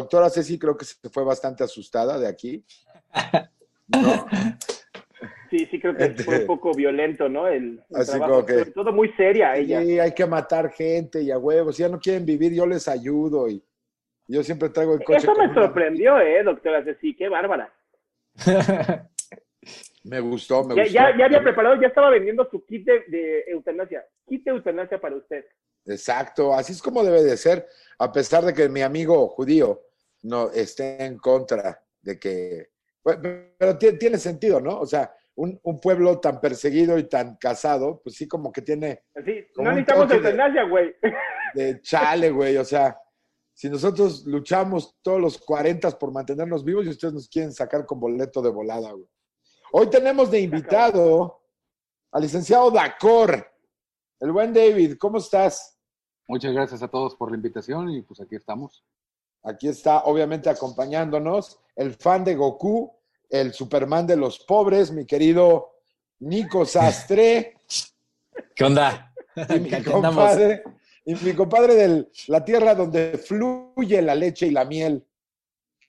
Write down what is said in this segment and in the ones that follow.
doctora Ceci creo que se fue bastante asustada de aquí. Sí, sí, creo que Este- fue un poco violento, ¿no? El, el Así trabajo, como que- todo muy seria ella. Sí, hay que matar gente y a huevos. Si ya no quieren vivir, yo les ayudo. Y yo siempre traigo el coche. Eso me una- sorprendió, ¿eh, doctora Ceci? Qué bárbara. Me gustó, me Ya, gustó. ya, ya había preparado, ya estaba vendiendo su kit de, de eutanasia. Kit de eutanasia para usted. Exacto, así es como debe de ser, a pesar de que mi amigo judío no esté en contra de que, Bueno, pero ti- tiene sentido, ¿no? O sea, un, un pueblo tan perseguido y tan casado, pues sí como que tiene Así, Como no necesitamos de- eutanasia, güey. de chale, güey, o sea, si nosotros luchamos todos los 40 por mantenernos vivos y ustedes nos quieren sacar con boleto de volada, güey. Hoy tenemos de invitado al licenciado Dacor, el buen David, ¿cómo estás? Muchas gracias a todos por la invitación y pues aquí estamos. Aquí está, obviamente, acompañándonos el fan de Goku, el Superman de los pobres, mi querido Nico Sastre, ¿Qué onda? y mi compadre, y mi compadre de la tierra donde fluye la leche y la miel,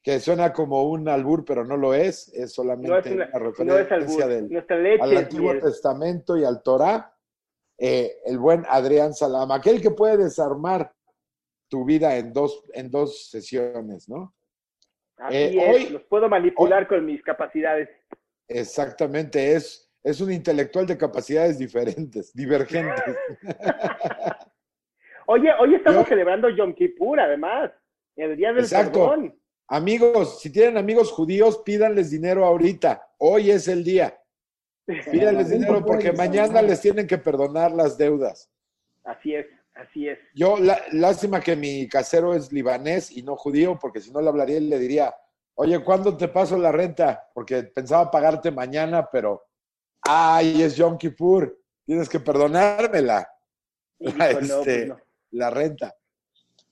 que suena como un albur, pero no lo es, es solamente No es, una, una no es referencia albur. del, Nuestra leche al Antiguo miel. Testamento y al Torah, eh, el buen Adrián Salama, aquel que puede desarmar tu vida en dos, en dos sesiones, ¿no? Así Eh, es, hoy- los puedo manipular con mis capacidades. Exactamente, es, es un intelectual de capacidades diferentes, divergentes. Oye, hoy estamos Yo- celebrando Yom Kippur, además, el Día del Exacto. Perdón. Amigos, si tienen amigos judíos, pídanles dinero ahorita. Hoy es el día. Pídanles dinero porque mañana les tienen que perdonar las deudas. Así es, así es. Yo, la- lástima que mi casero es libanés y no judío, porque si no le hablaría y le diría, oye, ¿cuándo te paso la renta? Porque pensaba pagarte mañana, pero, ay, es Yom Kippur, tienes que perdonármela, dijo, pues Este, no. la renta.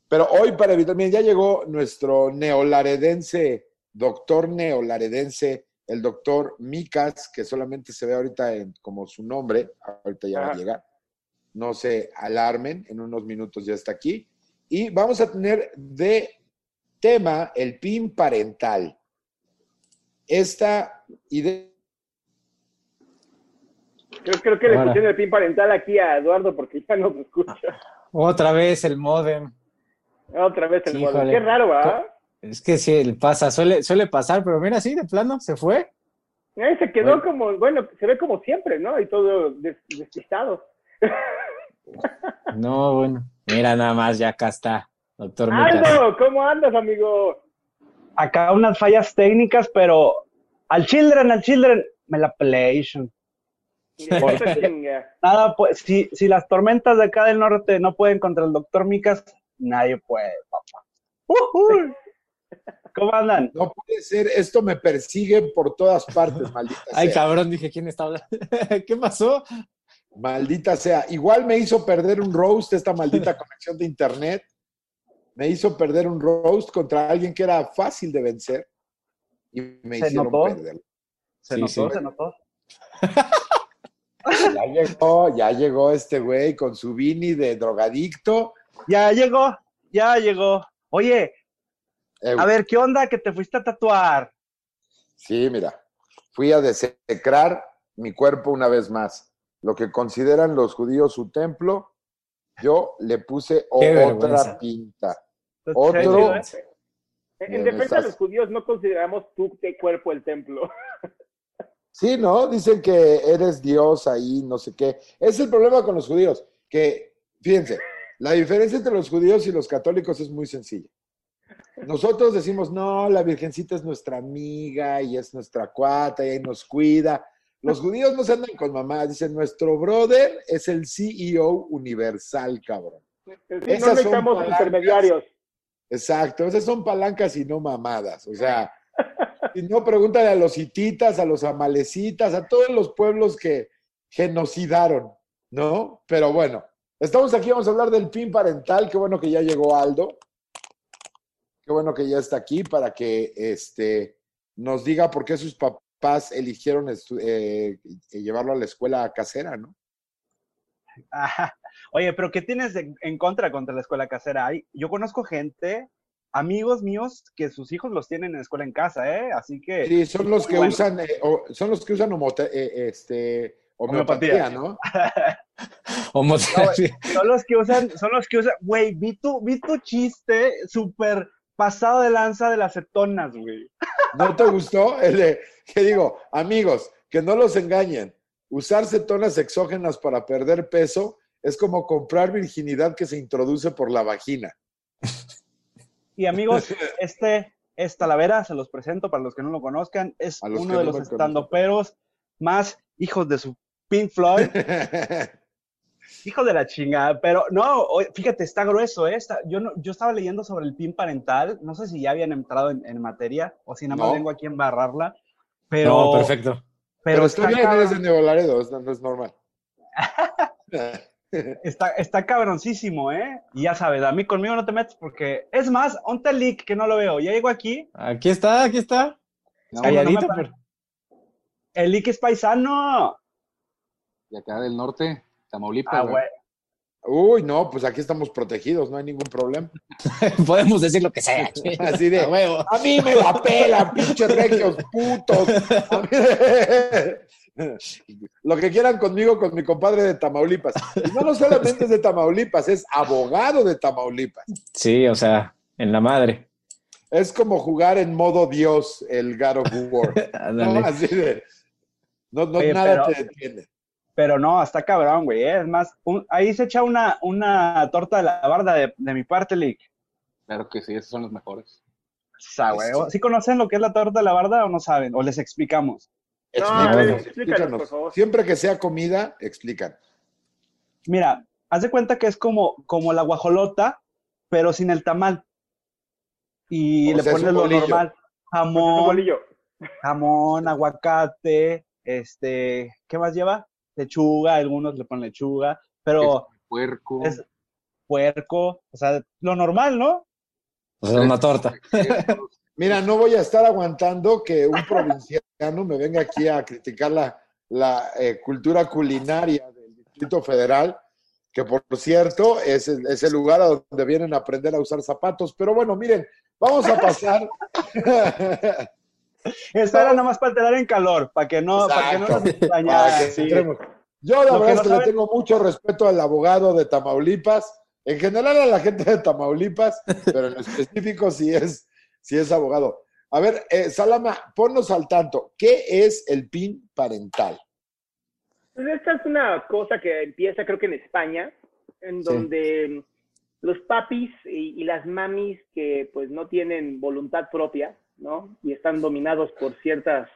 Pero hoy, para evitar, miren, ya llegó nuestro neolaredense, doctor neolaredense, el doctor Micas, que solamente se ve ahorita en, como su nombre, ahorita ya va a llegar. No se alarmen, en unos minutos ya está aquí. Y vamos a tener de tema el PIN parental. Esta idea Creo, creo que le pusieron el pin parental aquí a Eduardo porque ya no se escucha. Otra vez el modem. Otra vez el. Híjole. Qué raro, ¿verdad? Es que sí, pasa, suele, suele pasar, pero mira, sí, de plano, se fue. Eh, se quedó Bueno. como, bueno, se ve como siempre, ¿no? Y todo des- despistado. No, bueno. Mira, nada más, ya acá está, doctor Micas. Aldo, ¿cómo andas, amigo? acá unas fallas técnicas, pero al Children, al Children, me la PlayStation. Nada, pues, si, si las tormentas de acá del norte no pueden contra el doctor Micas, nadie puede, papá. Ujú. ¿Cómo andan? no puede ser, esto me persigue por todas partes, maldita Ay, sea. cabrón, dije, ¿quién está hablando? ¿Qué pasó? Maldita sea. Igual me hizo perder un roast esta maldita conexión de internet. Me hizo perder un roast contra alguien que era fácil de vencer. Y me ¿Se hicieron notó? perder. ¿Se Sí, notó? sí. ¿Se notó? Ya llegó, ya llegó este güey con su vini de drogadicto. Ya llegó, ya llegó. Oye, Eh, a ver, ¿qué onda que te fuiste a tatuar? Sí, mira. Fui a desecrar mi cuerpo una vez más. Lo que consideran los judíos su templo, yo le puse otra pinta. ¿Te Otro- eh? En Bien, defensa de los judíos no consideramos tu de cuerpo el templo. Sí, ¿no? Dicen que eres Dios ahí, no sé qué. Es el problema con los judíos, que, fíjense, la diferencia entre los judíos y los católicos es muy sencilla. Nosotros decimos, no, la Virgencita es nuestra amiga y es nuestra cuata y ahí nos cuida. Los judíos no se andan con mamá, dicen, nuestro brother es el CEO universal, cabrón. Sí, Esas no necesitamos intermediarios. Exacto, esas son palancas y no mamadas. O sea, si no, pregúntale a los hititas, a los amalecitas, a todos los pueblos que genocidaron, ¿no? Pero bueno, estamos aquí, vamos a hablar del PIN parental. Qué bueno que ya llegó Aldo. Qué bueno que ya está aquí para que este, nos diga por qué sus papás eligieron estu- eh, llevarlo a la escuela casera, ¿no? Ajá. Oye, pero ¿qué tienes de- en contra contra la escuela casera? Ay, yo conozco gente amigos míos que sus hijos los tienen en escuela en casa, ¿eh? Así que Sí, son los que Bueno. usan, eh, o- son los que usan homote- eh, este, homeopatía, Homeopatía. ¿no? Homoterapia. son los que usan, son los que usan, güey, vi tu, vi tu chiste súper pasado de lanza de las cetonas, güey. ¿No te gustó? El de, que digo, amigos, que no los engañen. Usar cetonas exógenas para perder peso es como comprar virginidad que se introduce por la vagina. Y amigos, este es Talavera, se los presento para los que no lo conozcan, es uno de no los estandoperos más hijos de su Pink Floyd, hijo de la chingada, pero no, fíjate, está grueso, ¿eh? Está- yo, no, yo estaba leyendo sobre el PIN parental, no sé si ya habían entrado en, en materia o si nada más No. vengo aquí a embarrarla, pero, No, perfecto. Pero, está, está bien, cabrón- eres de Nuevo Laredo, es- no es normal. está, está cabroncísimo, ¿eh? Y ya sabes, a mí conmigo no te metes porque, es más, el leak que no lo veo, ya llego aquí, Aquí está, aquí está. No, Calladito, no me pero- el leak es paisano. de acá del norte, Tamaulipas. Ah, güey. Uy, no, pues aquí estamos protegidos, no hay ningún problema. podemos decir lo que sea. Así de, A huevo. a mí me la pelan, pinches regios putos. Lo que quieran conmigo, con mi compadre de Tamaulipas. Y no, no solamente es de Tamaulipas, es abogado de Tamaulipas. Sí, o sea, en la madre. Es como jugar en modo Dios el God of War. ¿no? Así de. No, no, Oye, nada pero- te detiene. Pero no, está cabrón, güey. ¿eh? Es más, un- ahí se echa una, una torta de la barda de, de mi parte, Lick. Claro que sí, esos son los mejores. Sa, güey. ¿Sí conocen lo que es la torta de la barda o no saben? ¿O les explicamos? No, Explícanos, explícanos, por favor. Siempre que sea comida, explican. Mira, haz de cuenta que es como, como la guajolota, pero sin el tamal. Y O le sea, pones lo bolillo. normal. Jamón, jamón, aguacate, este, ¿qué más lleva? Lechuga, algunos le ponen lechuga, pero Puerco. es puerco, o sea, lo normal, ¿no? O sea, una torta. Mira, no voy a estar aguantando que un provinciano me venga aquí a criticar la, la, eh, cultura culinaria del Distrito Federal, que por cierto es, el- es el lugar a donde vienen a aprender a usar zapatos. Pero bueno, miren, vamos a pasar. Esto era nada más para entrar en calor, para que no, para que no nos que sí. Yo la Lo que verdad es no que le tengo mucho respeto al abogado de Tamaulipas, en general a la gente de Tamaulipas, pero en específico si es, si es abogado. A ver, eh, Salama, ponnos al tanto. ¿Qué es el PIN parental? Pues esta es una cosa que empieza creo que en España, en Sí. donde los papis y, y las mamis que pues no tienen voluntad propia, ¿no? Y están dominados por ciertas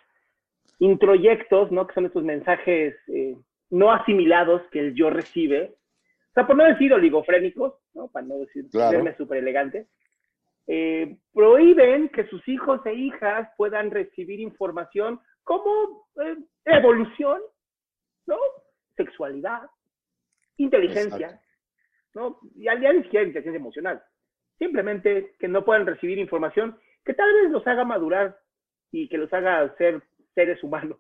introyectos, ¿no? Que son estos mensajes eh, no asimilados que el yo recibe. O sea, por no decir oligofrénicos, ¿no? Para no decir, Claro. súper elegante. eh, prohíben que sus hijos e hijas puedan recibir información como eh, evolución, ¿no? Sexualidad, inteligencia, Exacto. ¿no? Ya, ya ni siquiera inteligencia emocional. Simplemente que no puedan recibir información que tal vez los haga madurar y que los haga ser seres humanos.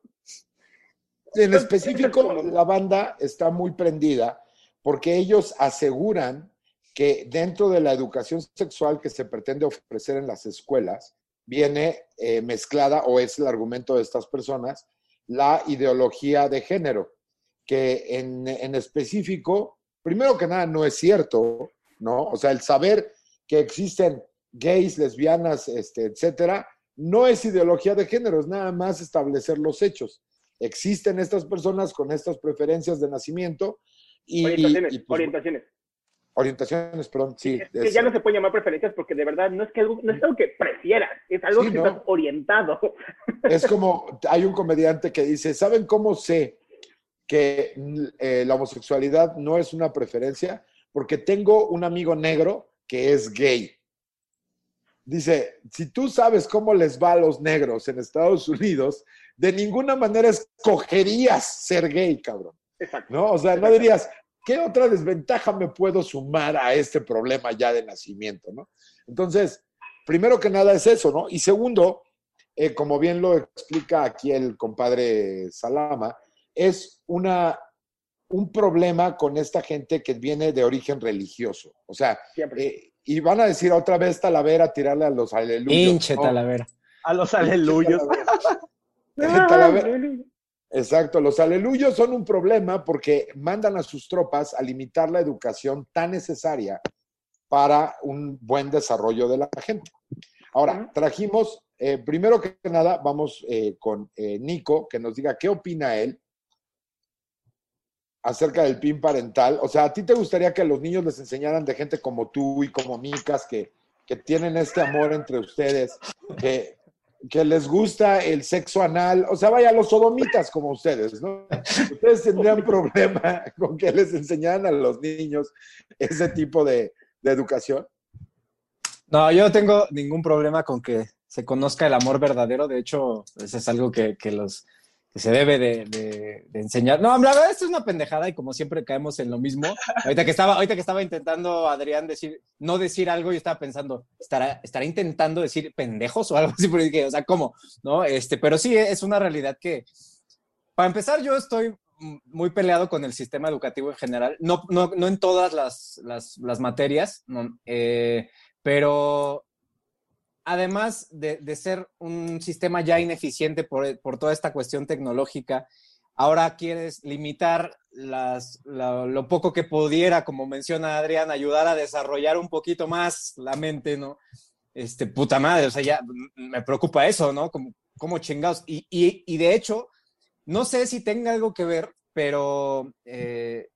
En específico, la banda está muy prendida porque ellos aseguran que dentro de la educación sexual que se pretende ofrecer en las escuelas, viene eh, mezclada, o es el argumento de estas personas, la ideología de género, que en, en específico, primero que nada, no es cierto, ¿no? O sea, el saber que existen gays, lesbianas, este, etcétera, no es ideología de género, es nada más establecer los hechos. Existen estas personas con estas preferencias de nacimiento y, Orientaciones, y, pues, orientaciones. orientaciones, perdón, sí. Es que es- ya no se puede llamar preferencias porque de verdad no es que algo, no es algo que prefieras, es algo Sí, que no. estás orientado. Es como, hay un comediante que dice, ¿saben cómo sé que eh, la homosexualidad no es una preferencia? Porque tengo un amigo negro que es gay. Dice, si tú sabes cómo les va a los negros en Estados Unidos, de ninguna manera escogerías ser gay, cabrón. Exacto. ¿No? O sea, no dirías, ¿qué otra desventaja me puedo sumar a este problema ya de nacimiento, ¿no? Entonces, primero que nada es eso, ¿no? Y segundo, eh, como bien lo explica aquí el compadre Salama, es una, un problema con esta gente que viene de origen religioso. O sea, Siempre. eh, y van a decir otra vez Talavera, tirarle a los aleluyos. Hinche ¿no? Talavera. A los aleluyos. Talavera. Exacto, los aleluyos son un problema porque mandan a sus tropas a limitar la educación tan necesaria para un buen desarrollo de la gente. Ahora, trajimos, eh, primero que nada, vamos eh, con eh, Nico, que nos diga qué opina él acerca del PIN parental. O sea, ¿a ti te gustaría que a los niños les enseñaran de gente como tú y como Micas, que, que tienen este amor entre ustedes, que, que les gusta el sexo anal? O sea, vaya, los sodomitas como ustedes, ¿no? ¿Ustedes tendrían problema con que les enseñaran a los niños ese tipo de, de educación? No, yo no tengo ningún problema con que se conozca el amor verdadero. De hecho, eso es algo que, que los, se debe de, enseñar. No, la verdad, esto es una pendejada y como siempre caemos en lo mismo. Ahorita que estaba, ahorita que estaba intentando Adrián decir, no decir algo, yo estaba pensando, ¿estará, estará intentando decir pendejos o algo así? Pero o sea, ¿cómo? ¿No? Este, pero sí, es una realidad que, para empezar, yo estoy muy peleado con el sistema educativo en general, no, no, no en todas las, las, las materias, no, eh, pero además de, de ser un sistema ya ineficiente por, por toda esta cuestión tecnológica, ahora quieres limitar las, la- lo poco que pudiera, como menciona Adrián, ayudar a desarrollar un poquito más la mente, ¿no? Este, puta madre, o sea, ya me preocupa eso, ¿no? Como, como chingados. Y, y, y de hecho, no sé si tenga algo que ver, pero eh,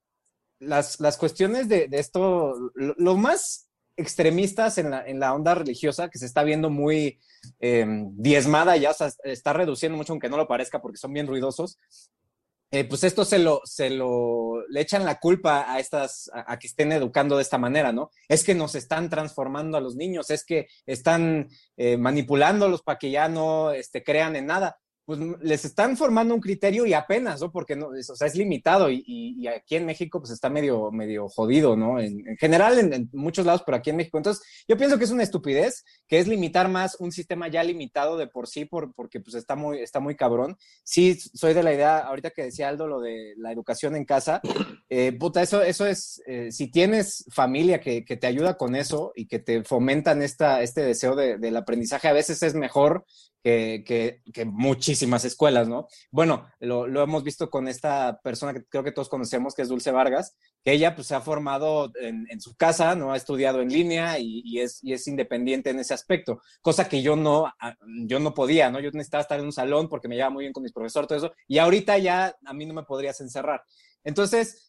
las, las cuestiones de, esto, lo más extremistas en la, en la onda religiosa, que se está viendo muy eh, diezmada ya, o sea, está reduciendo mucho, aunque no lo parezca, porque son bien ruidosos. eh, pues esto se lo, se lo, le echan la culpa a estas, a, a que estén educando de esta manera, ¿no? Es que nos están transformando a los niños, es que están eh, manipulándolos para que ya no este, crean en nada. Pues les están formando un criterio y apenas, ¿no? Porque no, es, o sea, es limitado y, y- aquí en México pues está medio, medio jodido, ¿no? En, en general en, muchos lados, pero aquí en México. Entonces, yo pienso que es una estupidez, que es limitar más un sistema ya limitado de por sí, por, porque pues está muy, está muy cabrón. Sí, soy de la idea, ahorita que decía Aldo lo de la educación en casa, eh, puta, eso, eso es, eh, si tienes familia que, que te ayuda con eso y que te fomentan esta, este deseo de- del aprendizaje, a veces es mejor que, muchísimas escuelas, ¿no? Bueno, lo, hemos visto con esta persona que creo que todos conocemos, que es Dulce Vargas, que ella pues se ha formado en, su casa, ¿no? Ha estudiado en línea y, y es, y es independiente en ese aspecto, cosa que yo no, ah, yo no podía, ¿no? Yo necesitaba estar en un salón porque me llevaba muy bien con mis profesores, todo eso, y ahorita ya a mí no me podrías encerrar. Entonces,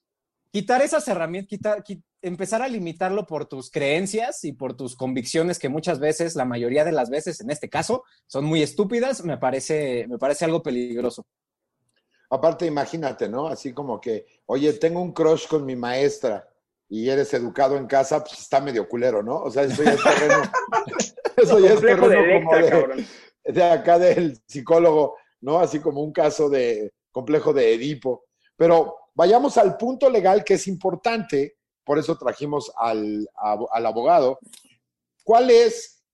quitar esas herramientas, quitar, empezar a limitarlo por tus creencias y por tus convicciones que muchas veces, la mayoría de las veces en este caso, son muy estúpidas, me parece, me parece algo peligroso. Aparte, imagínate, ¿no? Así como que, oye, tengo un crush con mi maestra y eres educado en casa, pues está medio culero, ¿no? O sea, eso ya es terreno. eso ya es de terreno como de acá del psicólogo, ¿no? Así como un caso de complejo de Edipo. Pero vayamos al punto legal que es importante, por eso trajimos al, al abogado. ¿Cuál es,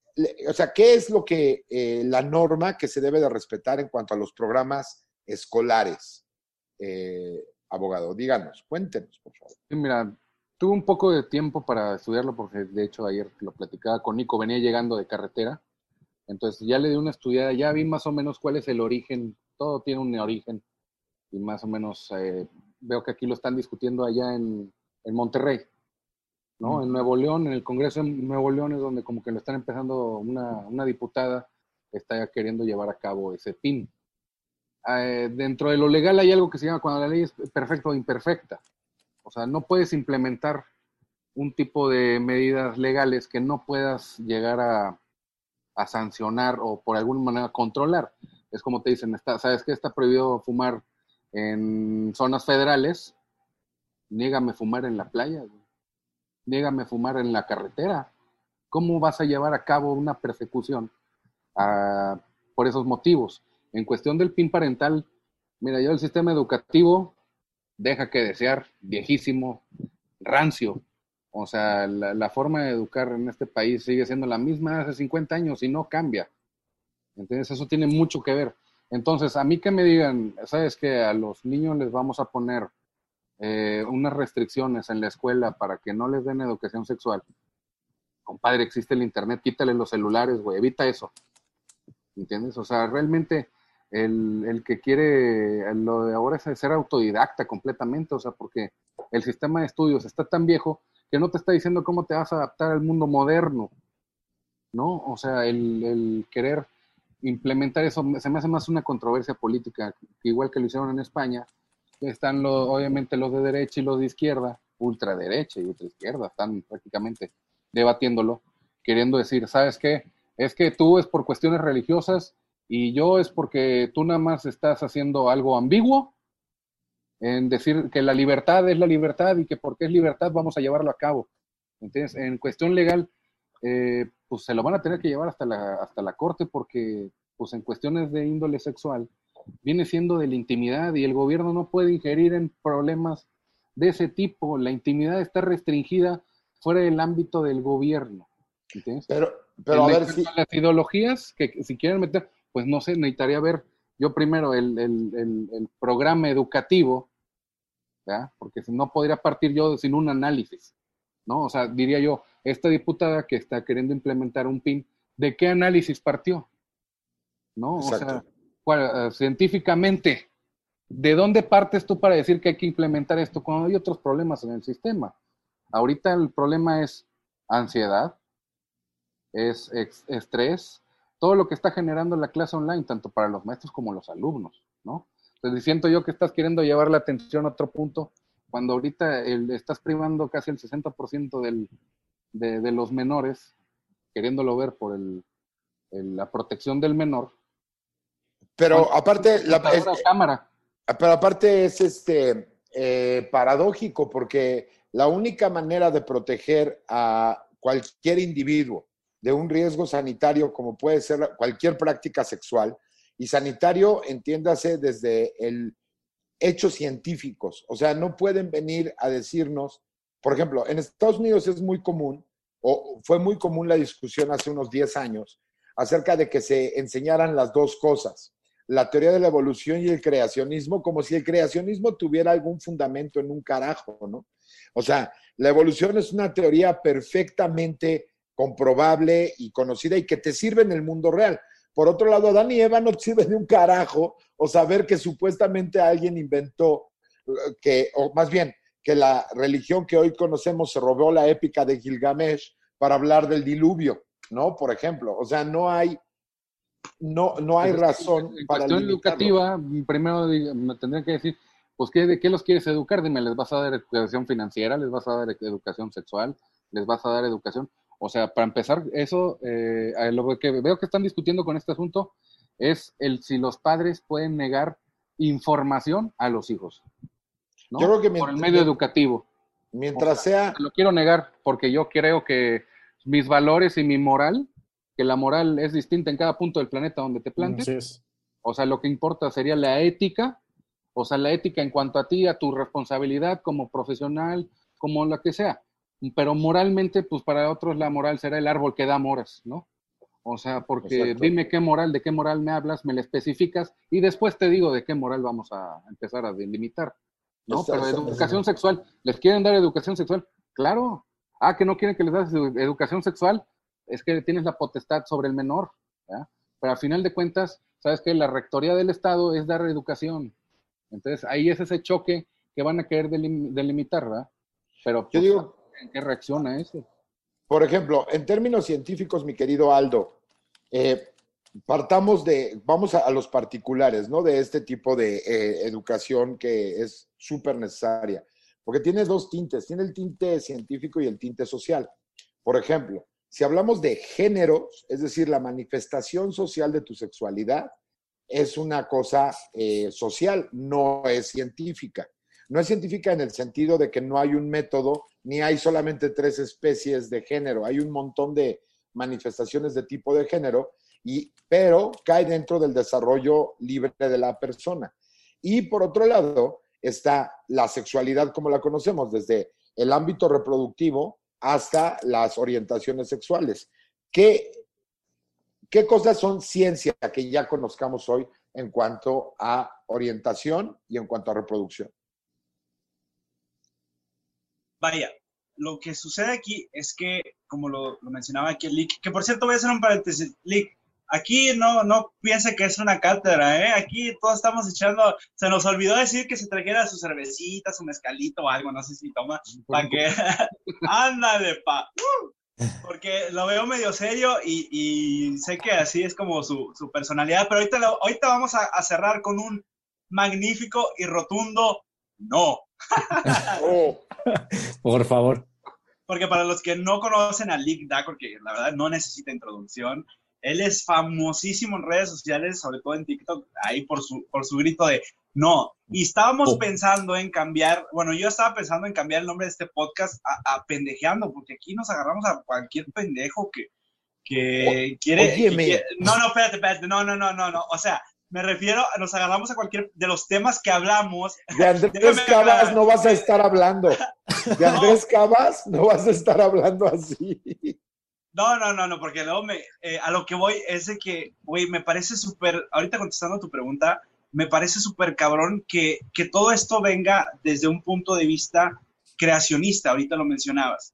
o sea, qué es lo que eh, la norma que se debe de respetar en cuanto a los programas escolares? Eh, abogado, díganos, cuéntenos, por favor. Mira, tuve un poco de tiempo para estudiarlo porque de hecho ayer lo platicaba con Nico, venía llegando de carretera, entonces ya le di una estudiada, ya vi más o menos cuál es el origen, todo tiene un origen y más o menos eh, veo que aquí lo están discutiendo allá en, en Monterrey, ¿no? En Nuevo León, en el Congreso de Nuevo León es donde como que lo están empezando una, una diputada está queriendo llevar a cabo ese PIN. Eh, dentro de lo legal hay algo que se llama cuando la ley es perfecta o imperfecta. O sea, no puedes implementar un tipo de medidas legales que no puedas llegar a, a sancionar o por alguna manera controlar. Es como te dicen, está, ¿sabes qué? Está prohibido fumar en zonas federales. Niégame fumar en la playa. güey. Niégame fumar en la carretera. ¿Cómo vas a llevar a cabo una persecución por esos motivos? En cuestión del PIN parental, mira, yo el sistema educativo deja que desear, viejísimo, rancio. O sea, la, la forma de educar en este país sigue siendo la misma hace 50 años y no cambia. Entonces, eso tiene mucho que ver. Entonces, a mí que me digan, ¿sabes que A los niños les vamos a poner eh, unas restricciones en la escuela para que no les den educación sexual. compadre, existe el internet, quítale los celulares, güey, evita eso. ¿Entiendes? O sea, realmente el, el que quiere, lo de ahora es ser autodidacta completamente, o sea, porque el sistema de estudios está tan viejo que no te está diciendo cómo te vas a adaptar al mundo moderno, ¿no? O sea, el, el querer implementar eso se me hace más una controversia política, igual que lo hicieron en España, están los, obviamente los de derecha y los de izquierda, ultraderecha y ultraizquierda, están prácticamente debatiéndolo, queriendo decir, ¿sabes qué? Es que tú es por cuestiones religiosas y yo es porque tú nada más estás haciendo algo ambiguo en decir que la libertad es la libertad y que porque es libertad vamos a llevarlo a cabo. Entonces, en cuestión legal, eh, pues se lo van a tener que llevar hasta la, hasta la corte porque, pues en cuestiones de índole sexual, viene siendo de la intimidad y el gobierno no puede ingerir en problemas de ese tipo. La intimidad está restringida fuera del ámbito del gobierno. ¿entiendes? Pero, pero a ver si... Las ideologías que si quieren meter, pues no sé, necesitaría ver yo primero el, el, el, el programa educativo, ¿ya? porque si no podría partir yo sin un análisis, ¿no? O sea, diría yo, esta diputada que está queriendo implementar un PIN, ¿de qué análisis partió? ¿No? Exacto. O sea, uh, científicamente, ¿de dónde partes tú para decir que hay que implementar esto cuando hay otros problemas en el sistema? Ahorita el problema es ansiedad, es estrés, todo lo que está generando la clase online, tanto para los maestros como los alumnos, ¿no? Entonces, siento yo que estás queriendo llevar la atención a otro punto, cuando ahorita el, estás privando casi el 60% del, de, de, los menores, queriéndolo ver por el, el, la protección del menor. Pero aparte, la, es, cámara. pero aparte es este eh, paradójico, porque la única manera de proteger a cualquier individuo de un riesgo sanitario como puede ser cualquier práctica sexual, y sanitario entiéndase desde el hechos científicos, o sea, no pueden venir a decirnos, por ejemplo, en Estados Unidos es muy común, o fue muy común la discusión hace unos 10 años, acerca de que se enseñaran las dos cosas, la teoría de la evolución y el creacionismo, como si el creacionismo tuviera algún fundamento en un carajo, ¿no? O sea, la evolución es una teoría perfectamente comprobable y conocida y que te sirve en el mundo real. Por otro lado, Adán y Eva no sirve de un carajo o saber que supuestamente alguien inventó, que, o más bien, que la religión que hoy conocemos se robó la épica de Gilgamesh para hablar del diluvio, ¿no? Por ejemplo, o sea, no hay, no, no hay razón en para cuestión educativa, primero me tendrían que decir, pues, ¿qué, ¿de qué los quieres educar? Dime, ¿les vas a dar educación financiera? ¿Les vas a dar educación sexual? ¿Les vas a dar educación? O sea, para empezar, eso, eh, lo que veo que están discutiendo con este asunto es el si los padres pueden negar información a los hijos. ¿no? Yo creo que por el medio educativo. Mientras o sea, sea. Lo quiero negar porque yo creo que mis valores y mi moral, que la moral es distinta en cada punto del planeta donde te plantes. Sí o sea, lo que importa sería la ética, o sea, la ética en cuanto a ti, a tu responsabilidad como profesional, como lo que sea pero moralmente, pues para otros la moral será el árbol que da moras, ¿no? O sea, porque Exacto. dime qué moral, de qué moral me hablas, me la especificas y después te digo de qué moral vamos a empezar a delimitar, ¿no? Está, pero educación sexual, ¿les quieren dar educación sexual? Claro. Ah, que no quieren que les das educación sexual, es que tienes la potestad sobre el menor, ¿ya? Pero al final de cuentas, sabes que la rectoría del Estado es dar educación. Entonces, ahí es ese choque que van a querer delim delimitar, ¿verdad? Pero pues, yo digo, ¿En qué reacciona eso? Por ejemplo, en términos científicos, mi querido Aldo, eh, partamos de, vamos a, los particulares, ¿no? De este tipo de eh, educación que es súper necesaria, porque tiene dos tintes, tiene el tinte científico y el tinte social. Por ejemplo, si hablamos de géneros, es decir, la manifestación social de tu sexualidad, es una cosa eh, social, no es científica. No es científica en el sentido de que no hay un método ni hay solamente tres especies de género, hay un montón de manifestaciones de tipo de género, y, pero cae dentro del desarrollo libre de la persona. Y por otro lado está la sexualidad como la conocemos, desde el ámbito reproductivo hasta las orientaciones sexuales. ¿Qué, qué cosas son ciencia que ya conozcamos hoy en cuanto a orientación y en cuanto a reproducción? Vaya, lo que sucede aquí es que, como lo, mencionaba aquí el Lick, que por cierto voy a hacer un paréntesis, Lick, aquí no, no piense que es una cátedra, ¿eh? Aquí todos estamos echando, se nos olvidó decir que se trajera su cervecita, su mezcalito o algo, no sé si toma, para que, ándale, pa, porque lo veo medio serio y, sé que así es como su, personalidad, pero ahorita, lo, vamos a cerrar con un magnífico y rotundo no. Oh. Por favor. Porque para los que no conocen a Lick Dacker, que la verdad no necesita introducción, él es famosísimo en redes sociales, sobre todo en TikTok, ahí por su, por su grito de no. Y estábamos oh. pensando en cambiar, bueno, yo estaba pensando en cambiar el nombre de este podcast a, a pendejeando, porque aquí nos agarramos a cualquier pendejo que, que o, quiere, que quiere, No, no, espérate, espérate, no, no, no, no, no. O sea, me refiero, nos agarramos a cualquier de los temas que hablamos. De Andrés Cabas no vas a estar hablando. De Andrés. Cabas no vas a estar hablando así. No, no, no, no, porque luego me, eh, a lo que voy es de que, güey, me parece súper, ahorita contestando tu pregunta, me parece súper cabrón que, que todo esto venga desde un punto de vista creacionista, ahorita lo mencionabas.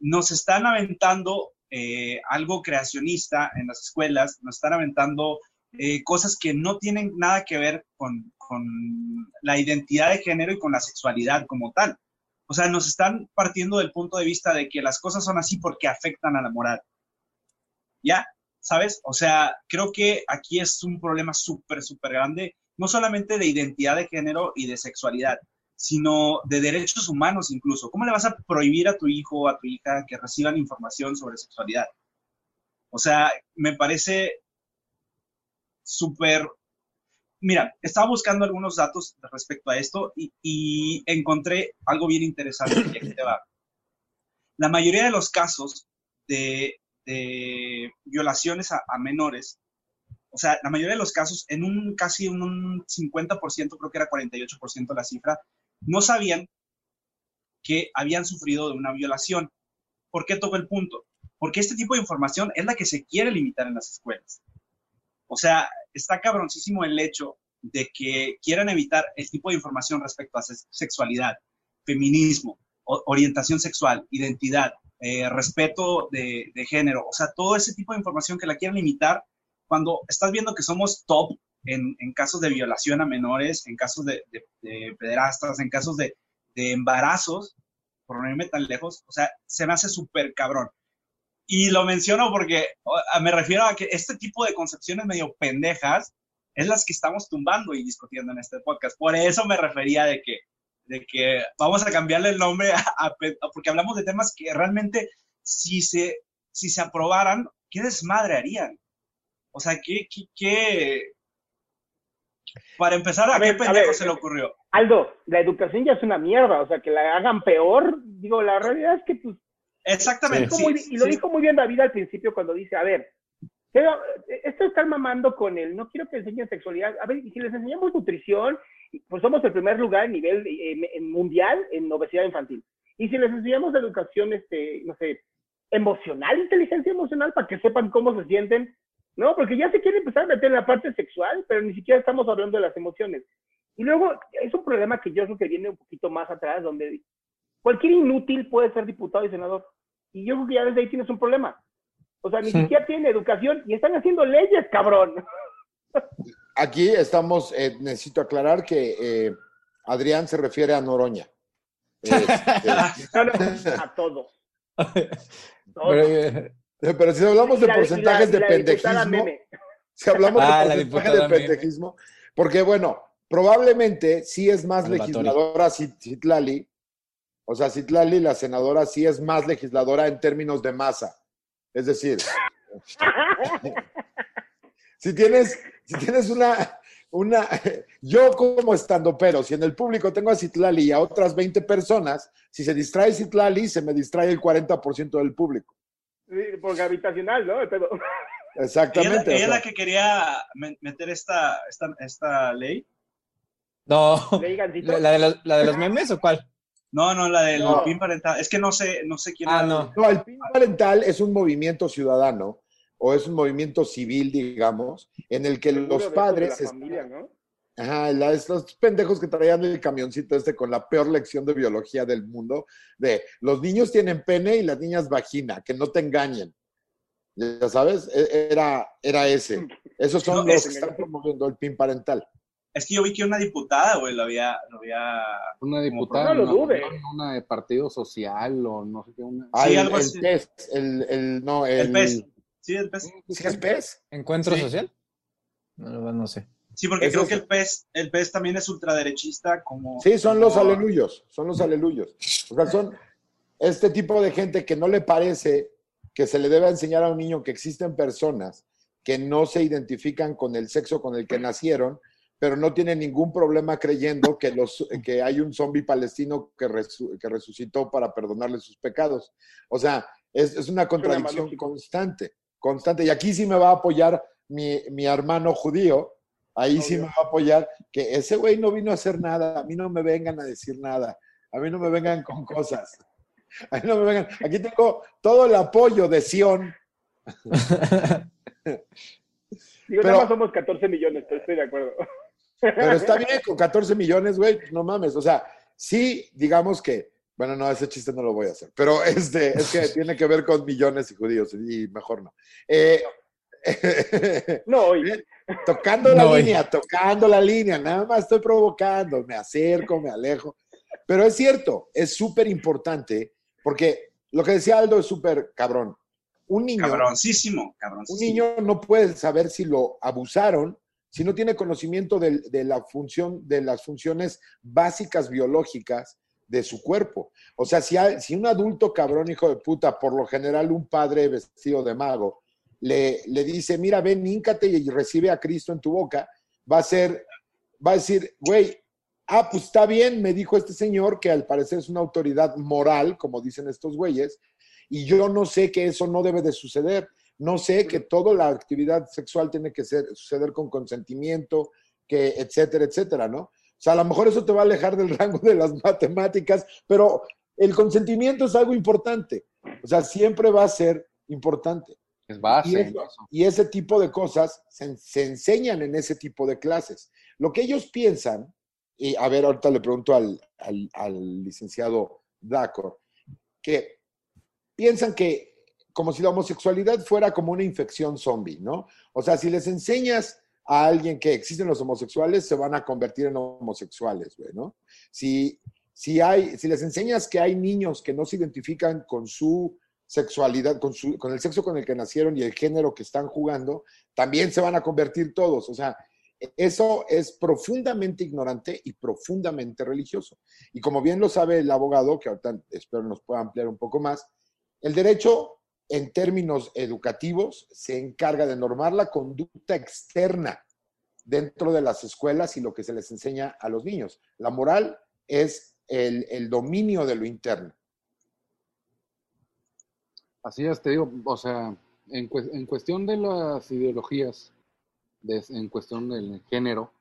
Nos están aventando eh, algo creacionista en las escuelas, nos están aventando eh, cosas que no tienen nada que ver con, con, la identidad de género y con la sexualidad como tal. O sea, nos están partiendo del punto de vista de que las cosas son así porque afectan a la moral. ¿Ya? ¿Sabes? O sea, creo que aquí es un problema súper, súper grande, no solamente de identidad de género y de sexualidad, sino de derechos humanos incluso. ¿Cómo le vas a prohibir a tu hijo o a tu hija que reciban información sobre sexualidad? O sea, me parece súper... Mira, estaba buscando algunos datos respecto a esto y, encontré algo bien interesante. La mayoría de los casos de, violaciones a, a, menores, o sea, la mayoría de los casos, en un casi un 50%, creo que era 48% la cifra, no sabían que habían sufrido de una violación. ¿Por qué toco el punto? Porque este tipo de información es la que se quiere limitar en las escuelas. O sea, está cabroncísimo el hecho de que quieran evitar el tipo de información respecto a sexualidad, feminismo, orientación sexual, identidad, eh, respeto de, género, o sea, todo ese tipo de información que la quieren limitar cuando estás viendo que somos top en, en casos de violación a menores, en casos de, de pederastas, en casos de, embarazos, por no irme tan lejos, o sea, se me hace súper cabrón. Y lo menciono porque me refiero a que este tipo de concepciones medio pendejas es las que estamos tumbando y discutiendo en este podcast. Por eso me refería de que, de que vamos a cambiarle el nombre a, a, porque hablamos de temas que realmente si se, si se aprobaran, ¿qué desmadre harían? O sea, ¿qué, qué, qué... Para empezar, ¿a, a qué ver, pendejo ver, se le ocurrió? Aldo, la educación ya es una mierda, o sea, que la hagan peor, digo, la realidad es que pues Exactamente. Sí, muy, sí, y lo sí. dijo muy bien David al principio cuando dice, a ver, pero esto está mamando con el, no quiero que enseñen sexualidad. A ver, y si les enseñamos nutrición, pues somos el primer lugar a nivel eh, mundial en obesidad infantil. Y si les enseñamos educación, este, no sé, emocional, inteligencia emocional, para que sepan cómo se sienten, ¿no? Porque ya se quiere empezar a meter en la parte sexual, pero ni siquiera estamos hablando de las emociones. Y luego es un problema que yo creo que viene un poquito más atrás, donde cualquier inútil puede ser diputado y senador. Y yo creo que ya desde ahí tienes un problema. O sea, ni sí. siquiera tienen educación y están haciendo leyes, cabrón. Aquí estamos, eh, necesito aclarar que eh, Adrián se refiere a Noroña. Este, no, no, a todos. Todo. Pero, pero, si hablamos de la, porcentajes la, de pendejismo, si hablamos ah, de porcentajes de pendejismo, porque bueno, probablemente sí es más legisladora Citlali, o sea, Citlali, la senadora, sí es más legisladora en términos de masa. Es decir, si tienes, si tienes una, una, yo como estando pero, si en el público tengo a Citlali y a otras 20 personas, si se distrae Citlali, se me distrae el 40% del público. Sí, porque habitacional, ¿no? Pero... Exactamente. ¿Ella, ella o sea. la que quería meter esta, esta, esta ley? No, ¿La de, los, ¿la de los memes o cuál? No, no, la del no. PIN parental. Es que no sé, no sé quién. Ah, no. no, el PIN parental es un movimiento ciudadano o es un movimiento civil, digamos, en el que los padres. Familia, ¿no? Ajá, la- estos pendejos que traían el camioncito este con la peor lección de biología del mundo, de los niños tienen pene y las niñas vagina, que no te engañen. Ya sabes, E- era, era ese. Esos son No, los es- que están promoviendo el PIN parental. Es que yo vi que una diputada, güey, lo había, lo había... Una diputada, No lo una, dude. una de Partido Social o no sé qué. Una... Ah, Sí, el, algo el así. PES, el, el- no, el, El pez. Sí, el pez. ¿Sí es PES? ¿Encuentro Sí. social? No, no sé. Sí, porque Es creo que el pez, el pez también es ultraderechista como... Sí, son los como- aleluyos, son los aleluyos. O sea, son este tipo de gente que no le parece que se le debe enseñar a un niño que existen personas que no se identifican con el sexo con el que nacieron, pero no tienen ningún problema creyendo que, los, que hay un zombie palestino que, resu- que resucitó para perdonarle sus pecados. O sea, es, es una contradicción constante, constante. Y aquí sí me va a apoyar mi, mi hermano judío, ahí sí me va a apoyar, que ese güey no vino a hacer nada, a mí no me vengan a decir nada, a mí no me vengan con cosas. A mí no me vengan. Aquí tengo todo el apoyo de Sion. Digo, Pero- nada más somos 14 millones, pero estoy de acuerdo. Pero está bien, con 14 millones, güey, no mames. O sea, sí, digamos que, bueno, no, ese chiste no lo voy a hacer, pero este, es que tiene que ver con millones y judíos, y mejor no. Eh, No hoy. tocando la No, línea, tocando la línea, nada más estoy provocando, me acerco, me alejo. Pero es cierto, es súper importante, porque lo que decía Aldo es súper cabrón. Un niño, Cabroncísimo, un cabroncísimo. niño no puede saber si lo abusaron si no tiene conocimiento del- de, la función, de las funciones básicas biológicas de su cuerpo. O sea, si, si un adulto cabrón, hijo de puta, por lo general un padre vestido de mago, le, le dice, mira, ven, híncate y recibe a Cristo en tu boca, va a ser, va a decir, güey, ah, pues está bien, me dijo este señor que al parecer es una autoridad moral, como dicen estos güeyes, y yo no sé que eso no debe de suceder. No sé que toda la actividad sexual tiene que ser, suceder con consentimiento, que etcétera, etcétera, ¿no? O sea, a lo mejor eso te va a alejar del rango de las matemáticas, pero el consentimiento es algo importante. O sea, siempre va a ser importante. Es base. Y, eso- eso. y ese tipo de cosas se, se enseñan en ese tipo de clases. Lo que ellos piensan, y a ver, ahorita le pregunto al, al- al licenciado Dacor, que piensan que como si la homosexualidad fuera como una infección zombie, ¿no? O sea, si les enseñas a alguien que existen los homosexuales, se van a convertir en homosexuales, güey, ¿no? Si, si, hay, si les enseñas que hay niños que no se identifican con su sexualidad, con, su, con el sexo con el que nacieron y el género que están jugando, también se van a convertir todos. O sea, eso es profundamente ignorante y profundamente religioso. Y como bien lo sabe el abogado, que ahorita espero nos pueda ampliar un poco más, el derecho en términos educativos se encarga de normar la conducta externa dentro de las escuelas y lo que se les enseña a los niños. La moral es el, el dominio de lo interno. Así es, te digo, o sea, en, cue- en cuestión de las ideologías, de- en cuestión del género,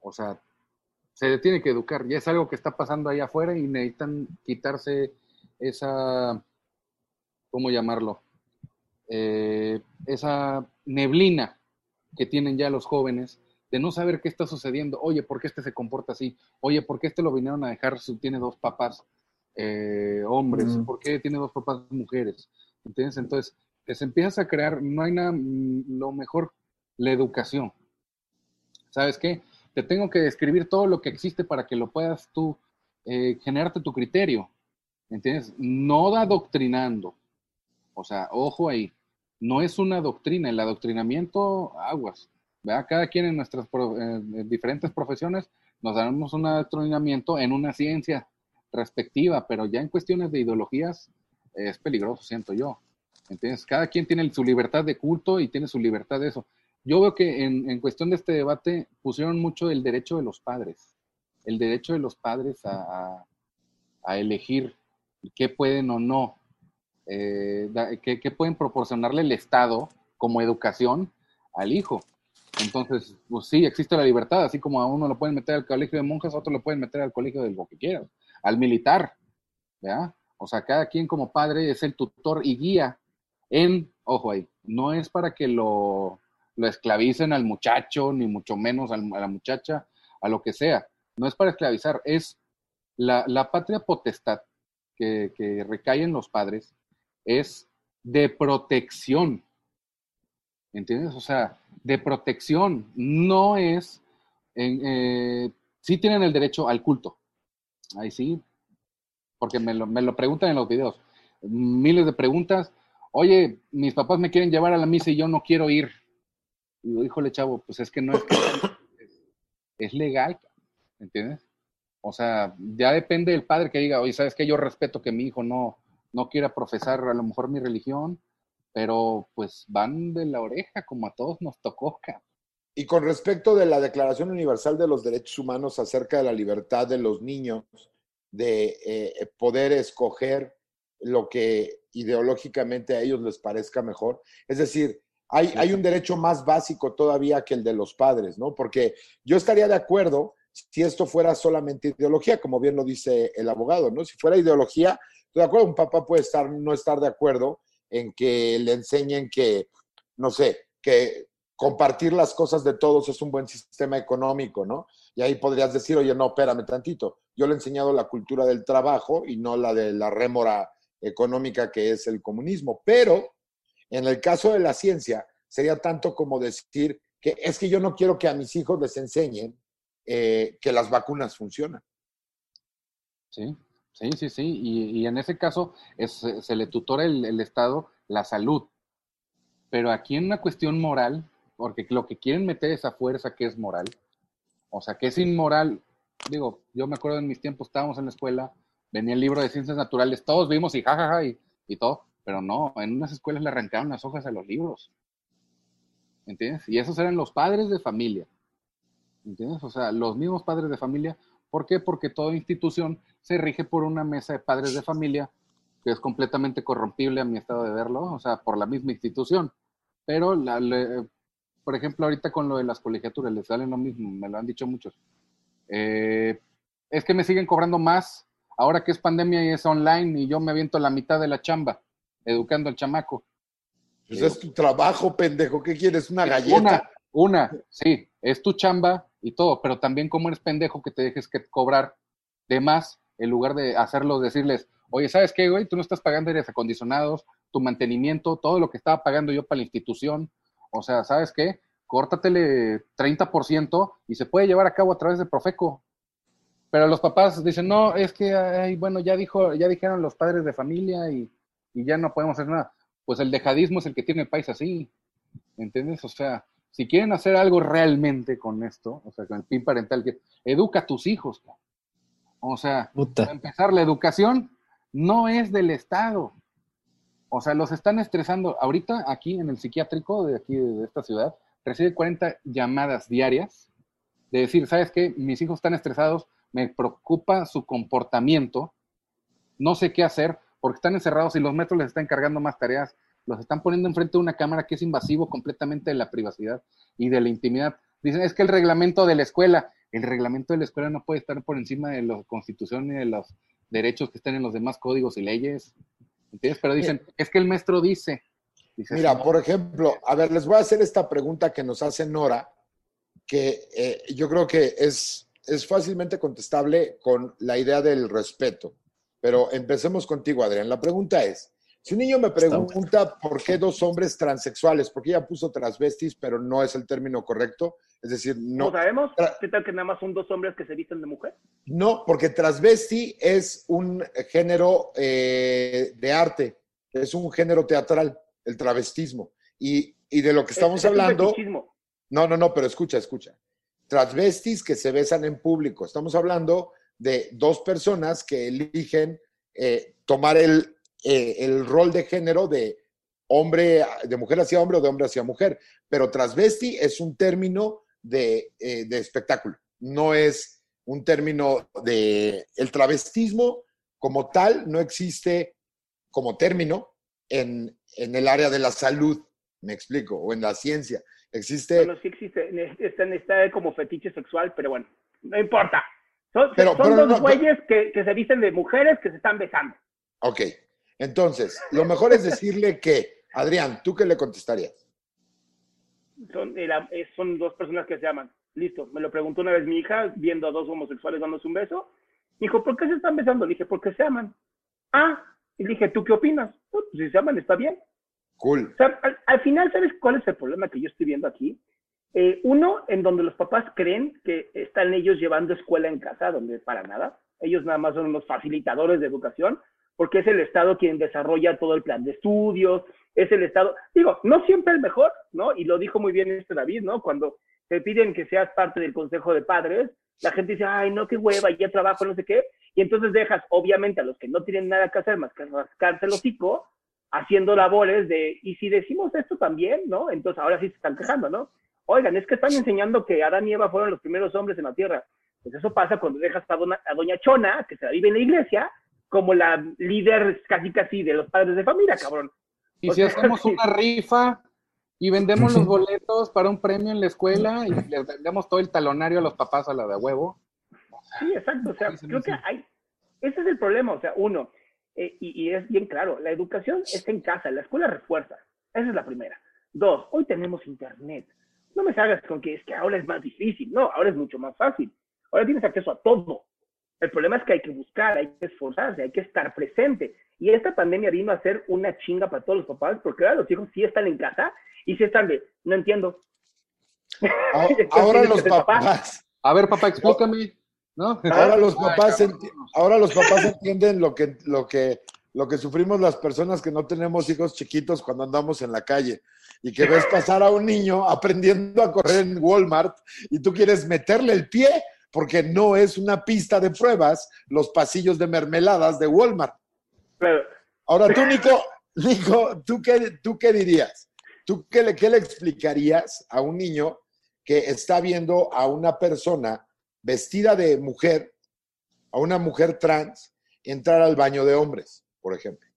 o sea, se tiene que educar. Ya es algo que está pasando ahí afuera y necesitan quitarse esa, ¿cómo llamarlo? Eh, esa neblina que tienen ya los jóvenes de no saber qué está sucediendo. Oye, ¿por qué este se comporta así? Oye, ¿por qué este lo vinieron a dejar? Su, tiene dos papás eh, hombres. ¿Por qué tiene dos papás mujeres? ¿Entiendes? Entonces, que se empieza a crear, no hay nada, mm, lo mejor, la educación. ¿Sabes qué? Te tengo que describir todo lo que existe para que lo puedas tú eh, generarte tu criterio. ¿Entiendes? No adoctrinando. O sea, ojo ahí. No es una doctrina. El adoctrinamiento, aguas. ¿verdad? Cada quien en nuestras diferentes profesiones nos damos un adoctrinamiento en una ciencia respectiva, pero ya en cuestiones de ideologías es peligroso, siento yo. ¿Entiendes? Cada quien tiene su libertad de culto y tiene su libertad de eso. Yo veo que en, cuestión de este debate pusieron mucho el derecho de los padres, el derecho de los padres a- a elegir qué pueden o no, eh, qué, qué pueden proporcionarle el Estado como educación al hijo. Entonces, pues sí, existe la libertad, así como a uno lo pueden meter al colegio de monjas, a otro lo pueden meter al colegio de lo que quieras, al militar, ¿ya? O sea, cada quien como padre es el tutor y guía en, ojo ahí, no es para que lo, lo esclavicen al muchacho, ni mucho menos a la muchacha, a lo que sea. No es para esclavizar, es la, la patria potestad que, que recae en los padres, es de protección. ¿Entiendes? O sea, de protección. No es. Eh, sí tienen el derecho al culto. Ahí sí. Porque me lo, me lo preguntan en los videos. Miles de preguntas. Oye, mis papás me quieren llevar a la misa y yo no quiero ir. Y digo, híjole, chavo, pues es que no es que es legal, ¿entiendes? O sea, ya depende del padre que diga, oye, ¿sabes qué? Yo respeto que mi hijo no, no quiera profesar a lo mejor mi religión, pero pues van de la oreja como a todos nos tocó. Y con respecto de la Declaración Universal de los Derechos Humanos acerca de la libertad de los niños de eh, poder escoger lo que ideológicamente a ellos les parezca mejor. Es decir, hay, hay, un derecho más básico todavía que el de los padres, ¿no? Porque yo estaría de acuerdo si esto fuera solamente ideología, como bien lo dice el abogado, ¿no? Si fuera ideología, de acuerdo, un papá puede estar, no estar de acuerdo en que le enseñen que, no sé, que compartir las cosas de todos es un buen sistema económico, ¿no? Y ahí podrías decir, oye, no, espérame tantito, yo le he enseñado la cultura del trabajo y no la de la rémora económica que es el comunismo. Pero en el caso de la ciencia, sería tanto como decir que es que yo no quiero que a mis hijos les enseñen eh, que las vacunas funcionan. Sí, Sí, sí, sí. Y, en ese caso es, se le tutora el, Estado la salud. Pero aquí en una cuestión moral, porque lo que quieren meter es a fuerza que es moral, o sea, que es inmoral. Digo, yo me acuerdo en mis tiempos, estábamos en la escuela, venía el libro de ciencias naturales, todos vimos y jajaja y, y todo, pero no, en unas escuelas le arrancaron las hojas a los libros. ¿Entiendes? Y esos eran los padres de familia. ¿Entiendes? O sea, los mismos padres de familia ¿Por qué? Porque toda institución se rige por una mesa de padres de familia que es completamente corrompible a mi estado de verlo, o sea, por la misma institución. Pero, la, por ejemplo, ahorita con lo de las colegiaturas, les salen lo mismo, me lo han dicho muchos. Eh, es que me siguen cobrando más ahora que es pandemia y es online y yo me aviento la mitad de la chamba educando al chamaco. Pues es tu trabajo, pendejo. ¿Qué quieres? ¿Una galleta? Una, una, sí, es tu chamba y todo, pero también como eres pendejo que te dejes que cobrar de más en lugar de hacerlo, decirles, oye, ¿sabes qué, güey? Tú no estás pagando aires acondicionados, tu mantenimiento, todo lo que estaba pagando yo para la institución. O sea, ¿sabes qué? Córtatele 30% y se puede llevar a cabo a través de Profeco. Pero los papás dicen, no, es que, ay, bueno, ya dijo, ya dijeron los padres de familia y, y ya no podemos hacer nada. Pues el dejadismo es el que tiene el país así. ¿Entiendes? O sea, si quieren hacer algo realmente con esto, o sea, con el PIN parental, que educa a tus hijos. O sea, para empezar, la educación no es del Estado. O sea, los están estresando. Ahorita, aquí en el psiquiátrico de aquí de esta ciudad, recibe 40 llamadas diarias de decir, ¿sabes qué? Mis hijos están estresados, me preocupa su comportamiento, no sé qué hacer, porque están encerrados y los metros les están cargando más tareas, los están poniendo enfrente de una cámara que es invasivo completamente de la privacidad y de la intimidad. Dicen, es que el reglamento de la escuela, el reglamento de la escuela no puede estar por encima de la constitución ni de los derechos que están en los demás códigos y leyes. ¿Entiendes? Pero dicen, es que el maestro dice. Mira, por ejemplo, a ver, les voy a hacer esta pregunta que nos hace Nora, que eh, yo creo que es, es fácilmente contestable con la idea del respeto. Pero empecemos contigo, Adrián. La pregunta es, si un niño me pregunta por qué dos hombres transexuales, porque ella puso transvestis, pero no es el término correcto, es decir, no. ¿No sabemos? ¿Qué tal que nada más son dos hombres que se visten de mujer? No, porque transvesti es un género eh, de arte, es un género teatral, el travestismo. Y, de lo que estamos hablando. no, no, no, pero escucha, escucha. Transvestis que se besan en público. Estamos hablando de dos personas que eligen eh, tomar el eh, el rol de género de hombre, de mujer hacia hombre o de hombre hacia mujer. Pero transvesti es un término de, eh, de espectáculo, no es un término de... El travestismo como tal no existe como término en, en el área de la salud, me explico, o en la ciencia. Existe... Bueno, sí existe, está, está como fetiche sexual, pero bueno, no importa. Son, son dos güeyes que, que se visten de mujeres que se están besando. Ok, entonces, lo mejor es decirle que, Adrián, ¿tú qué le contestarías? son, era- eh, son dos personas que se aman. Listo, me lo preguntó una vez mi hija, viendo a dos homosexuales dándose un beso. Me dijo, ¿por qué se están besando? Le dije, porque se aman. Ah, y le dije, ¿tú qué opinas? "No, pues si se aman, está bien. Cool. O sea, al, al final, ¿sabes cuál es el problema que yo estoy viendo aquí? Eh, uno, en donde los papás creen que están ellos llevando escuela en casa, donde para nada. Ellos nada más son unos facilitadores de educación, porque es el Estado quien desarrolla todo el plan de estudios, es el Estado, digo, no siempre el mejor, ¿no? Y lo dijo muy bien este David, ¿no? Cuando te piden que seas parte del Consejo de Padres, la gente dice, ay, no, qué hueva, ya trabajo, no sé qué, y entonces dejas, obviamente, a los que no tienen nada que hacer más que rascarse el hocico, haciendo labores de, y si decimos esto también, ¿no? Entonces ahora sí se están quejando, ¿no? Oigan, es que están enseñando que Adán y Eva fueron los primeros hombres en la tierra. Pues eso pasa cuando dejas a, dona- a doña Chona, que se la vive en la iglesia, como la líder casi casi de los padres de familia, cabrón. Y O si sea, hacemos sí. una rifa y vendemos los boletos para un premio en la escuela y les vendemos todo el talonario a los papás a la de huevo. Sí, exacto. O sea, Sí, creo sí. que hay. Ese es el problema. O sea, uno, eh, y, y es bien claro, la educación está en casa, la escuela refuerza. Esa es la primera. Dos, hoy tenemos internet. No me salgas con que es que ahora es más difícil. No, ahora es mucho más fácil. Ahora tienes acceso a todo. El problema es que hay que buscar, hay que esforzarse, hay que estar presente. Y esta pandemia vino a ser una chinga para todos los papás, porque ahora los hijos sí están en casa y sí están de, no entiendo. Ahora tienes los papás, A ver, papá, explícame. ¿No? ahora los Ay, papás, enti- ahora los papás entienden lo que, lo que, lo que sufrimos las personas que no tenemos hijos chiquitos cuando andamos en la calle y que ves pasar a un niño aprendiendo a correr en Walmart y tú quieres meterle el pie porque no es una pista de pruebas los pasillos de mermeladas de Walmart. Claro. Ahora tú, Nico, Nico, ¿tú qué, tú qué dirías? ¿Tú qué le, qué le explicarías a un niño que está viendo a una persona vestida de mujer, a una mujer trans, entrar al baño de hombres, por ejemplo?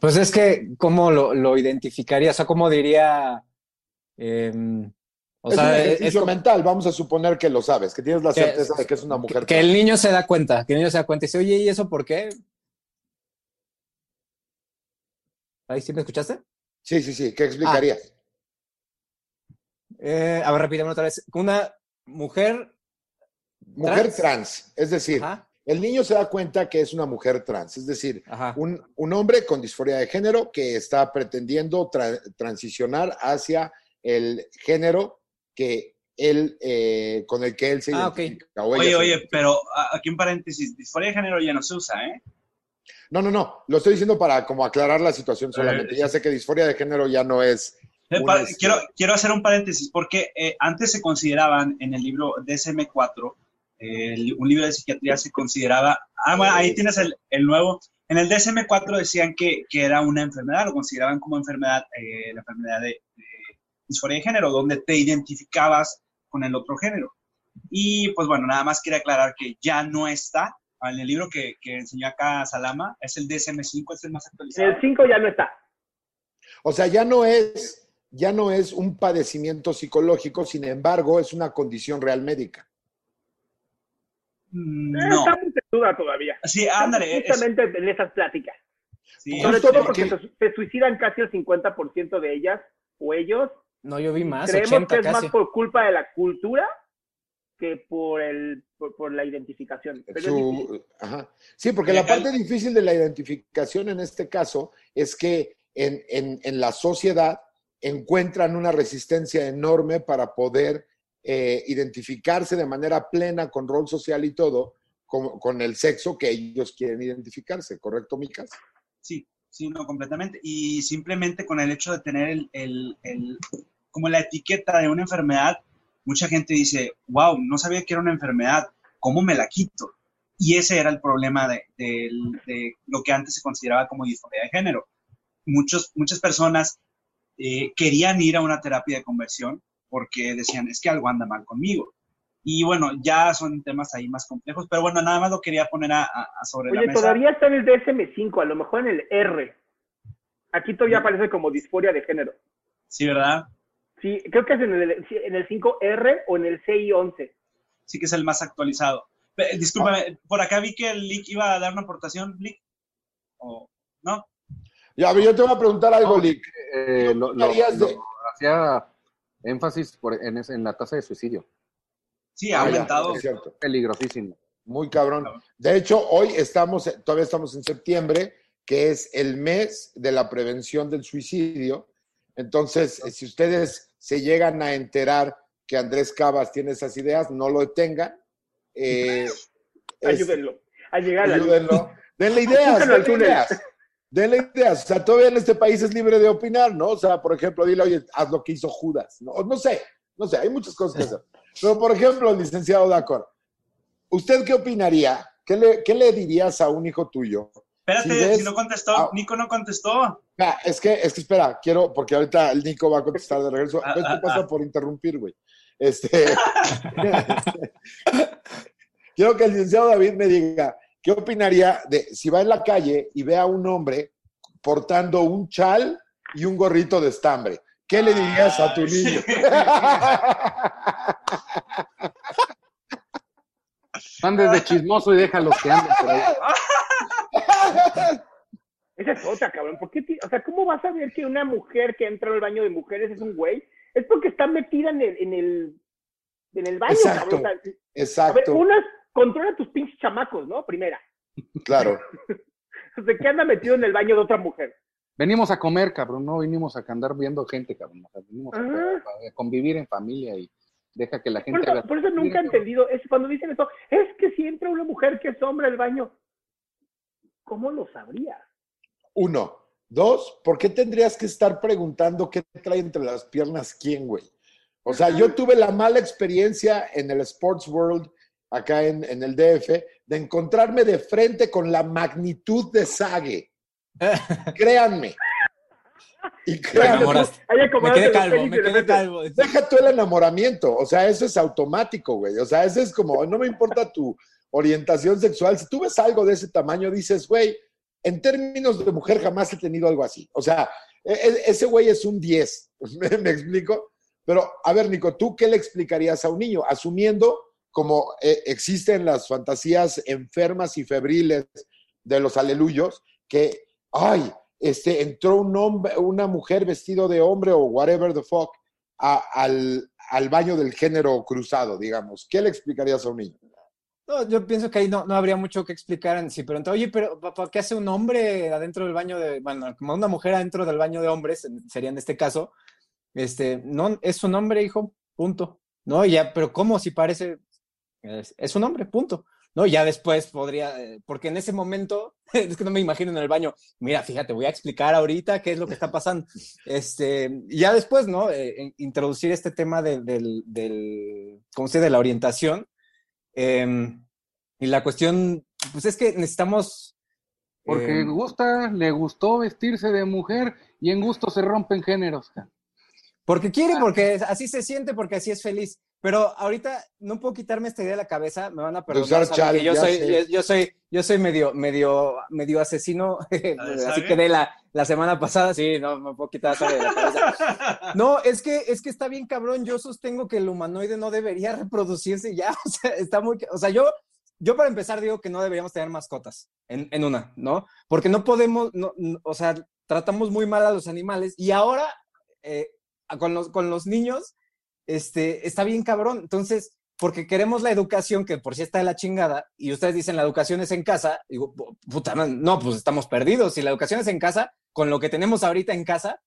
Pues es que, ¿cómo lo, lo identificaría? O sea, ¿cómo diría? em, o es sea, un es ejercicio mental, vamos a suponer que lo sabes, que tienes la Que- certeza de que es una mujer que, que el niño se da cuenta, que el niño se da cuenta y dice, oye, ¿y eso por qué? ¿Ahí sí me escuchaste? Sí, sí, sí, ¿qué explicarías? Eh, a ver, repíteme otra vez. Una mujer. mujer trans. trans, es decir, Ajá, el niño se da cuenta que es una mujer trans, es decir, un, un hombre con disforia de género que está pretendiendo tra- transicionar hacia el género que él, eh, con el que él se Ah, identifica. Oye, se oye, identifica. pero aquí un paréntesis, disforia de género ya no se usa, ¿eh? No, no, no, lo estoy diciendo para como aclarar la situación solamente. Eh, Ya sé que disforia de género ya no es... Eh, este- quiero, quiero hacer un paréntesis porque eh, antes se consideraban en el libro DSM-4, eh, el- un libro de psiquiatría se consideraba, ah, bueno, ahí tienes el, el nuevo, en el DSM-4 decían que, que era una enfermedad, lo consideraban como enfermedad, eh, la enfermedad de disforia de género, donde te identificabas con el otro género. Y pues bueno, nada más quería aclarar que ya no está, en el libro que, que enseñó acá Salama, es el DSM-5, es el más actualizado. el 5 ya no está. O sea, ya no es, ya no es un padecimiento psicológico, sin embargo, es una condición real médica. Mm, Eh, No, Estamos en duda todavía. sí, ándale, es- Justamente en esas pláticas. sí, Sobre todo porque- se suicidan casi el 50% de ellas o ellos. No, yo vi más, Creemos 80 que es casi. más por culpa de la cultura que por, el, por, por la identificación. Pero es difícil. Su- ajá. Sí, porque la parte difícil de la identificación en este caso es que en, en- en la sociedad encuentran una resistencia enorme para poder eh, identificarse de manera plena con rol social y todo, con, con el sexo que ellos quieren identificarse, ¿correcto, Micas? Sí, sí, no, completamente. Y simplemente con el hecho de tener el, el- el- como la etiqueta de una enfermedad, mucha gente dice, wow, no sabía que era una enfermedad, ¿cómo me la quito? Y ese era el problema de, lo que antes se consideraba como disforia de género. Muchos, muchas personas eh, querían ir a una terapia de conversión porque decían, es que algo anda mal conmigo. Y bueno, ya son temas ahí más complejos, pero bueno, nada más lo quería poner a, a- sobre la Oye, mesa. todavía está en el DSM-5, a lo mejor en el R. Aquí todavía aparece como disforia de género. Sí, ¿verdad? Sí, creo que es en el, sí, en el 5R o en el CI11. sí que es el más actualizado. Discúlpame, por acá vi que el Lick iba a dar una aportación, Lick. ¿O no? Ya, a ver, yo te voy a preguntar algo, Lick. Eh, lo, lo- harías de- lo- hacía énfasis por- en, la tasa de suicidio. Sí, ha Ah, ya, aumentado. es cierto. Peligrosísimo. Muy cabrón. De hecho, hoy estamos, todavía estamos en septiembre, que es el mes de la prevención del suicidio. Entonces, eh, si ustedes se llegan a enterar que Andrés Cabas tiene esas ideas, no lo detengan. Eh, Ayúdenlo a llegar ayúdenlo. Denle ideas, denle ideas. Denle ideas. O sea, todavía en este país es libre de opinar, ¿no? O sea, por ejemplo, dile, oye, haz lo que hizo Judas. No, no sé, no sé, hay muchas cosas que hacer. Pero, por ejemplo, licenciado Dacor, ¿usted qué opinaría? ¿Qué le, qué le dirías a un hijo tuyo? Espérate, Si ves- si no contestó, Ah. Nico no contestó. Ah, es que, es que espera, quiero, porque ahorita el Nico va a contestar de regreso. Ah, ¿Ves qué ah, pasa ah. por interrumpir, güey? Este. quiero que el licenciado David me diga, ¿qué opinaría de si va en la calle y ve a un hombre portando un chal y un gorrito de estambre? ¿Qué le dirías a tu niño? Andes de chismoso y déjalos que anden por ahí. Esa es otra, cabrón. ¿Por qué o sea, ¿cómo vas a ver que una mujer que entra al baño de mujeres es un güey? Es porque está metida en el, en el, en el baño, Exacto. cabrón. O sea, a ver, Exacto, una, controla a tus pinches chamacos, ¿no? Primera. claro. ¿De qué anda metido en el baño de otra mujer? Venimos a comer, cabrón, no vinimos a andar viendo gente, cabrón. O sea, venimos a, a convivir en familia y deja que la gente Por haga eso, por eso nunca he entendido, es cuando dicen eso, es que si entra una mujer que es hombre al baño, ¿cómo lo sabría? Uno. Dos, ¿por qué tendrías que estar preguntando qué trae entre las piernas quién, güey? O sea, yo tuve la mala experiencia en el Sports World, acá en, en el DF, de encontrarme de frente con la magnitud de Sage. Créanme. Y Me créanme, Me quedé calvo, me quedé calvo. deja tú el enamoramiento. O sea, eso es automático, güey. O sea, eso es como, no me importa tu orientación sexual. Si tú ves algo de ese tamaño, dices, güey, en términos de mujer jamás he tenido algo así. O sea, e- e- ese güey es un 10. ¿Me, explico? Pero, a ver, Nico, ¿tú qué le explicarías a un niño? Asumiendo, como eh, existen las fantasías enfermas y febriles de los aleluyos, que, ay, este, entró un hombre, una mujer vestido de hombre o whatever the fuck al, al baño del género cruzado, digamos. ¿Qué le explicarías a un niño? Yo pienso que ahí no, no habría mucho que explicar en sí, pero entonces, oye, pero ¿para qué hace un hombre adentro del baño de, bueno, como una mujer adentro del baño de hombres, sería en este caso, este, no, es un hombre, hijo, punto. No, ya, pero ¿cómo si parece? Es, un hombre, punto. No, ya después podría, eh, porque en ese momento, es que no me imagino en el baño, mira, fíjate, voy a explicar ahorita qué es lo que está pasando. Este, ya después, ¿no? Eh, en- introducir este tema de- del, del, ¿cómo se? De la orientación. Em, y la cuestión, pues es que necesitamos. Porque em, gusta, le gustó vestirse de mujer y en gusto se rompen géneros. porque quiere, porque así se siente, porque así es feliz. Pero ahorita no puedo quitarme esta idea de la cabeza, me van a perdonar. usar saben chal, que yo soy, yo, yo soy, yo soy medio, medio, medio asesino, de así Sage? quedé la, la semana pasada, sí, no me puedo quitar esa de la cabeza. No, es que, es que está bien cabrón. Yo sostengo que el humanoide no debería reproducirse ya. O sea, está muy. O sea, yo, yo para empezar digo que no deberíamos tener mascotas en, en una, ¿no? Porque no podemos, no, no- o sea, tratamos muy mal a los animales y ahora eh, con, los, con los niños este, está bien cabrón. Entonces, porque queremos la educación, que por si está de la chingada, y ustedes dicen la educación es en casa, digo, puta, no, pues estamos perdidos. Si la educación es en casa, con lo que tenemos ahorita en casa,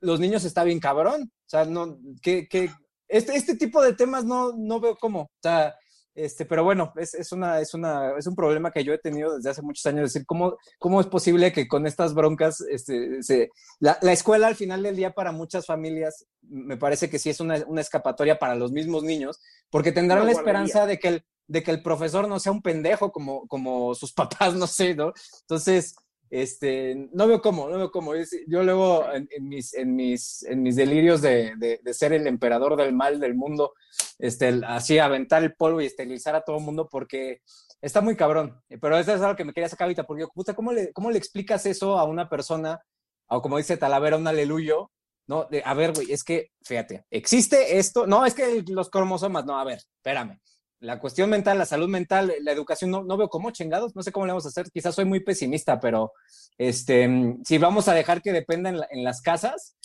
los niños está bien cabrón. O sea, no, que, que este, este tipo de temas no, no veo cómo. O sea, este, pero bueno, es, es, una, es, una, es un problema que yo he tenido desde hace muchos años, decir, ¿cómo, cómo es posible que con estas broncas, este, se, la, la escuela al final del día para muchas familias, me parece que sí es una, una escapatoria para los mismos niños, porque tendrán la esperanza de que, el, de que el profesor no sea un pendejo como, como sus papás, no sé, ¿no? Entonces, este, no veo cómo, no veo cómo. Es- Yo luego en, en mis, en, mis, en mis delirios de, de, de ser el emperador del mal del mundo, este, así aventar el polvo y esterilizar a todo el mundo porque está muy cabrón. Pero eso es algo que me quería sacar ahorita, porque yo, puta, ¿cómo le, ¿cómo le explicas eso a una persona, o como dice Talavera, un aleluyo? No, de, a ver, güey, es que, fíjate, existe esto, no, es que los cromosomas, no, a ver, espérame. La cuestión mental, la salud mental, la educación, no, no veo cómo chingados, no sé cómo le vamos a hacer, quizás soy muy pesimista, pero este, si vamos a dejar que dependa en, en las casas,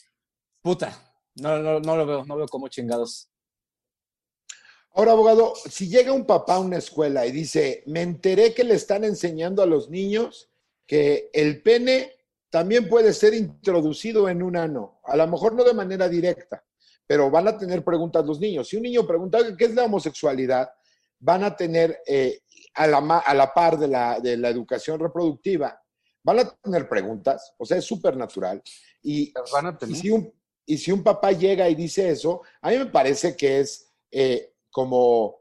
puta, no, no, no lo veo, no veo cómo chingados. Ahora, abogado, si llega un papá a una escuela y dice, me enteré que le están enseñando a los niños que el pene también puede ser introducido en un ano, a lo mejor no de manera directa, pero van a tener preguntas los niños. Si un niño pregunta qué es la homosexualidad, van a tener eh, a, la, a la par de la, de la educación reproductiva, van a tener preguntas, o sea, es súper natural. Y, Las van a y si, un, y si un papá llega y dice eso, a mí me parece que es eh, como,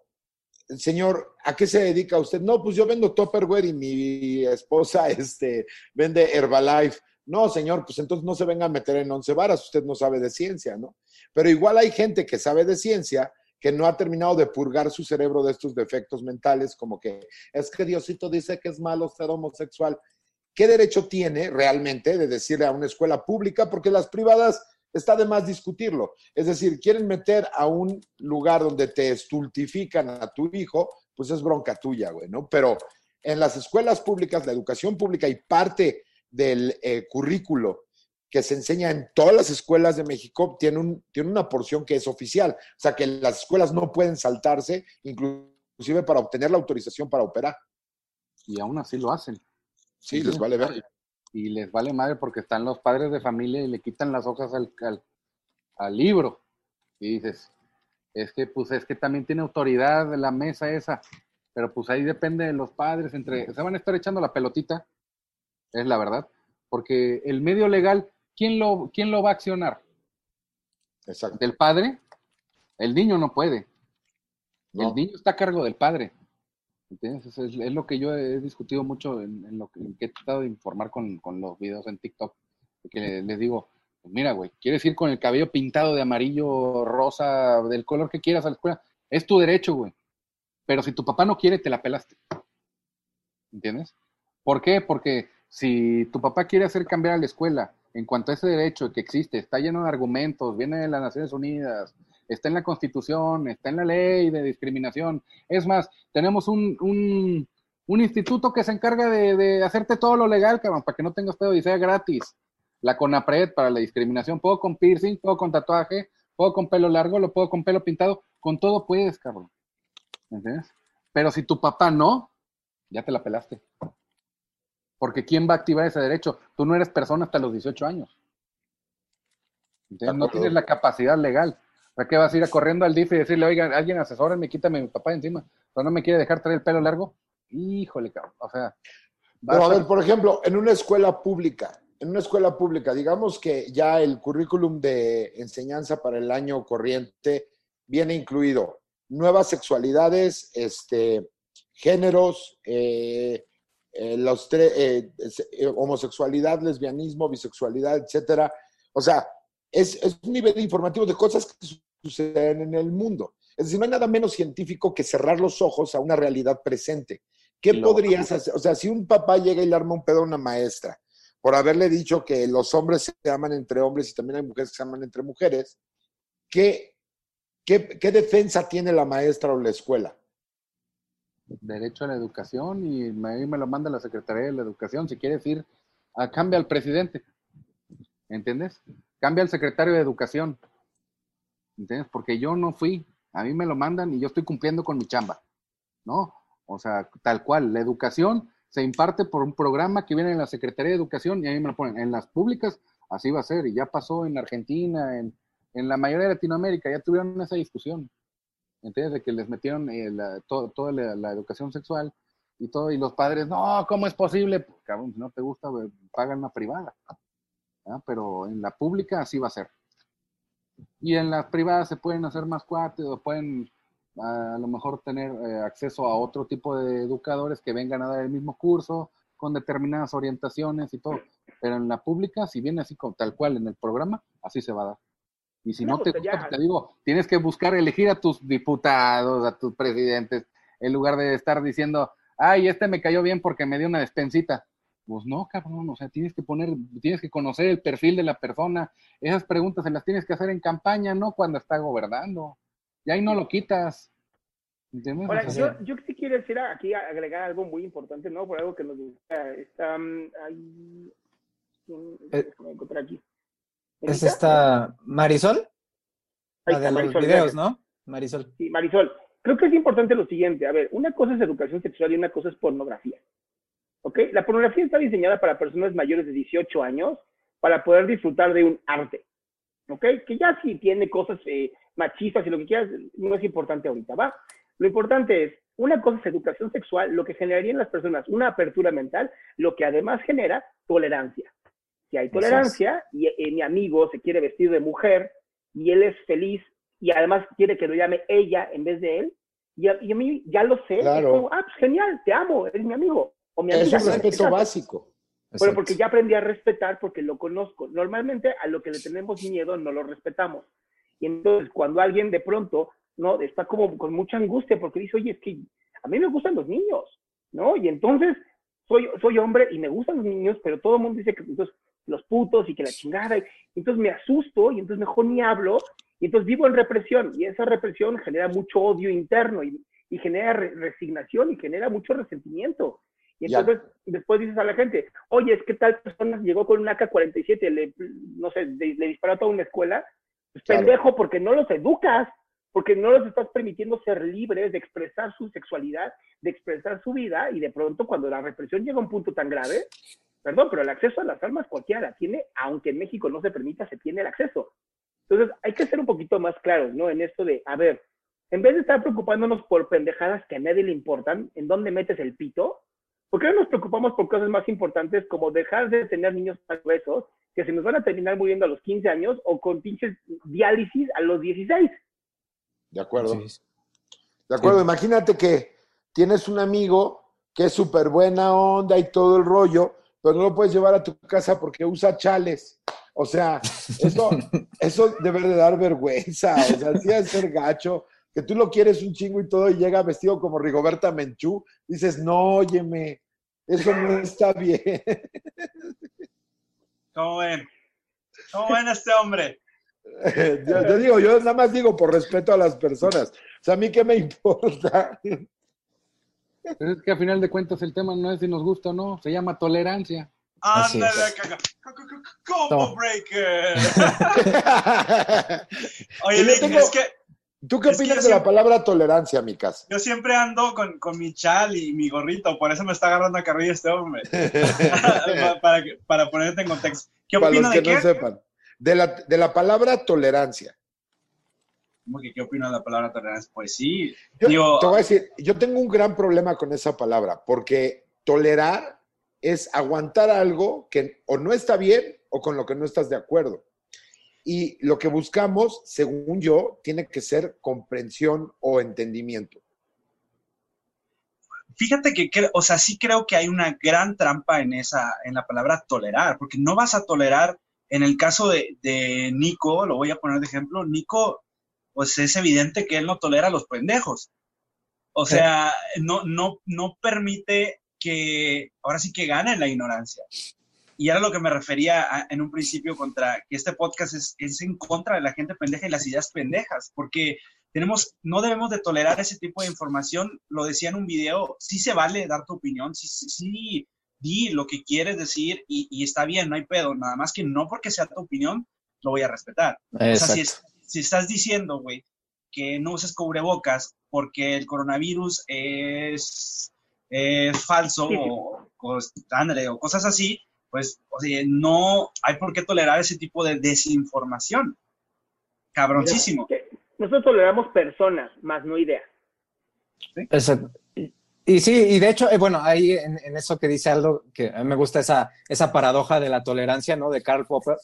señor, ¿a qué se dedica usted? No, pues yo vendo Tupperware y mi esposa este, vende Herbalife. No, señor, pues entonces no se venga a meter en once varas, usted no sabe de ciencia, ¿no? Pero igual hay gente que sabe de ciencia que no ha terminado de purgar su cerebro de estos defectos mentales, como que es que Diosito dice que es malo ser homosexual. ¿Qué derecho tiene realmente de decirle a una escuela pública? Porque las privadas está de más discutirlo. Es decir, quieren meter a un lugar donde te estultifican a tu hijo, pues es bronca tuya, güey, ¿no? Pero en las escuelas públicas, la educación pública y parte del eh, currículo que se enseña en todas las escuelas de México tiene, un, tiene una porción que es oficial. O sea, que las escuelas no pueden saltarse, inclusive para obtener la autorización para operar. Y aún así lo hacen. Sí, les vale ver. Y les vale madre porque están los padres de familia y le quitan las hojas al, al, al libro. Y dices, es que pues es que también tiene autoridad la mesa esa. Pero pues ahí depende de los padres, entre, se van a estar echando la pelotita, es la verdad. Porque el medio legal, ¿quién lo, quién lo va a accionar? Exacto. ¿Del padre? El niño no puede. ¿no? El niño está a cargo del padre. ¿Entiendes? Es, es- lo que yo he discutido mucho en, en lo que, en que he tratado de informar con, con los videos en TikTok. Que le- les digo, pues mira, güey, quieres ir con el cabello pintado de amarillo, rosa, del color que quieras a la escuela. Es tu derecho, güey. Pero si tu papá no quiere, te la pelaste. ¿Entiendes? ¿Por qué? Porque si tu papá quiere hacer cambiar a la escuela en cuanto a ese derecho que existe, está lleno de argumentos, viene de las Naciones Unidas, está en la Constitución, está en la ley de discriminación. Es más, tenemos un, un, instituto que se encarga de, de hacerte todo lo legal, cabrón, para que no tengas pedo y sea gratis. La CONAPRED para la discriminación. Puedo con piercing, puedo con tatuaje, puedo con pelo largo, lo puedo con pelo pintado, con todo puedes, cabrón. ¿Entiendes? Pero si tu papá no, ya te la pelaste. Porque ¿quién va a activar ese derecho? Tú no eres persona hasta los 18 años. No tienes la capacidad legal. ¿Para qué vas a ir a corriendo al DIF y decirle, oiga, alguien asesórenme, quítame mi papá encima? ¿O no me quiere dejar traer el pelo largo? Híjole, cabrón. O sea, Pero a- ver, por ejemplo, en una escuela pública, en una escuela pública, digamos que ya el currículum de enseñanza para el año corriente viene incluido nuevas sexualidades, este, géneros, eh, eh, los tres, eh, eh, homosexualidad, lesbianismo, bisexualidad, etcétera. O sea, es, es un nivel informativo de cosas que su- suceden en el mundo. Es decir, no hay nada menos científico que cerrar los ojos a una realidad presente. ¿Qué podrías hacer? O sea, si un papá llega y le arma un pedo a una maestra por haberle dicho que los hombres se aman entre hombres y también hay mujeres que se aman entre mujeres, ¿qué, qué, qué defensa tiene la maestra o la escuela? Derecho a la educación y me, me lo manda la Secretaría de la Educación. Si quieres ir, a, cambia al presidente. ¿Entiendes? Cambia al secretario de Educación. ¿Entiendes? Porque yo no fui. A mí me lo mandan y yo estoy cumpliendo con mi chamba. ¿No? O sea, tal cual. La educación se imparte por un programa que viene en la Secretaría de Educación y ahí me lo ponen. En las públicas, así va a ser. Y ya pasó en Argentina, en, en la mayoría de Latinoamérica, ya tuvieron esa discusión. ¿Entiendes? De que les metieron eh, la, toda la, la educación sexual y todo, y los padres, no, ¿cómo es posible? Pues, cabrón, si no te gusta, güey, paga en una privada. ¿ah? Pero en la pública así va a ser. Y en las privadas se pueden hacer más cuates o pueden a, lo mejor tener eh, acceso a otro tipo de educadores que vengan a dar el mismo curso con determinadas orientaciones y todo. Pero en la pública, si viene así como tal cual en el programa, así se va a dar. Y si no, No, te pues gusta, ya. pues te digo, tienes que buscar elegir a tus diputados, a tus presidentes, en lugar de estar diciendo, ay, este me cayó bien porque me dio una despensita. Pues no, cabrón, o sea, tienes que poner, tienes que conocer el perfil de la persona. Esas preguntas se las tienes que hacer en campaña, no cuando está gobernando. Y ahí no lo quitas. Ahora, O sea, yo, yo sí quiero decir aquí agregar algo muy importante, ¿no? Por algo que nos gusta. Está, mm, ahí, Eh, aquí. Es esta Marisol, la de los videos. ¿no? Marisol. Sí, Marisol, creo que es importante lo siguiente. A ver, una cosa es educación sexual y una cosa es pornografía. ¿Ok? La pornografía está diseñada para personas mayores de 18 años para poder disfrutar de un arte. ¿Ok? Que ya si tiene cosas eh, machistas y lo que quieras, no es importante ahorita, ¿va? Lo importante es, una cosa es educación sexual, lo que generaría en las personas una apertura mental, lo que además genera tolerancia. Si hay es. tolerancia y eh, mi amigo se quiere vestir de mujer y él es feliz y además quiere que lo llame ella en vez de él, y a, y a mí ya lo sé, Claro. como, ah, pues genial, te amo, eres mi amigo. O mi Es un respeto básico. Bueno, porque ya aprendí a respetar porque lo conozco. Normalmente a lo que le tenemos miedo no lo respetamos. Y entonces cuando alguien de pronto no está como con mucha angustia porque dice, oye, es que a mí me gustan los niños, ¿no? Y entonces soy, soy hombre y me gustan los niños, pero todo el mundo dice que entonces los putos y que la chingada. Y entonces me asusto y entonces mejor ni hablo. Y entonces vivo en represión y esa represión genera mucho odio interno y, y genera re- resignación y genera mucho resentimiento. Y Ya. entonces después dices a la gente, oye, es que tal persona llegó con un AK-47, le, no sé, le, le disparó a toda una escuela. Pues Claro. pendejo, porque no los educas, porque no los estás permitiendo ser libres de expresar su sexualidad, de expresar su vida, y de pronto cuando la represión llega a un punto tan grave, perdón, pero el acceso a las armas cualquiera la tiene, aunque en México no se permita, se tiene el acceso. Entonces hay que ser un poquito más claros, ¿no? En esto de, a ver, en vez de estar preocupándonos por pendejadas que a nadie le importan, ¿en dónde metes el pito? ¿Por qué no nos preocupamos por cosas más importantes como dejar de tener niños tan gruesos que se nos van a terminar muriendo a los 15 años o con pinches diálisis a los 16? De acuerdo. Sí. De acuerdo, imagínate que tienes un amigo que es súper buena onda y todo el rollo, pero no lo puedes llevar a tu casa porque usa chales. O sea, eso, eso debe de dar vergüenza. O sea, sí es ser gacho, que tú lo quieres un chingo y todo y llega vestido como Rigoberta Menchú. Dices, no, óyeme, eso no está bien. ¿Cómo ven? ¿Cómo ven este hombre? Yo, yo digo, yo nada más digo por respeto a las personas. O sea, a mí qué me importa. Pero es que a final de cuentas el tema no es si nos gusta o no, se llama tolerancia. Ándale, caca. Combo breaker. Oye, Lin, tengo- es que ¿Tú qué opinas de la palabra tolerancia, mi casa? yo siempre ando con, con mi chal y mi gorrito, por eso me está agarrando a carrilla este hombre. para, para ponerte en contexto. ¿Qué Para opina los de que qué? no sepan. De la, de la palabra tolerancia. ¿Cómo que qué opina de la palabra tolerancia? Pues sí. Yo Digo, te voy a decir, yo tengo un gran problema con esa palabra, porque tolerar es aguantar algo que o no está bien o con lo que no estás de acuerdo. Y lo que buscamos, según yo, tiene que ser comprensión o entendimiento. fíjate que, o sea, sí creo que hay una gran trampa en esa, en la palabra tolerar, porque no vas a tolerar, en el caso de, de Nico, lo voy a poner de ejemplo, Nico, pues es evidente que él no tolera a los pendejos. O sea, no, no, no permite que, ahora sí que gane la ignorancia. Y era lo que me refería a- en un principio contra que este podcast es, es en contra de la gente pendeja y las ideas pendejas, porque tenemos, no debemos de tolerar ese tipo de información. Lo decía en un video, sí se vale dar tu opinión, sí, sí, sí di lo que quieres decir y, y está bien, no hay pedo, nada más que no porque sea tu opinión, lo voy a respetar. O sea, si, es- si estás diciendo, güey, que no uses cubrebocas porque el coronavirus es, es falso Sí, o, o, ándale, o cosas así, pues, o sea, no hay por qué tolerar ese tipo de desinformación. Cabroncísimo. Nosotros toleramos personas, más no ideas. Exacto. Y- Y sí, y de hecho, eh, bueno, ahí en, en eso que dice Aldo, que a mí me gusta esa, esa paradoja de la tolerancia, ¿no? De Karl Popper,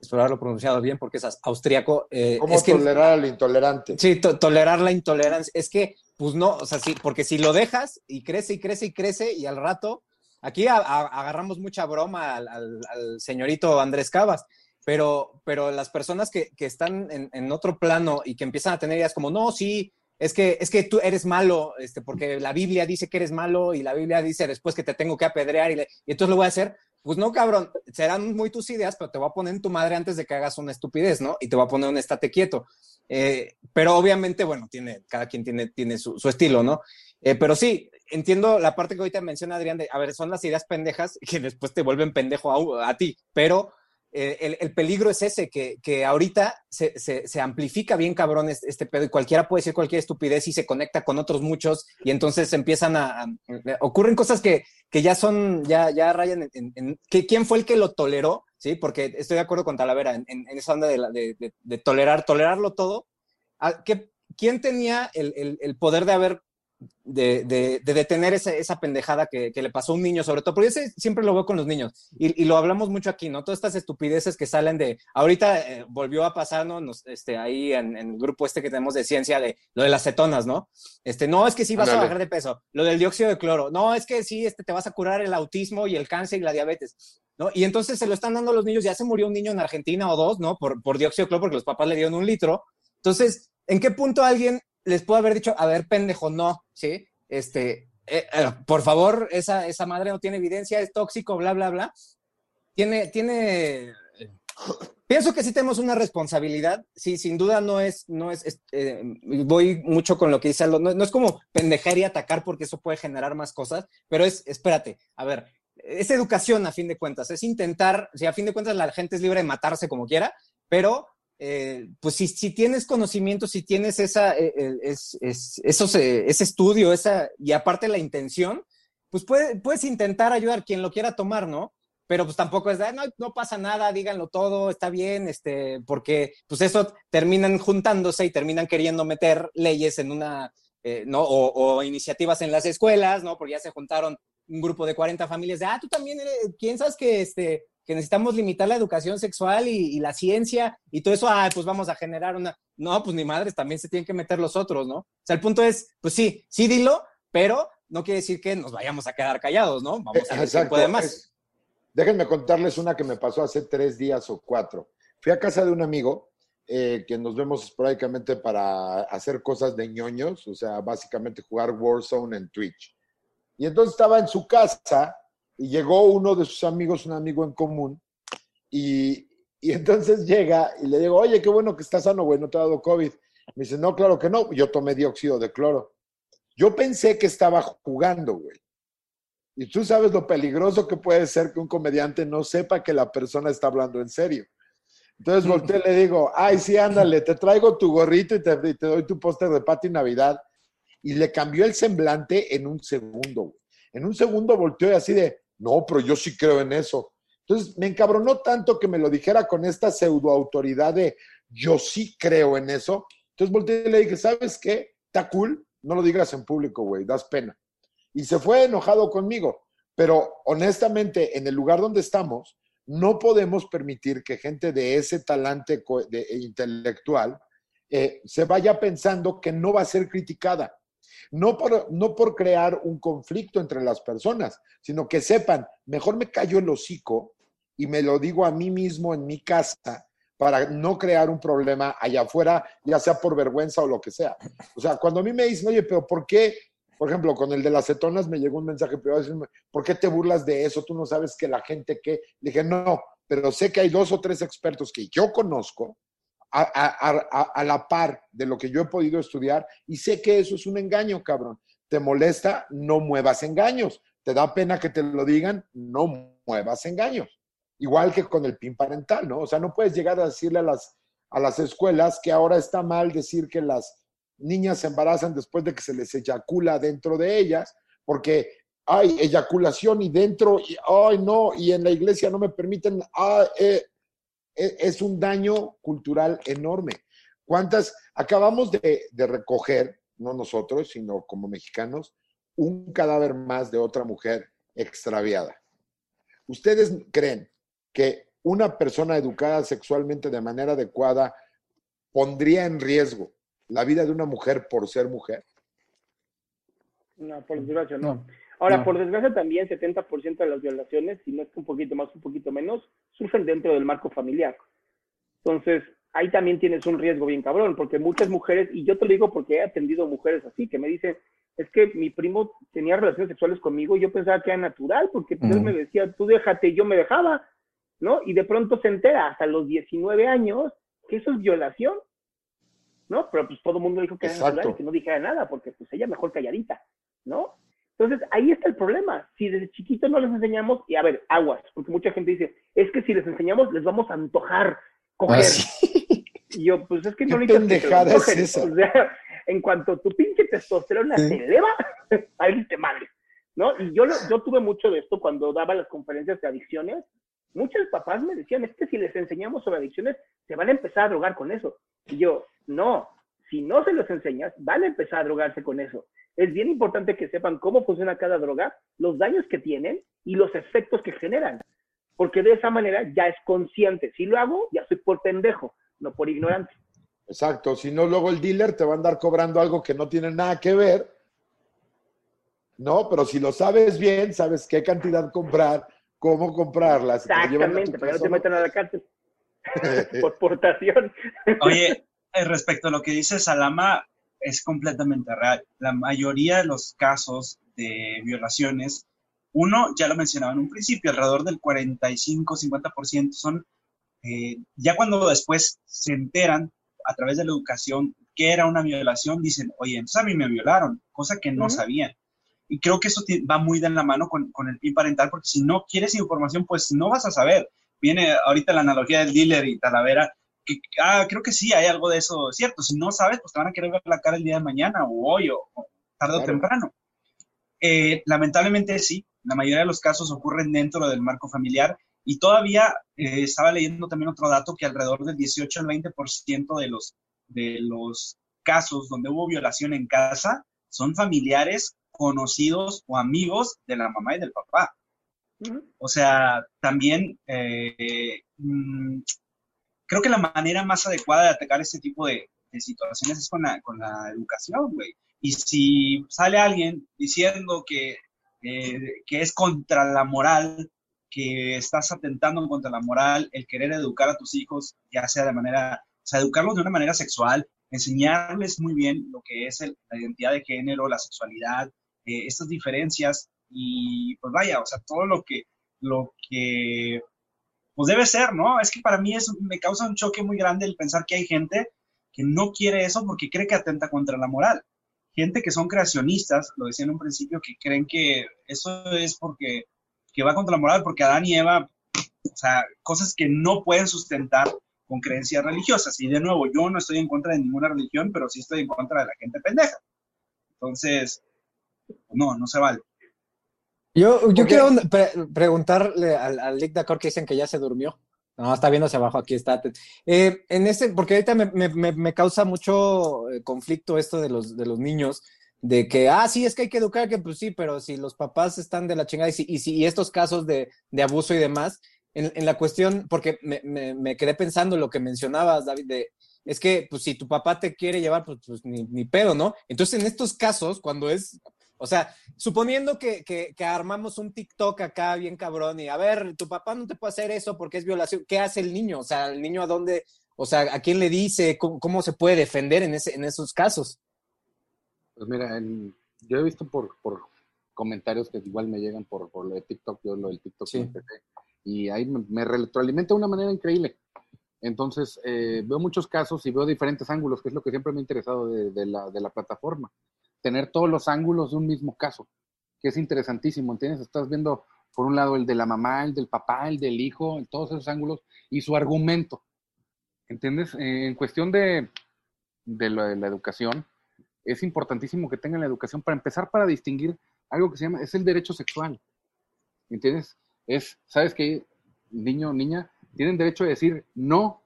espero haberlo pronunciado bien porque es austriaco. eh, ¿Cómo es que, tolerar al intolerante? Sí, to- tolerar la intolerancia. Es que, pues no, o sea, sí, porque si lo dejas y crece y crece y crece y al rato, aquí a- a- agarramos mucha broma al, al- al señorito Andrés Cabas, pero, pero las personas que, que están en, en otro plano y que empiezan a tener ideas como, no, sí, es que, es que tú eres malo, este, porque la Biblia dice que eres malo y la Biblia dice después que te tengo que apedrear y, le- y entonces lo voy a hacer, pues no, cabrón, serán muy tus ideas, pero te voy a poner en tu madre antes de que hagas una estupidez, ¿no? Y te voy a poner un estate quieto. Eh, pero obviamente, bueno, tiene, cada quien tiene, tiene su, su estilo, ¿no? Eh, pero sí, entiendo la parte que ahorita menciona Adrián de, a ver, son las ideas pendejas que después te vuelven pendejo a, a ti, pero el, el, peligro es ese, que, que ahorita se, se, amplifica bien cabrón este, este, pedo y cualquiera puede decir cualquier estupidez y se conecta con otros muchos y entonces empiezan a... a ocurren cosas que, que, ya son, ya, ya rayan en, que quién fue el que lo toleró, ¿sí? Porque estoy de acuerdo con Talavera en, esa onda de, de, tolerar, tolerarlo todo. ¿Qué, ¿Quién tenía el, el poder de haber de, de, de, detener esa, esa pendejada que, que, le pasó a un niño, sobre todo, porque yo siempre lo veo con los niños, y, y, lo hablamos mucho aquí, ¿no? Todas estas estupideces que salen de, ahorita eh, volvió a pasarnos, ¿no? este, ahí en, en, el grupo este que tenemos de ciencia, de lo de las cetonas, ¿no? Este, no, es que sí vas Andale. a bajar de peso, lo del dióxido de cloro, no, es que sí, este, te vas a curar el autismo y el cáncer y la diabetes, ¿no? Y entonces se lo están dando a los niños, ya se murió un niño en Argentina o dos, ¿no? Por, por dióxido de cloro, porque los papás le dieron un litro, entonces, ¿en qué punto alguien les puedo haber dicho, a ver, pendejo, no, ¿sí? Este, eh, eh, por favor, esa, esa madre no tiene evidencia, es tóxico, bla, bla, bla. Tiene, tiene, pienso que sí tenemos una responsabilidad, sí, sin duda no es, no es, eh, voy mucho con lo que dice no, no, es como pendejar y atacar porque eso puede generar más cosas, pero es, espérate, a ver, es educación a fin de cuentas, es intentar, si a fin de cuentas la gente es libre de matarse como quiera, pero eh, pues si, tienes conocimiento, si tienes esa, eh, eh es, es, esos, eh, ese estudio, esa, y aparte la intención, pues puede, puedes intentar ayudar quien lo quiera tomar, ¿no? Pero pues tampoco es de, no, pasa nada, díganlo todo, está bien, este, porque pues eso terminan juntándose y terminan queriendo meter leyes en una, ¿no? O, o, iniciativas en las escuelas, ¿no? Porque ya se juntaron un grupo de 40 familias de, ah, tú también eres, piensas que, este, que necesitamos limitar la educación sexual y, y, la ciencia y todo eso, ah, pues vamos a generar una. No, pues ni madres, también se tienen que meter los otros, ¿no? O sea, el punto es, pues sí, sí dilo, pero no quiere decir que nos vayamos a quedar callados, ¿no? Vamos a ver si puede más. Es, déjenme contarles una que me pasó hace tres días o cuatro. Fui a casa de un amigo eh, que nos vemos esporádicamente para hacer cosas de ñoños, o sea, básicamente jugar Warzone en Twitch. Y entonces estaba en su casa y llegó uno de sus amigos, un amigo en común, y, y entonces llega y le digo, oye, qué bueno que estás sano, güey, no te ha dado COVID. Me dice, no, claro que no, yo tomé dióxido de cloro. Yo pensé que estaba jugando, güey. Y tú sabes lo peligroso que puede ser que un comediante no sepa que la persona está hablando en serio. Entonces volteé y le digo, ay, sí, ándale, te traigo tu gorrito y te, y te doy tu póster de Pati Navidad. Y le cambió el semblante en un segundo, güey. En un segundo volteó y así de, no, pero yo sí creo en eso. Entonces me encabronó tanto que me lo dijera con esta pseudo autoridad de yo sí creo en eso. Entonces volteé y le dije, ¿sabes qué? Está cool, no lo digas en público, güey, das pena. Y se fue enojado conmigo. Pero honestamente, en el lugar donde estamos, no podemos permitir que gente de ese talante de, de, intelectual eh, se vaya pensando que no va a ser criticada no por, no por crear un conflicto entre las personas, sino que sepan, mejor me callo el hocico y me lo digo a mí mismo en mi casa para no crear un problema allá afuera, ya sea por vergüenza o lo que sea. O sea, cuando a mí me dicen, oye, pero ¿por qué? Por ejemplo, con el de las cetonas me llegó un mensaje privado, ¿por qué te burlas de eso? Tú no sabes que la gente que... Le dije, no, pero sé que hay dos o tres expertos que yo conozco a, la par de lo que yo he podido estudiar y sé que eso es un engaño, cabrón. ¿Te molesta? No muevas engaños. ¿Te da pena que te lo digan? No muevas engaños. Igual que con el PIN parental, ¿no? O sea, no puedes llegar a decirle a las, a las escuelas que ahora está mal decir que las niñas se embarazan después de que se les eyacula dentro de ellas, porque hay eyaculación y dentro, y ay no, y en la iglesia no me permiten, ah, eh, es un daño cultural enorme. ¿Cuántas? Acabamos de, de, recoger, no nosotros, sino como mexicanos, un cadáver más de otra mujer extraviada. ¿Ustedes creen que una persona educada sexualmente de manera adecuada pondría en riesgo la vida de una mujer por ser mujer? No, por desgracia no. no. Ahora, no. por desgracia también 70% de las violaciones, si no es que un poquito más, un poquito menos, surgen dentro del marco familiar. Entonces, ahí también tienes un riesgo bien cabrón, porque muchas mujeres, y yo te lo digo porque he atendido mujeres así, que me dicen, es que mi primo tenía relaciones sexuales conmigo y yo pensaba que era natural, porque pues, él me decía, tú déjate, y yo me dejaba, ¿no? Y de pronto se entera hasta los 19 años que eso es violación, ¿no? Pero pues todo el mundo dijo que era natural y que no dijera nada, porque pues ella mejor calladita, ¿no? Entonces, ahí está el problema. Si desde chiquito no les enseñamos, y a ver, aguas, porque mucha gente dice, es que si les enseñamos, les vamos a antojar coger. Ah, sí. Y yo, pues es que ¿Qué no lo pendejada es esa? O sea, en cuanto tu pinche testosterona Sí. se eleva, ahí te madre, ¿no? Y yo, yo tuve mucho de esto cuando daba las conferencias de adicciones. Muchos papás me decían, es que si les enseñamos sobre adicciones, se van a empezar a drogar con eso. Y yo, no, si no se los enseñas, van a empezar a drogarse con eso. Es bien importante que sepan cómo funciona cada droga, los daños que tienen y los efectos que generan. Porque de esa manera ya es consciente. Si lo hago, ya soy por pendejo, no por ignorante. Exacto, si no, luego el dealer te va a andar cobrando algo que no tiene nada que ver. No, pero si lo sabes bien, sabes qué cantidad comprar, cómo comprarlas. Exactamente, para que no te metan a la cárcel por portación. Oye, eh, respecto a lo que dice Salama, es completamente real. La mayoría de los casos de violaciones, uno, ya lo mencionaba en un principio, alrededor del 45-50% son, eh, ya cuando después se enteran a través de la educación que era una violación, dicen, oye, entonces a mí me violaron, cosa que no Ujú. sabían. Y creo que eso va muy de la mano con, con el PIN parental, porque si no quieres información, pues no vas a saber. Viene ahorita la analogía del dealer y Talavera, que, ah, creo que sí, hay algo de eso cierto. Si no sabes, pues te van a querer ver la cara el día de mañana o hoy o, o tarde o temprano. Eh, lamentablemente sí, la mayoría de los casos ocurren dentro del marco familiar y todavía eh, estaba leyendo también otro dato que alrededor del 18 al 20% de los, de los casos donde hubo violación en casa son familiares, conocidos o amigos de la mamá y del papá. O sea, también eh, mm, creo que la manera más adecuada de atacar este tipo de, situaciones es con la, con la educación, güey. Y si sale alguien diciendo que, eh, que es contra la moral, que estás atentando contra la moral, el querer educar a tus hijos, ya sea de manera, o sea, educarlos de una manera sexual, enseñarles muy bien lo que es el- la identidad de género, la sexualidad, eh, estas diferencias y pues vaya, o sea, todo lo que, lo que, pues debe ser, ¿no? Es que para mí eso me causa un choque muy grande el pensar que hay gente que no quiere eso porque cree que atenta contra la moral. Gente que son creacionistas, lo decía en un principio, que creen que eso es porque que va contra la moral, porque Adán y Eva, o sea, cosas que no pueden sustentar con creencias religiosas. Y de nuevo, yo no estoy en contra de ninguna religión, pero sí estoy en contra de la gente pendeja. Entonces, no, no se vale. Yo, yo quiero pre- preguntarle al, al Lick D'accord que dicen que ya se durmió. No, está viendo hacia abajo, aquí está. Eh, en ese, porque ahorita me, me- me- causa mucho eh, conflicto esto de los, de los niños, de que, ah, sí, es que hay que educar, que pues sí, pero si los papás están de la chingada y, si, y, si- y estos casos de, de abuso y demás, en, en la cuestión, porque me, me- me quedé pensando lo que mencionabas, David, de, es que pues si tu papá te quiere llevar, pues, pues ni, ni pedo, ¿no? Entonces en estos casos, cuando es, o sea, suponiendo que, que, que armamos un TikTok acá bien cabrón y a ver, tu papá no te puede hacer eso porque es violación, ¿qué hace el niño? O sea, el niño a dónde, o sea, a quién le dice, cómo, cómo se puede defender en, ese, en esos casos. Pues mira, en- yo he visto por, por comentarios que igual me llegan por, por lo de TikTok, yo lo del TikTok Sí. empecé, y ahí me, me retroalimenta de una manera increíble. Entonces, eh, veo muchos casos y veo diferentes ángulos, que es lo que siempre me ha interesado de, de la, de la plataforma. Tener todos los ángulos de un mismo caso, que es interesantísimo, ¿entiendes? Estás viendo, por un lado, el de la mamá, el del papá, el del hijo, todos esos ángulos, y su argumento, ¿entiendes? Eh, en cuestión de, de la educación, es importantísimo que tengan la educación para empezar para distinguir algo que se llama, es el derecho sexual. ¿Entiendes? Es, ¿sabes qué? Niño o niña, tienen derecho a decir no.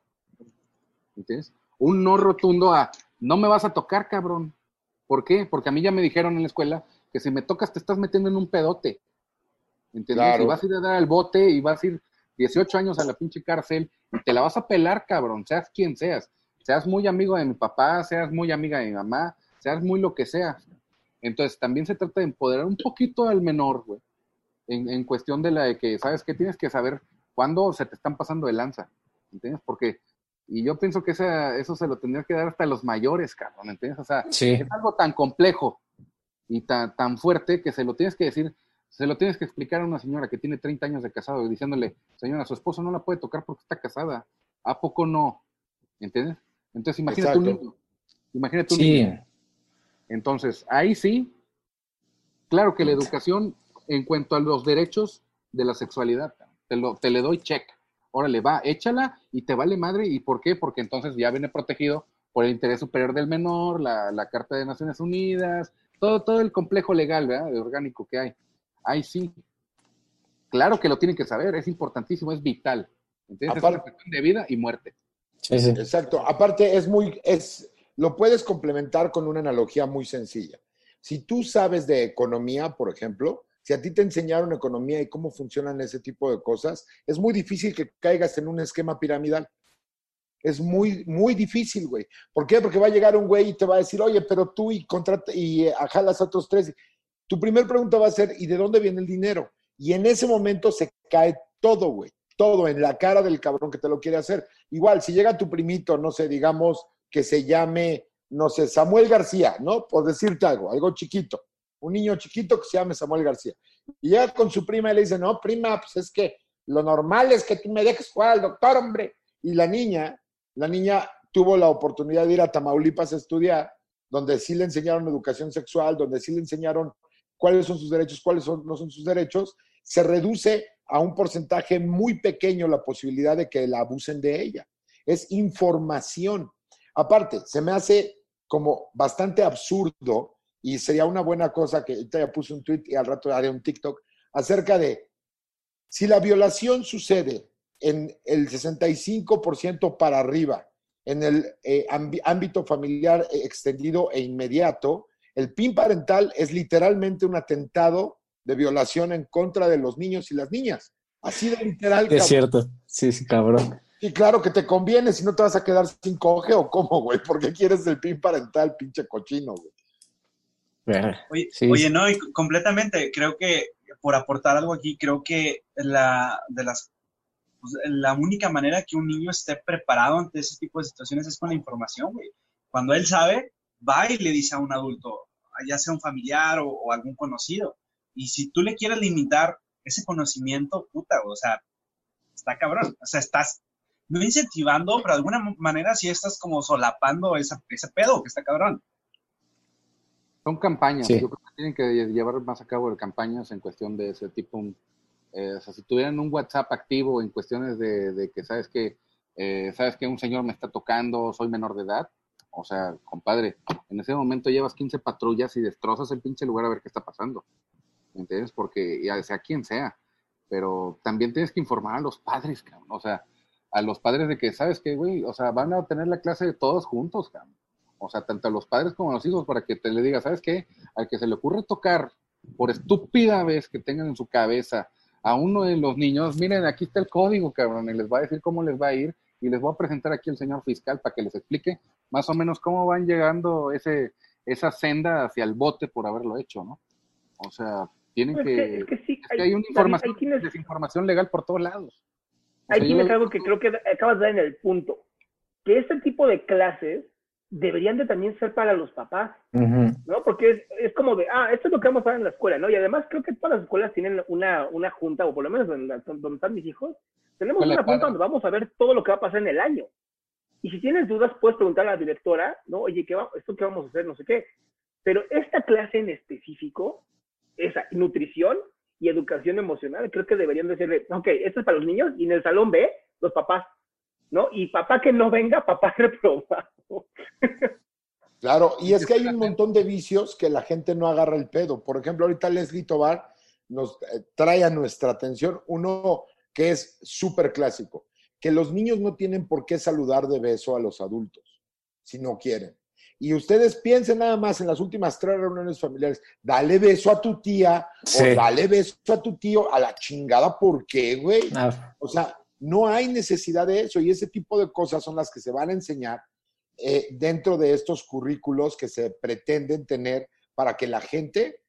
¿Entiendes? Un no rotundo a, no me vas a tocar, cabrón. ¿Por qué? Porque a mí ya me dijeron en la escuela que si me tocas te estás metiendo en un pedote. ¿Entiendes? Claro. Y vas a ir a dar al bote y vas a ir 18 años a la pinche cárcel y te la vas a pelar, cabrón, seas quien seas. Seas muy amigo de mi papá, seas muy amiga de mi mamá, seas muy lo que seas. Entonces, también se trata de empoderar un poquito al menor, güey. En, en cuestión de la de que, ¿sabes qué? Tienes que saber cuándo se te están pasando de lanza. ¿Entiendes? Porque, y yo pienso que esa, eso se lo tendría que dar hasta los mayores, cabrón. ¿Entiendes? O sea, Sí. es algo tan complejo y tan, tan fuerte que se lo tienes que decir, se lo tienes que explicar a una señora que tiene 30 años de casado, diciéndole, señora, su esposo no la puede tocar porque está casada. ¿A poco no? ¿Entiendes? Entonces, imagínate un Exacto. niño. Imagínate un Sí, niño. Entonces, ahí sí, claro que la educación en cuanto a los derechos de la sexualidad, te, lo, te le doy check. Órale, va, échala y te vale madre. ¿Y por qué? Porque entonces ya viene protegido por el interés superior del menor, la, la Carta de Naciones Unidas, todo, todo el complejo legal, ¿verdad? De orgánico que hay. Ahí sí. Claro que lo tienen que saber, es importantísimo, es vital. ¿Entiendes? Es Aparte- una cuestión de vida y muerte. sí, sí. Exacto. Aparte, es muy, es, lo puedes complementar con una analogía muy sencilla. Si tú sabes de economía, por ejemplo, si a ti te enseñaron economía y cómo funcionan ese tipo de cosas, es muy difícil que caigas en un esquema piramidal. Es muy, muy difícil, güey. ¿Por qué? Porque va a llegar un güey y te va a decir, oye, pero tú y contrata y eh, jalas a otros tres. Tu primer pregunta va a ser, ¿y de dónde viene el dinero? Y en ese momento se cae todo, güey. Todo en la cara del cabrón que te lo quiere hacer. Igual, si llega tu primito, no sé, digamos que se llame, no sé, Samuel García, ¿no? Por decirte algo, algo chiquito. Un niño chiquito que se llame Samuel García. Y llega con su prima le dice, no, prima, pues es que lo normal es que tú me dejes jugar al doctor, hombre. Y la niña, la niña tuvo la oportunidad de ir a Tamaulipas a estudiar, donde sí le enseñaron educación sexual, donde sí le enseñaron cuáles son sus derechos, cuáles no son sus derechos, se reduce a un porcentaje muy pequeño la posibilidad de que la abusen de ella. Es información. Aparte, se me hace como bastante absurdo y sería una buena cosa que ahorita ya puse un tweet y al rato haré un TikTok acerca de si la violación sucede en el 65% para arriba, en el eh, ámbito familiar extendido e inmediato, el PIN parental es literalmente un atentado de violación en contra de los niños y las niñas. Así de literal. Es cabrón. cierto. Sí, sí, cabrón. Y claro que te conviene, si no te vas a quedar sin coge o cómo, güey. ¿Por qué quieres el PIN parental, pinche cochino, güey? Oye, Sí, oye, sí. no, y completamente, creo que por aportar algo aquí, creo que la de las pues, la única manera que un niño esté preparado ante ese tipo de situaciones es con la información, güey. Cuando él sabe, va y le dice a un adulto, ya sea un familiar o, o algún conocido. Y si tú le quieres limitar ese conocimiento, puta, o sea, está cabrón. O sea, estás no incentivando, pero de alguna manera sí estás como solapando esa, ese pedo que está cabrón. Son campañas, Sí. yo creo que tienen que llevar más a cabo campañas en cuestión de ese tipo. eh, o sea, si tuvieran un WhatsApp activo en cuestiones de, de que sabes que eh, sabes que un señor me está tocando, soy menor de edad, o sea, compadre, en ese momento llevas 15 patrullas y destrozas el pinche lugar a ver qué está pasando. ¿Me entiendes? Porque ya sea quien sea, pero también tienes que informar a los padres, cabrón. O sea, a los padres de que, ¿sabes qué, güey? O sea, van a tener la clase de todos juntos, cabrón. O sea, tanto a los padres como a los hijos, para que te le diga, ¿sabes qué? Al que se le ocurre tocar, por estúpida vez que tengan en su cabeza, a uno de los niños, miren, aquí está el código, cabrón, y les va a decir cómo les va a ir, y les voy a presentar aquí al señor fiscal para que les explique más o menos cómo van llegando ese, esa senda hacia el bote por haberlo hecho, ¿no? O sea, tienen Es que... es que sí, es que hay una información, desinformación legal por todos lados. O ahí sea, lo- algo que creo que acabas de dar en el punto. Que este tipo de clases deberían de también ser para los papás. ¿no? Porque es, es como de, ah, esto es lo que vamos a hacer en la escuela, ¿no? Y además creo que todas las escuelas tienen una, una junta, o por lo menos donde están mis hijos, tenemos una junta donde vamos a ver todo lo que va a pasar en el año. Y si tienes dudas, puedes preguntar a la directora, ¿no? Oye, ¿qué va, ¿esto qué vamos a hacer? No sé qué. Pero esta clase en específico, esa nutrición y educación emocional, creo que deberían decirle, ok, esto es para los niños y en el salón B, los papás, ¿no? Y papá que no venga, papá reprobado. Claro, y es que hay un montón de vicios que la gente no agarra el pedo. Por ejemplo, ahorita Leslie Tobar nos eh, trae a nuestra atención uno que es súper clásico, que los niños no tienen por qué saludar de beso a los adultos, si no quieren. Y ustedes piensen nada más en las últimas tres reuniones familiares, dale beso a tu tía Sí. o dale beso a tu tío, a la chingada, ¿por qué, güey? Ah, O sea, no hay necesidad de eso y ese tipo de cosas son las que se van a enseñar eh, dentro de estos currículos que se pretenden tener para que la gente,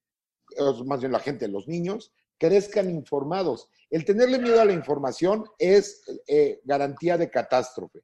más bien la gente, los niños, crezcan informados. El tenerle miedo a la información es eh, garantía de catástrofe.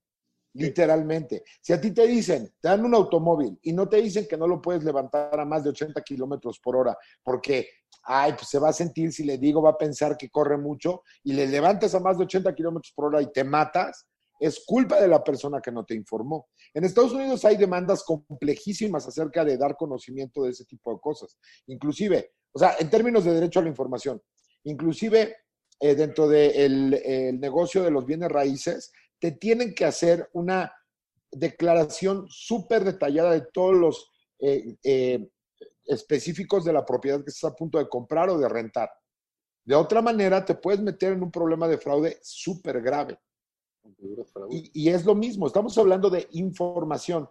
Literalmente. Si a ti te dicen, te dan un automóvil y no te dicen que no lo puedes levantar a más de 80 kilómetros por hora, porque, ay, pues se va a sentir, si le digo, va a pensar que corre mucho y le levantas a más de 80 kilómetros por hora y te matas, es culpa de la persona que no te informó. En Estados Unidos hay demandas complejísimas acerca de dar conocimiento de ese tipo de cosas. Inclusive, o sea, en términos de derecho a la información, inclusive eh, dentro del negocio de los bienes raíces, te tienen que hacer una declaración súper detallada de todos los eh, eh, específicos de la propiedad que estás a punto de comprar o de rentar. De otra manera, te puedes meter en un problema de fraude súper grave. Y, y, es lo mismo, estamos hablando de información.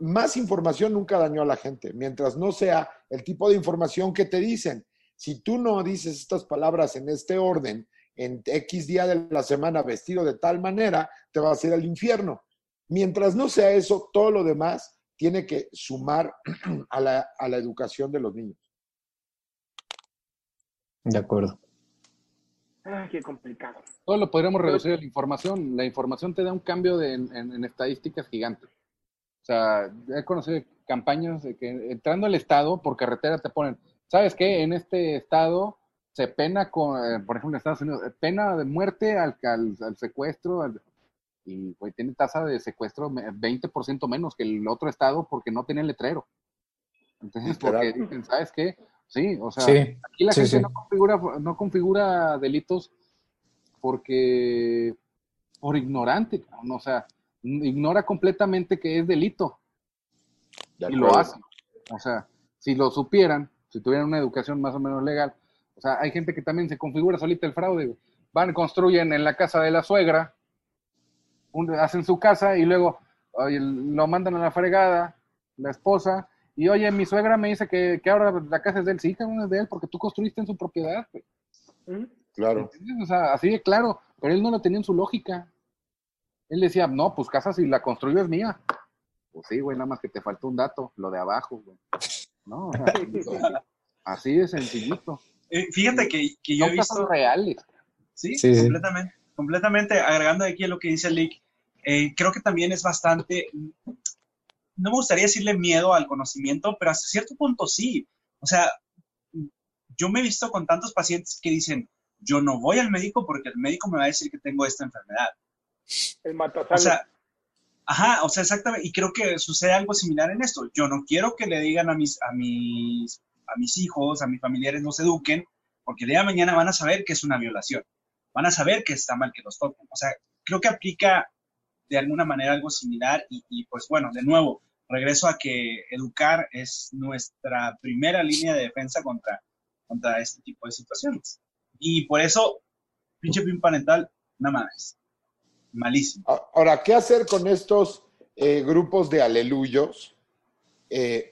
Más información nunca dañó a la gente, mientras no sea el tipo de información que te dicen. Si tú no dices estas palabras en este orden, en X día de la semana vestido de tal manera, te vas a ir al infierno. Mientras no sea eso, todo lo demás tiene que sumar a la, a la educación de los niños. De acuerdo. Ay, qué complicado. Todo lo podríamos reducir a la información. La información te da un cambio de, en, en, estadísticas gigantes. O sea, he conocido campañas de que entrando al estado por carretera te ponen, ¿sabes qué? En este estado se pena con, eh, por ejemplo, en Estados Unidos, pena de muerte al, al, secuestro, y pues, tiene tasa de secuestro 20% menos que el otro estado porque no tiene letrero. Entonces, porque dicen, ¿sabes qué? Sí, o sea, aquí la gente No, configura, no configura delitos porque por ignorante, o sea, ignora completamente que es delito y lo hacen. O sea, si lo supieran, si tuvieran una educación más o menos legal, o sea, hay gente que también se configura solita el fraude. Van, construyen en la casa de la suegra, hacen su casa y luego lo mandan a la fregada, la esposa, y oye, mi suegra me dice que, ahora la casa es de él. Sí, cabrón, es de él, porque tú construiste en su propiedad. Claro. O sea, así de claro, pero él no lo tenía en su lógica. Él decía, no, pues casa si la construyo es mía. Pues sí, güey, nada más que te faltó un dato, lo de abajo, güey. No, así de sencillito. Eh, fíjate que, que yo he visto... reales. ¿Sí? completamente. Completamente, agregando aquí a lo que dice Lick, eh, creo que también es bastante, no me gustaría decirle miedo al conocimiento, pero hasta cierto punto sí. O sea, yo me he visto con tantos pacientes que dicen, yo no voy al médico porque el médico me va a decir que tengo esta enfermedad. El O sea, ajá, o sea, exactamente, y creo que sucede algo similar en esto. Yo no quiero que le digan a mis, a mis a mis hijos, a mis familiares no se eduquen, porque el de mañana van a saber que es una violación, van a saber que está mal que los toquen. O sea, creo que aplica de alguna manera algo similar y, pues bueno, de nuevo, regreso a que educar es nuestra primera línea de defensa contra, contra este tipo de situaciones. Y por eso, pinche pin parental, nada más. Malísimo. Ahora, ¿qué hacer con estos eh, grupos de aleluyos? Eh,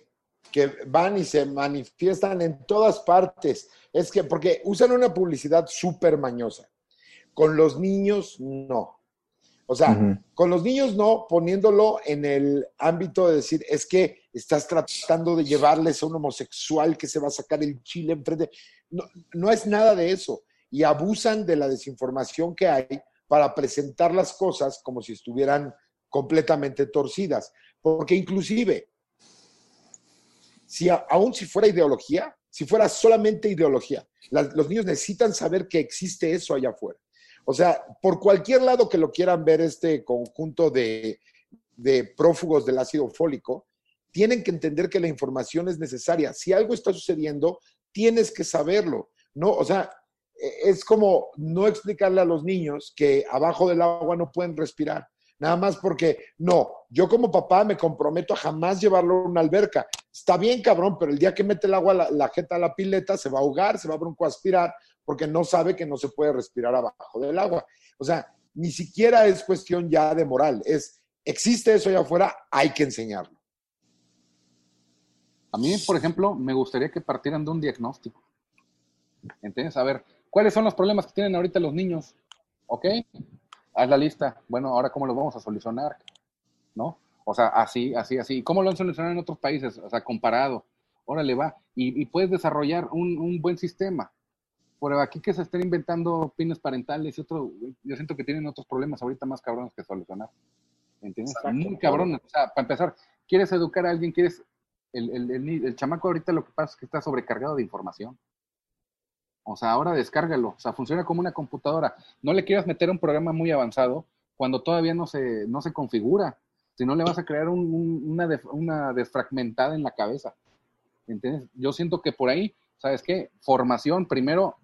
que van y se manifiestan en todas partes. Es que, porque usan una publicidad súper mañosa. Con los niños, no. O sea, con los niños no, poniéndolo en el ámbito de decir, es que estás tratando de llevarles a un homosexual que se va a sacar el chile enfrente. No, no es nada de eso. Y abusan de la desinformación que hay para presentar las cosas como si estuvieran completamente torcidas. Porque inclusive si aún si fuera ideología, si fuera solamente ideología, los niños necesitan saber que existe eso allá afuera. O sea, por cualquier lado que lo quieran ver este conjunto de, de prófugos del ácido fólico, tienen que entender que la información es necesaria. Si algo está sucediendo, tienes que saberlo. No, o sea, e, es como no explicarle a los niños que abajo del agua no pueden respirar. Nada más porque, no, yo como papá me comprometo a jamás llevarlo a una alberca. Está bien, cabrón, pero el día que mete el agua la, la jeta a la pileta, se va a ahogar, se va a broncoaspirar, porque no sabe que no se puede respirar abajo del agua. O sea, ni siquiera es cuestión ya de moral, es, existe eso allá afuera, hay que enseñarlo. A mí, por ejemplo, me gustaría que partieran de un diagnóstico. ¿Entiendes? A ver, ¿cuáles son los problemas que tienen ahorita los niños? ¿Ok? Haz la lista. Bueno, ahora cómo lo vamos a solucionar, ¿no? O sea, así, así, así. ¿Cómo lo han solucionado en otros países? O sea, comparado. Órale, va. Y, puedes desarrollar un, buen sistema. Por aquí que se estén inventando pines parentales y otro, yo siento que tienen otros problemas ahorita más cabrones que solucionar. ¿Entiendes? Exacto. Muy cabrón. O sea, para empezar, quieres educar a alguien, quieres. El, el, el, el chamaco ahorita lo que pasa es que está sobrecargado de información. O sea, ahora descárgalo. O sea, funciona como una computadora. No le quieras meter un programa muy avanzado cuando todavía no se, no se configura. Si no, le vas a crear un- un- una, una desfragmentada en la cabeza. ¿Entiendes? Yo siento que por ahí, ¿sabes qué? Formación, primero,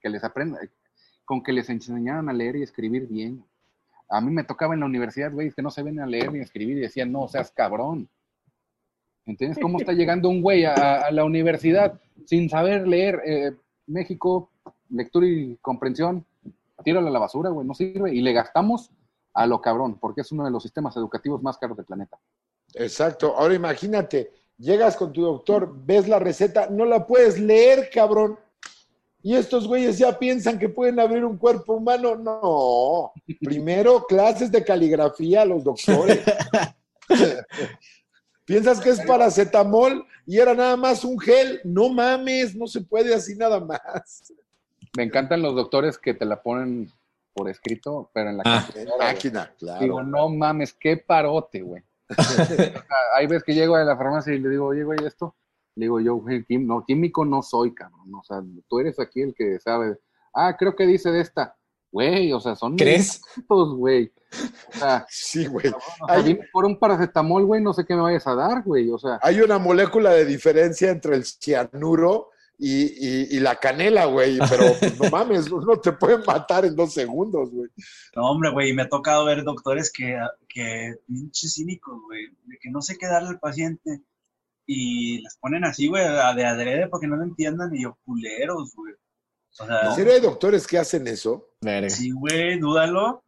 que les aprenda, con que les enseñaran a leer y escribir bien. A mí me tocaba en la universidad, güey, que no se ven a leer ni a escribir y decían, no, seas cabrón. ¿Entiendes? ¿Cómo está llegando un güey a, a la universidad sin saber leer? Eh, México, lectura y comprensión, tíralo a la basura, güey, no sirve. Y le gastamos a lo cabrón, porque es uno de los sistemas educativos más caros del planeta. Exacto. Ahora imagínate, llegas con tu doctor, ves la receta, no la puedes leer, cabrón. Y estos güeyes ya piensan que pueden abrir un cuerpo humano. No. Primero, clases de caligrafía a los doctores. Piensas que es paracetamol y era nada más un gel. No mames, no se puede así nada más. Me encantan los doctores que te la ponen por escrito, pero en la Ah. Máquina, claro. Digo, no mames, qué parote, güey. Hay veces que llego a la farmacia y le digo, oye, güey, esto. Le digo yo, no, químico no soy, cabrón. O sea, tú eres aquí el que sabe. Ah, creo que dice de esta. Güey, o sea, son ¿Crees? medicamentos, güey. O sea, Sí, güey. o sea, Hay- por un paracetamol, güey, no sé qué me vayas a dar, güey. O sea, Hay una molécula de diferencia entre el cianuro y, y- y la canela, güey. Pero pues, no mames, uno te puede matar en dos segundos, güey. No, hombre, güey, me ha tocado ver doctores que, que pinches cínicos, güey, de que no sé qué darle al paciente y les ponen así, güey, a- de adrede porque no lo entiendan y yo, culeros, güey. O sea, ¿En serio hay doctores que hacen eso? Sí, güey, dúdalo.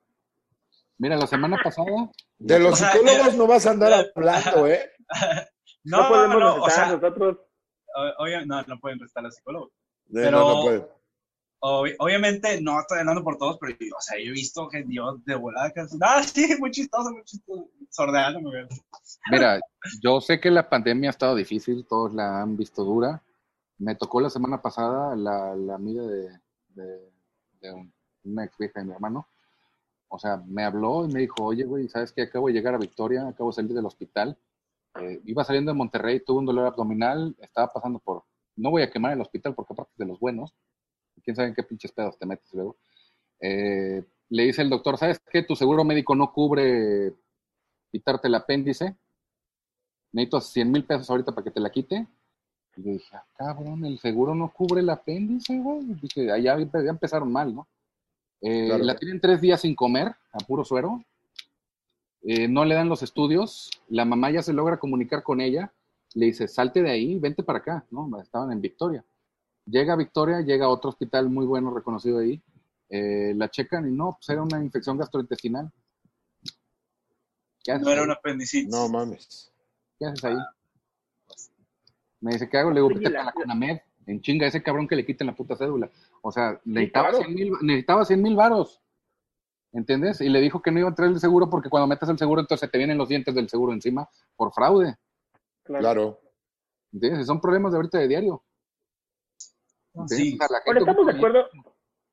mira, la semana pasada. De los O sea, psicólogos eh, no vas a andar hablando, ¿eh? No, No, no, podemos o recetar sea, nosotros. o- no, no pueden restar al psicólogo. Eh, Pero- no, no puede. Ob- obviamente no estoy hablando por todos, pero yo, o sea, yo he visto que yo de volada ah, sí, muy chistoso, muy chistoso, sordeándome, güey. Mira, yo sé que la pandemia ha estado difícil, todos la han visto dura. Me tocó la semana pasada la, la amiga de, de- de un- una ex vieja de mi hermano. O sea, me habló y me dijo, oye, güey, ¿sabes qué? Acabo de llegar a Victoria, acabo de salir del hospital. Eh, iba saliendo de Monterrey, tuve un dolor abdominal, estaba pasando por... No voy a quemar el hospital porque aparte de los buenos. Quién sabe en qué pinches pedos te metes luego. Eh, le dice el doctor, ¿sabes qué? Tu seguro médico no cubre quitarte el apéndice necesito 100 mil pesos ahorita para que te la quite. Y yo dije, ah, cabrón, el seguro no cubre el apéndice, güey. Dije, "Ah, ya, ya empezaron mal, ¿no? Eh, Claro. La tienen tres días sin comer, a puro suero. Eh, no le dan los estudios. La mamá ya se logra comunicar con ella. Le dice, salte de ahí, vente para acá, ¿no? Estaban en Victoria. Llega a Victoria, llega a otro hospital muy bueno, reconocido ahí. Eh, la checan y no, pues era una infección gastrointestinal. ¿Qué haces No era un apendicitis. No mames. ¿Qué haces ahí? Me dice, ¿qué hago? Le digo, vete la- a la CONAMED. En chinga, ese cabrón que le quiten la puta cédula. O sea, necesitaba claro. 100 mil necesitaba 100 mil varos. ¿Entiendes? Y le dijo que no iba a traer el seguro porque cuando metes el seguro, entonces te vienen los dientes del seguro encima por fraude. Claro. Claro. ¿Entiendes? Son problemas de ahorita de diario. Sí. O sea, la Ahora, gente estamos de acuerdo,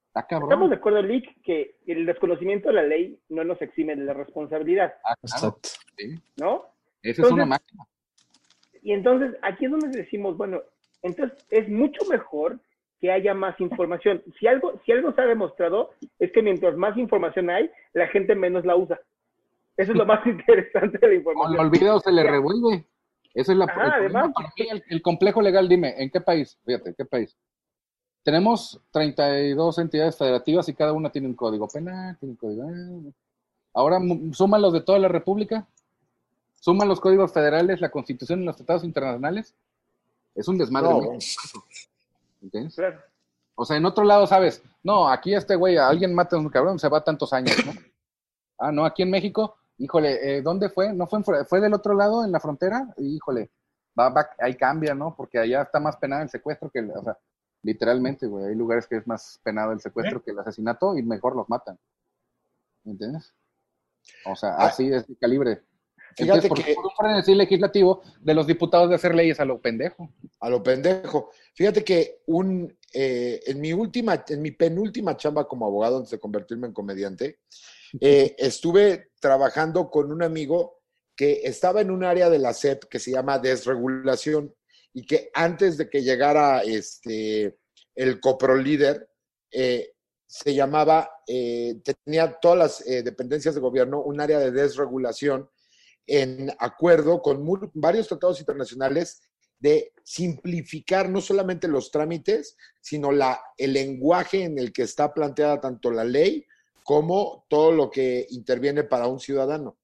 Está cabrón. estamos de acuerdo, Lick, que el desconocimiento de la ley no nos exime de la responsabilidad, Ah, claro, Exacto. sí. ¿no? Esa es una máquina. Y entonces aquí es donde decimos, bueno, entonces es mucho mejor que haya más información. Si algo, si algo se ha demostrado es que mientras más información hay, la gente menos la usa. Eso es lo más interesante de la información. olvida o se le revuelve. Esa es la Ajá, además. para mí, el, el complejo legal, dime, ¿en qué país? Fíjate, ¿en qué país? Tenemos 32 entidades federativas y cada una tiene un código penal, tiene un código. eh. Ahora mu- suman los de toda la República, suman los códigos federales, la Constitución y los tratados internacionales. Es un desmadre. No. ¿Entiendes? Claro. O sea, en otro lado, ¿sabes? No, aquí este güey, alguien mata a un cabrón, se va tantos años, ¿no? Ah, no, aquí en México, híjole, eh, ¿dónde fue? ¿No fue, en fue del otro lado, en la frontera? Híjole, va, va, ahí cambia, ¿no? Porque allá está más penado el secuestro que, el, o sea, literalmente, güey, hay lugares que es más penado el secuestro que el asesinato y mejor los matan. ¿Entiendes? O sea, Ah, así es el calibre. Fíjate Entonces, que- por un frenesí legislativo de los diputados de hacer leyes a lo pendejo. A lo pendejo. Fíjate que un, eh, en mi última, en mi penúltima chamba como abogado antes de convertirme en comediante, eh, estuve trabajando con un amigo que estaba en un área de la SEP que se llama desregulación y que antes de que llegara este, el coprolíder, eh, se llamaba, eh, tenía todas las dependencias de gobierno un área de desregulación en acuerdo con mu- varios tratados internacionales de simplificar no solamente los trámites, sino la, el lenguaje en el que está planteada tanto la ley como todo lo que interviene para un ciudadano.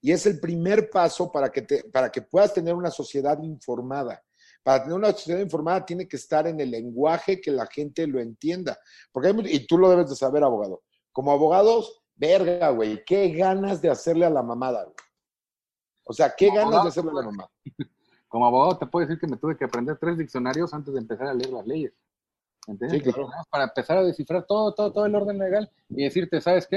Y es el primer paso para que, te- para que puedas tener una sociedad informada. Para tener una sociedad informada tiene que estar en el lenguaje que la gente lo entienda. Porque hay y tú lo debes de saber, abogado. Como abogados, verga, güey, qué ganas de hacerle a la mamada, güey. O sea, qué Como ganas de hacerle a la mamada. Como abogado te puedo decir que me tuve que aprender tres diccionarios antes de empezar a leer las leyes. ¿Entiendes? Sí, claro. Para empezar a descifrar todo, todo, todo el orden legal y decirte, ¿sabes qué?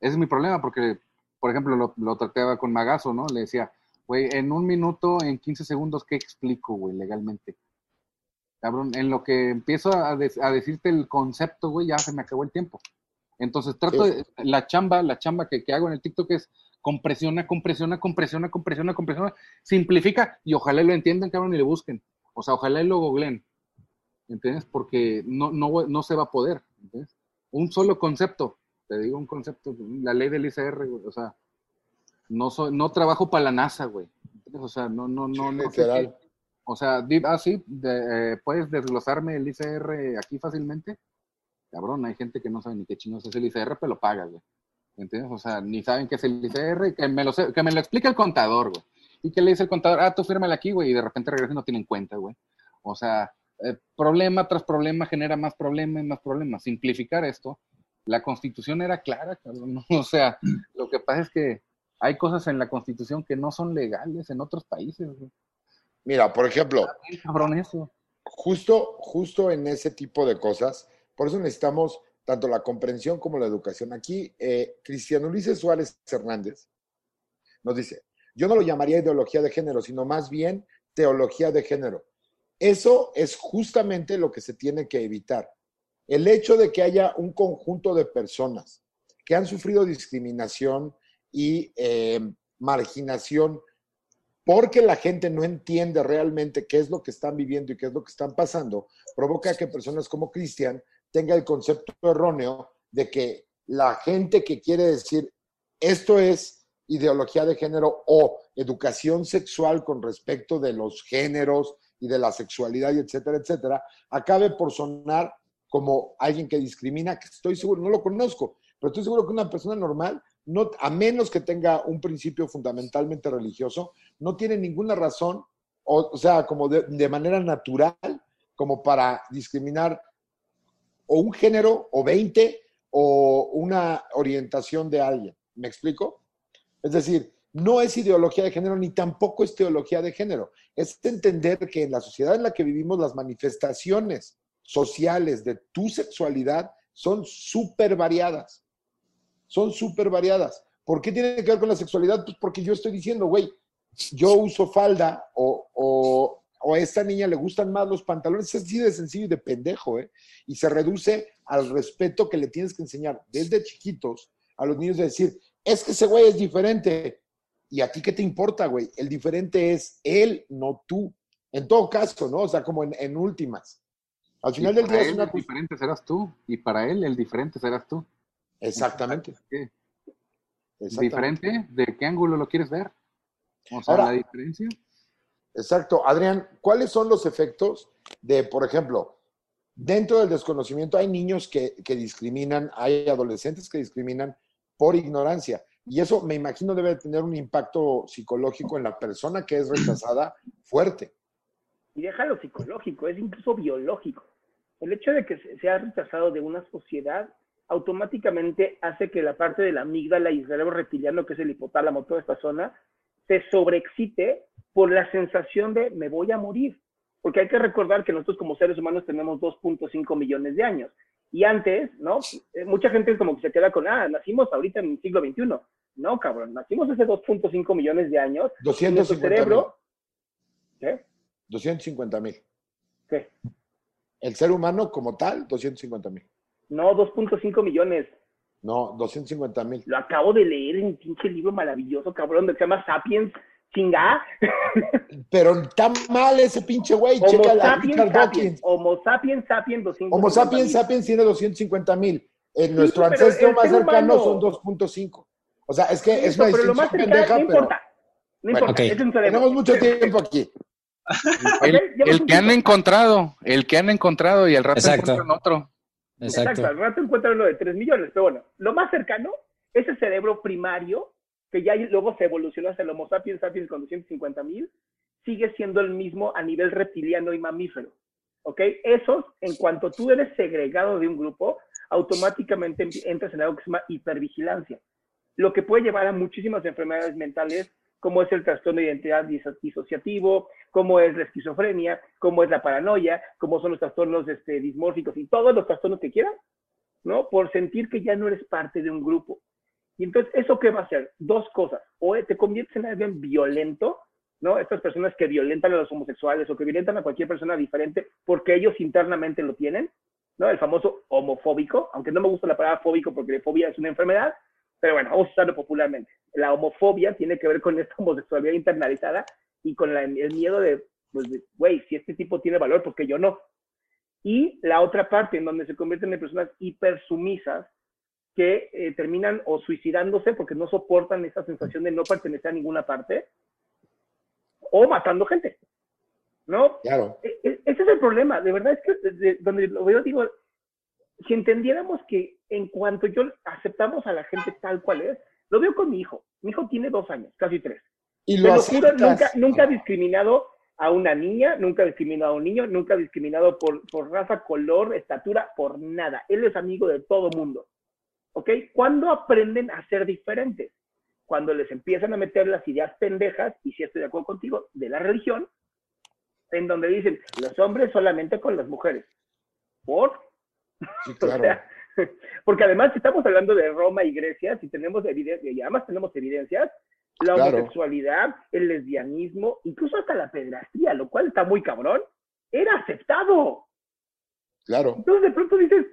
Ese es mi problema porque, por ejemplo, lo, lo trataba con Magazo, ¿no? Le decía, güey, en un minuto, en 15 segundos, ¿qué explico, güey, legalmente? Cabrón, en lo que empiezo a, de- a decirte el concepto, güey, ya se me acabó el tiempo. Entonces trato Sí. de, la chamba, la chamba que, que hago en el TikTok es compresiona, compresiona, compresiona, compresiona, compresiona, simplifica y ojalá lo entiendan, cabrón, y le busquen. O sea, ojalá y lo googleen. ¿Entiendes? Porque no, no, no se va a poder. ¿entiendes? Un solo concepto, te digo un concepto, la ley del ICR, güey, o sea, no soy, no trabajo para la NASA, güey. ¿entiendes? O sea, no, no, no, no sé Literal. qué- o sea, ah, sí, de- eh, puedes desglosarme el ICR aquí fácilmente. Cabrón, hay gente que no sabe ni qué chinos es el ICR, pero lo paga, güey. ¿Entiendes? O sea, ni saben qué es el ICR, y que me lo, que me lo explique el contador, güey. Y que le dice el contador, ah, tú fírmale aquí, güey, y de repente regresa y no tienen cuenta, güey. O sea, eh, problema tras problema genera más problemas, más problemas. Simplificar esto, la constitución era clara, cabrón. O sea, lo que pasa es que hay cosas en la constitución que no son legales en otros países, güey. Mira, por ejemplo, cabrón eso. justo, justo en ese tipo de cosas, por eso necesitamos tanto la comprensión como la educación. Aquí, eh, Cristiano Ulises Suárez Hernández nos dice, yo no lo llamaría ideología de género, sino más bien teología de género. Eso es justamente lo que se tiene que evitar. El hecho de que haya un conjunto de personas que han sufrido discriminación y eh, marginación porque la gente no entiende realmente qué es lo que están viviendo y qué es lo que están pasando, provoca que personas como Cristian tenga el concepto erróneo de que la gente que quiere decir esto es ideología de género o educación sexual con respecto de los géneros y de la sexualidad y etcétera, etcétera, acabe por sonar como alguien que discrimina, que estoy seguro, no lo conozco, pero estoy seguro que una persona normal, no, a menos que tenga un principio fundamentalmente religioso, no tiene ninguna razón, o, o sea, como de, de manera natural, como para discriminar o un género, o 20, o una orientación de alguien. ¿Me explico? Es decir, no es ideología de género ni tampoco es teología de género. Es entender que en la sociedad en la que vivimos las manifestaciones sociales de tu sexualidad son súper variadas. Son súper variadas. ¿Por qué tiene que ver con la sexualidad? Pues porque yo estoy diciendo, güey, yo uso falda o, o, o, a esta niña le gustan más los pantalones. Es así de sencillo y de pendejo, ¿eh? Y se reduce al respeto que le tienes que enseñar desde chiquitos a los niños de decir, es que ese güey es diferente. ¿Y a ti qué te importa, güey? El diferente es él, no tú. En todo caso, ¿no? O sea, como en, en últimas. Al final y del día es una el diferente serás tú y para él el diferente serás tú. Exactamente. Exactamente. ¿Diferente? ¿De qué ángulo lo quieres ver? O sea, Ahora- la diferencia. Exacto. Adrián, ¿cuáles son los efectos de, por ejemplo, dentro del desconocimiento hay niños que, que discriminan, hay adolescentes que discriminan por ignorancia? Y eso me imagino debe tener un impacto psicológico en la persona que es rechazada fuerte. Y déjalo psicológico, es incluso biológico. El hecho de que se- sea rechazado de una sociedad automáticamente hace que la parte de la amígdala y el cerebro reptiliano, que es el hipotálamo, toda esta zona, se sobreexcite por la sensación de me voy a morir. Porque hay que recordar que nosotros como seres humanos tenemos 2.5 millones de años. Y antes, ¿no? Eh, Mucha gente es como que se queda con, ah, nacimos ahorita en el siglo XXI. No, cabrón, nacimos hace 2.5 millones de años. y nuestro 250 mil. cerebro... ¿Qué? 250 mil. ¿Qué? El ser humano como tal, 250 mil. No, 2.5 millones. No, 250 mil. Lo acabo de leer en un pinche libro maravilloso, cabrón, que se llama Sapiens, chingá. Pero está mal ese pinche güey. Homo Checa sapiens, Richard sapiens. Homo sapiens, sapiens, 250 Homo sapiens mil. sapiens tiene 250 mil. En nuestro ancestro el más cercano humano- son 2.5. O sea, es que es Eso, una pero lo más cercano, pendeja, no pero importa. No Bueno, importa, es un tenemos mucho tiempo aquí. El, el que han encontrado, el que han encontrado y al rato Exacto. encuentran otro. Exacto. Al rato encuentran uno de 3 millones, pero bueno, lo más cercano es el cerebro primario, que ya luego se evolucionó hasta el Homo sapiens sapiens con 250 mil, sigue siendo el mismo a nivel reptiliano y mamífero. ¿Ok? Esos, en cuanto tú eres segregado de un grupo, automáticamente entras en algo que hipervigilancia, lo que puede llevar a muchísimas enfermedades mentales, como es el trastorno de identidad diso- disociativo, como es la esquizofrenia, como es la paranoia, como son los trastornos este, dismórficos y todos los trastornos que quieran, ¿no? Por sentir que ya no eres parte de un grupo. Y entonces, ¿eso qué va a hacer? Dos cosas. O te conviertes en alguien violento, ¿no? Estas personas que violentan a los homosexuales o que violentan a cualquier persona diferente porque ellos internamente lo tienen, ¿no? El famoso homofóbico, aunque no me gusta la palabra fóbico porque fobia es una enfermedad, pero bueno, vamos a usarlo popularmente. La homofobia tiene que ver con esta homosexualidad internalizada y con la- el miedo de, pues, de, güey, si este tipo tiene valor, porque yo no? Y la otra parte en donde se convierten en personas hipersumisas que eh, terminan o suicidándose porque no soportan esa sensación de no pertenecer a ninguna parte o matando gente, ¿no? Claro. E- e- Ese es el problema, de verdad es que desde donde lo veo digo, si entendiéramos que en cuanto yo aceptamos a la gente tal cual es, lo veo con mi hijo, mi hijo tiene dos años, casi tres, Y lo lo juro, nunca, ha discriminado a una niña, nunca ha discriminado a un niño, nunca ha discriminado por, por raza, color, estatura, por nada. Él es amigo de todo mundo. ¿Ok? ¿Cuándo aprenden a ser diferentes? Cuando les empiezan a meter las ideas pendejas, y si estoy de acuerdo contigo, de la religión, en donde dicen, los hombres solamente con las mujeres. ¿Por? Sí, O sea, porque además si estamos hablando de Roma y Grecia, si tenemos evidencias, y además tenemos evidencias, la Claro. homosexualidad, el lesbianismo, incluso hasta la pedrastría, lo cual está muy cabrón, era aceptado. Claro. Entonces de pronto dices,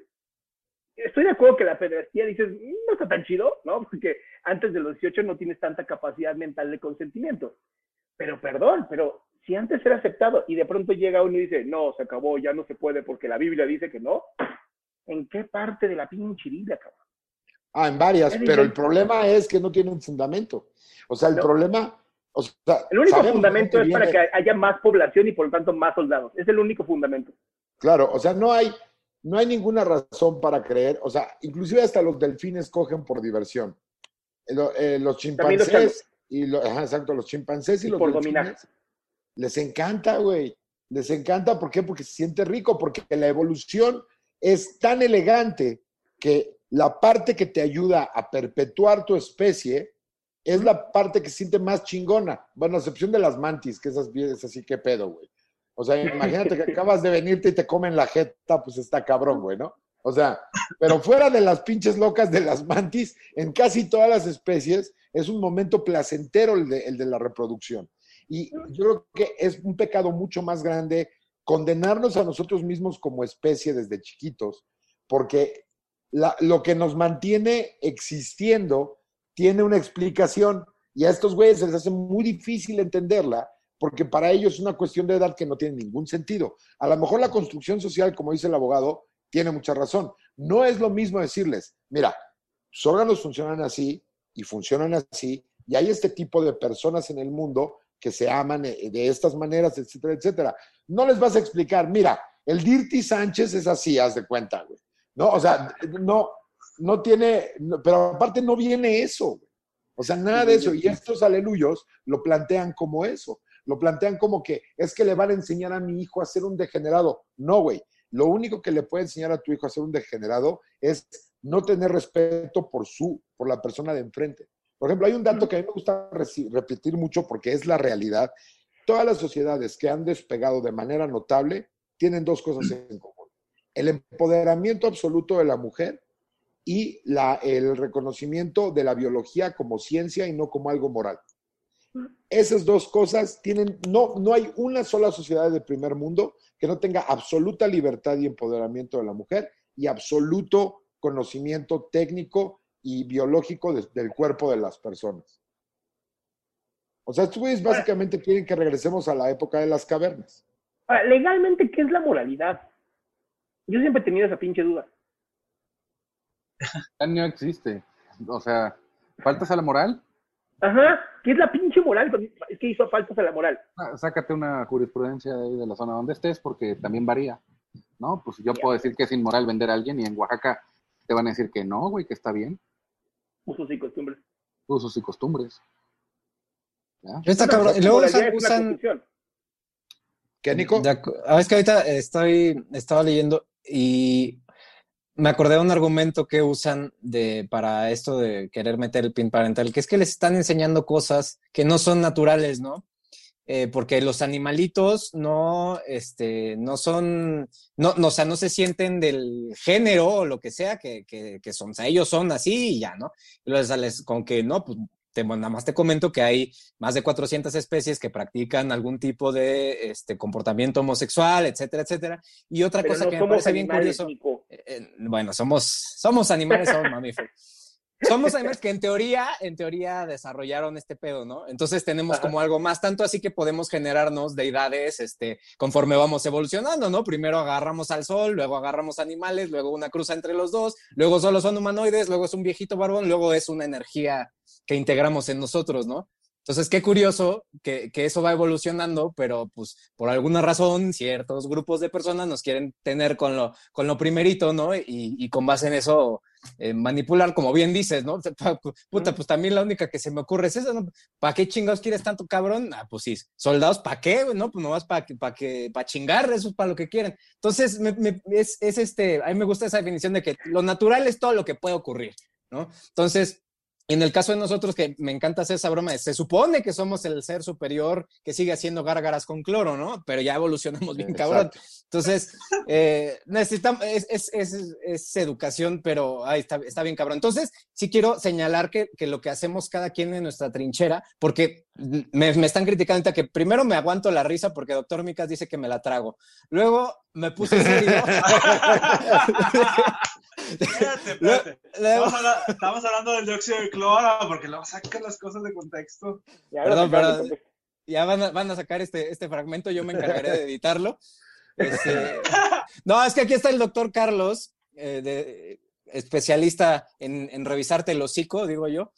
estoy de acuerdo que la pedrastría dices, "Mm, no está tan chido, ¿no? Porque antes de los 18 no tienes tanta capacidad mental de consentimiento. Pero perdón, pero si antes era aceptado y de pronto llega uno y dice, no, se acabó, ya no se puede porque la Biblia dice que no, ¿en qué parte de la pinche Biblia, cabrón? Ah, en varias, pero el problema es que no tienen fundamento. O sea, el No. problema, o sea, El único fundamento es para que haya más población y por lo tanto más soldados. Es el único fundamento. Claro, o sea, no hay, no hay ninguna razón para creer, o sea, inclusive hasta los delfines cogen por diversión. Eh, lo- eh, los los chimpancés y lo- ajá, exacto, los chimpancés y, Y los por delfines dominar. les encanta, güey. Les encanta, ¿por qué? Porque se siente rico, porque la evolución es tan elegante que la parte que te ayuda a perpetuar tu especie es la parte que se siente más chingona. Bueno, a excepción de las mantis, que esas es así, qué pedo, güey. O sea, imagínate que acabas de venirte y te comen la jeta, pues está cabrón, güey, ¿no? O sea, pero fuera de las pinches locas de las mantis, en casi todas las especies es un momento placentero el de, el de la reproducción. Y yo creo que es un pecado mucho más grande condenarnos a nosotros mismos como especie desde chiquitos, porque lo que nos mantiene existiendo tiene una explicación y a estos güeyes se les hace muy difícil entenderla porque para ellos es una cuestión de edad que no tiene ningún sentido. A lo mejor la construcción social, como dice el abogado, tiene mucha razón. No es lo mismo decirles, mira, tus órganos funcionan así y funcionan así, y hay este tipo de personas en el mundo que se aman eh, de estas maneras, etcétera, etcétera. No les vas a explicar, mira, el Dirty Sánchez es así, haz de cuenta, güey. No, o sea, no, no tiene, pero aparte no viene eso, güey. O sea, nada de eso. Y estos aleluyos lo plantean como eso. Lo plantean como que es que le van a enseñar a mi hijo a ser un degenerado. No, güey. Lo único que le puede enseñar a tu hijo a ser un degenerado es no tener respeto por su, por la persona de enfrente. Por ejemplo, hay un dato que a mí me gusta repetir mucho porque es la realidad. Todas las sociedades que han despegado de manera notable tienen dos cosas en común. El empoderamiento absoluto de la mujer y la, el reconocimiento de la biología como ciencia y no como algo moral. Esas dos cosas tienen, no, no hay una sola sociedad del primer mundo que no tenga absoluta libertad y empoderamiento de la mujer y absoluto conocimiento técnico y biológico de- del cuerpo de las personas. O sea, estos güeyes básicamente quieren que regresemos a la época de las cavernas. Ahora, legalmente, ¿qué es la moralidad? Yo siempre he tenido esa pinche duda. Ya no existe. O sea, ¿faltas a la moral? Ajá, ¿qué es la pinche moral? Es que hizo faltas a la moral. Ah, Sácate una jurisprudencia de, ahí de la zona donde estés, porque también varía. ¿No? Pues yo puedo decir que es inmoral vender a alguien y en Oaxaca te van a decir que no, güey, que está bien. Usos y costumbres. Usos y costumbres. ¿Ya? Cabrón. Y luego usan. ¿Qué, Nico? De acu- ah, es que ahorita estoy, estaba leyendo y me acordé de un argumento que usan de, para esto de querer meter el pin parental, que es que les están enseñando cosas que no son naturales, ¿no? Eh, porque los animalitos no, este, no son, no, no, o sea, no se sienten del género o lo que sea que, que, que son, o sea, ellos son así y ya, ¿no? Y luego sales con que no, pues te, nada más te comento que hay más de 400 especies que practican algún tipo de este, comportamiento homosexual, etcétera, etcétera. Y otra Pero cosa no que me parece bien curioso, eh, eh, bueno, somos, somos animales, somos mamíferos. Somos animales que en teoría, en teoría desarrollaron este pedo, ¿no? Entonces tenemos Ajá. como algo más, tanto así que podemos generarnos deidades, este, conforme vamos evolucionando, ¿no? Primero agarramos al sol, luego agarramos animales, luego una cruza entre los dos, luego solo son humanoides, luego es un viejito barbón, luego es una energía que integramos en nosotros, ¿no? Entonces, qué curioso que, que eso va evolucionando, pero pues por alguna razón ciertos grupos de personas nos quieren tener con lo, con lo primerito, ¿no? Y, y con base en eso eh, manipular, como bien dices, ¿no? Puta, pues también la única que se me ocurre es esa, ¿no? ¿Para qué chingados quieres tanto cabrón? Ah, pues sí, soldados, ¿para qué? No, pues nomás para que, para que, para chingar, eso es para lo que quieren. Entonces, me- me- es, es este, a mí me gusta esa definición de que lo natural es todo lo que puede ocurrir, ¿no? Entonces, en el caso de nosotros, que me encanta hacer esa broma, se supone que somos el ser superior que sigue haciendo gárgaras con cloro, ¿no? Pero ya evolucionamos bien, cabrón. Exacto. Entonces, eh, necesitamos, es, es, es, es educación, pero ay, está, está bien cabrón. Entonces, sí quiero señalar que, que lo que hacemos cada quien en nuestra trinchera, porque me, me están criticando que primero me aguanto la risa porque doctor Micas dice que me la trago. Luego me puse serio. Espérate, espérate. Estamos, habla- estamos hablando del dióxido de cloro porque luego sacan las cosas de contexto. Ya, Perdón, perdón. ya van a, van a sacar este, este fragmento, yo me encargaré de editarlo. Este, no, es que aquí está el doctor Carlos, eh, de- especialista en, en revisarte el hocico, digo yo,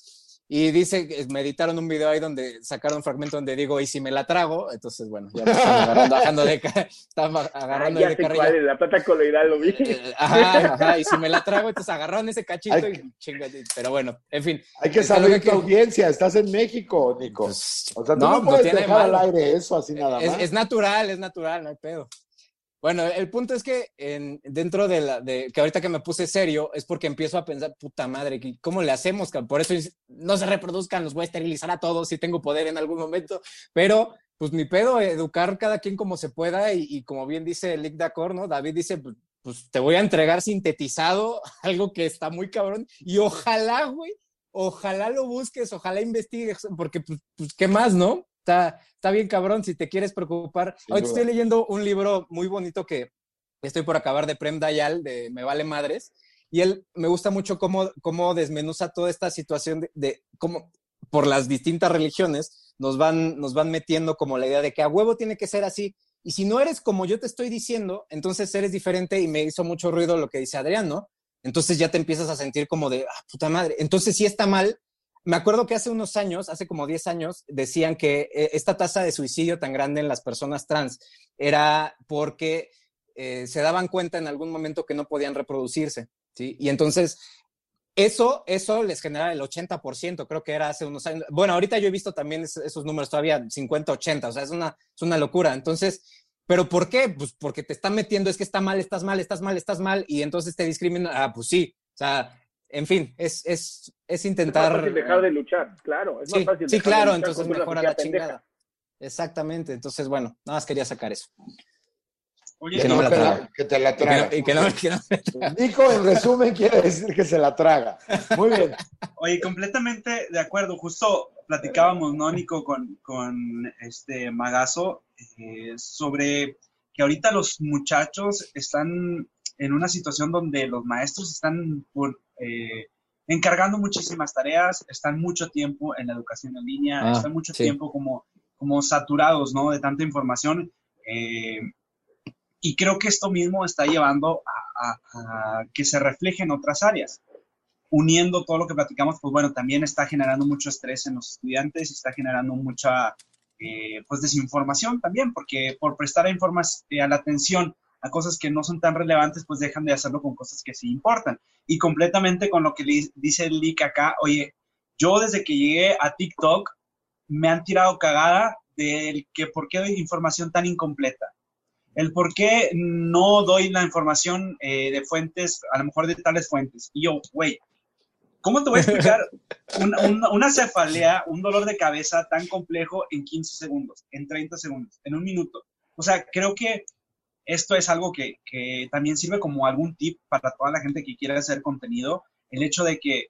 y dice, que me editaron un video ahí donde sacaron un fragmento donde digo, y si me la trago, entonces bueno, ya me están agarrando, de, están Ah, agarrando ya de carrilla. cuál es, la plata coloidal lo vi. Eh, Ajá, ajá, y si me la trago, entonces agarraron ese cachito y chinga, pero bueno, en fin. Hay que saber tu que- audiencia, estás en México, Nico. Pues, o sea, tú no, no, no puedes tiene dejar al aire eso así nada Es, más. es natural, es natural, no hay pedo. Bueno, el punto es que en, dentro de la, de, que ahorita que me puse serio, es porque empiezo a pensar, puta madre, ¿qué- ¿cómo le hacemos? Por eso es- no se reproduzcan, los voy a esterilizar a todos si tengo poder en algún momento, pero pues mi pedo, educar cada quien como se pueda y, y como bien dice Lick Dacor, ¿no? David dice, pues, pues te voy a entregar sintetizado algo que está muy cabrón y ojalá, güey, ojalá lo busques, ojalá investigues, porque pues, pues, ¿qué más, no? Está, está bien cabrón si te quieres preocupar. Duda. estoy leyendo un libro muy bonito que estoy por acabar de Prem Dayal, de Me Vale Madres, y él me gusta mucho cómo, cómo desmenuza toda esta situación de, de cómo por las distintas religiones nos van, nos van metiendo como la idea de que a huevo tiene que ser así. Y si no eres como yo te estoy diciendo, entonces eres diferente y me hizo mucho ruido lo que dice Adrián, ¿no? Entonces ya te empiezas a sentir como de, ah, puta madre. Entonces sí está mal. Me acuerdo que hace unos años, hace como 10 años, decían que eh, esta tasa de suicidio tan grande en las personas trans era porque eh, se daban cuenta en algún momento que no podían reproducirse, ¿sí? Y entonces eso, eso les genera el 80%, creo que era hace unos años. Bueno, ahorita yo he visto también es- esos números todavía 50, 80, o sea, es una, es una locura. Entonces, ¿pero por qué? Pues porque te están metiendo, es que está mal, estás mal, estás mal, estás mal, y entonces te discriminan. Ah, pues sí, o sea, en fin, es, es, es Es más intentar. fácil dejar de luchar, claro. Es más Sí, fácil sí, de claro, luchar entonces mejora la chingada. Exactamente, entonces, bueno, nada más quería sacar eso. Oye, Que no me la que te la Y que traga. no- y que no- que no- Nico, en resumen, quiere decir que se la traga. Muy bien. Oye, completamente de acuerdo. Justo platicábamos, ¿no, Nico, con, con este Magazo, eh, sobre que ahorita los muchachos están en una situación donde los maestros están por, eh, encargando muchísimas tareas, están mucho tiempo en la educación en línea, Ah, están mucho sí. tiempo como, como saturados, ¿no? De tanta información. eh, y creo que esto mismo está llevando a, a- a que se refleje en otras áreas. Uniendo todo lo que platicamos, pues bueno, también está generando mucho estrés en los estudiantes, está generando mucha, eh, pues desinformación también, porque por prestar a la atención a cosas que no son tan relevantes, pues dejan de hacerlo con cosas que sí importan. Y completamente con lo que li- dice el leak acá, oye, yo desde que llegué a TikTok me han tirado cagada del que por qué doy información tan incompleta. El por qué no doy la información eh, de fuentes, a lo mejor de tales fuentes. Y yo, güey, ¿cómo te voy a explicar una, una- una cefalea, un dolor de cabeza tan complejo en 15 segundos, en 30 segundos, en un minuto? O sea, creo que esto es algo que, que también sirve como algún tip para toda la gente que quiere hacer contenido. El hecho de que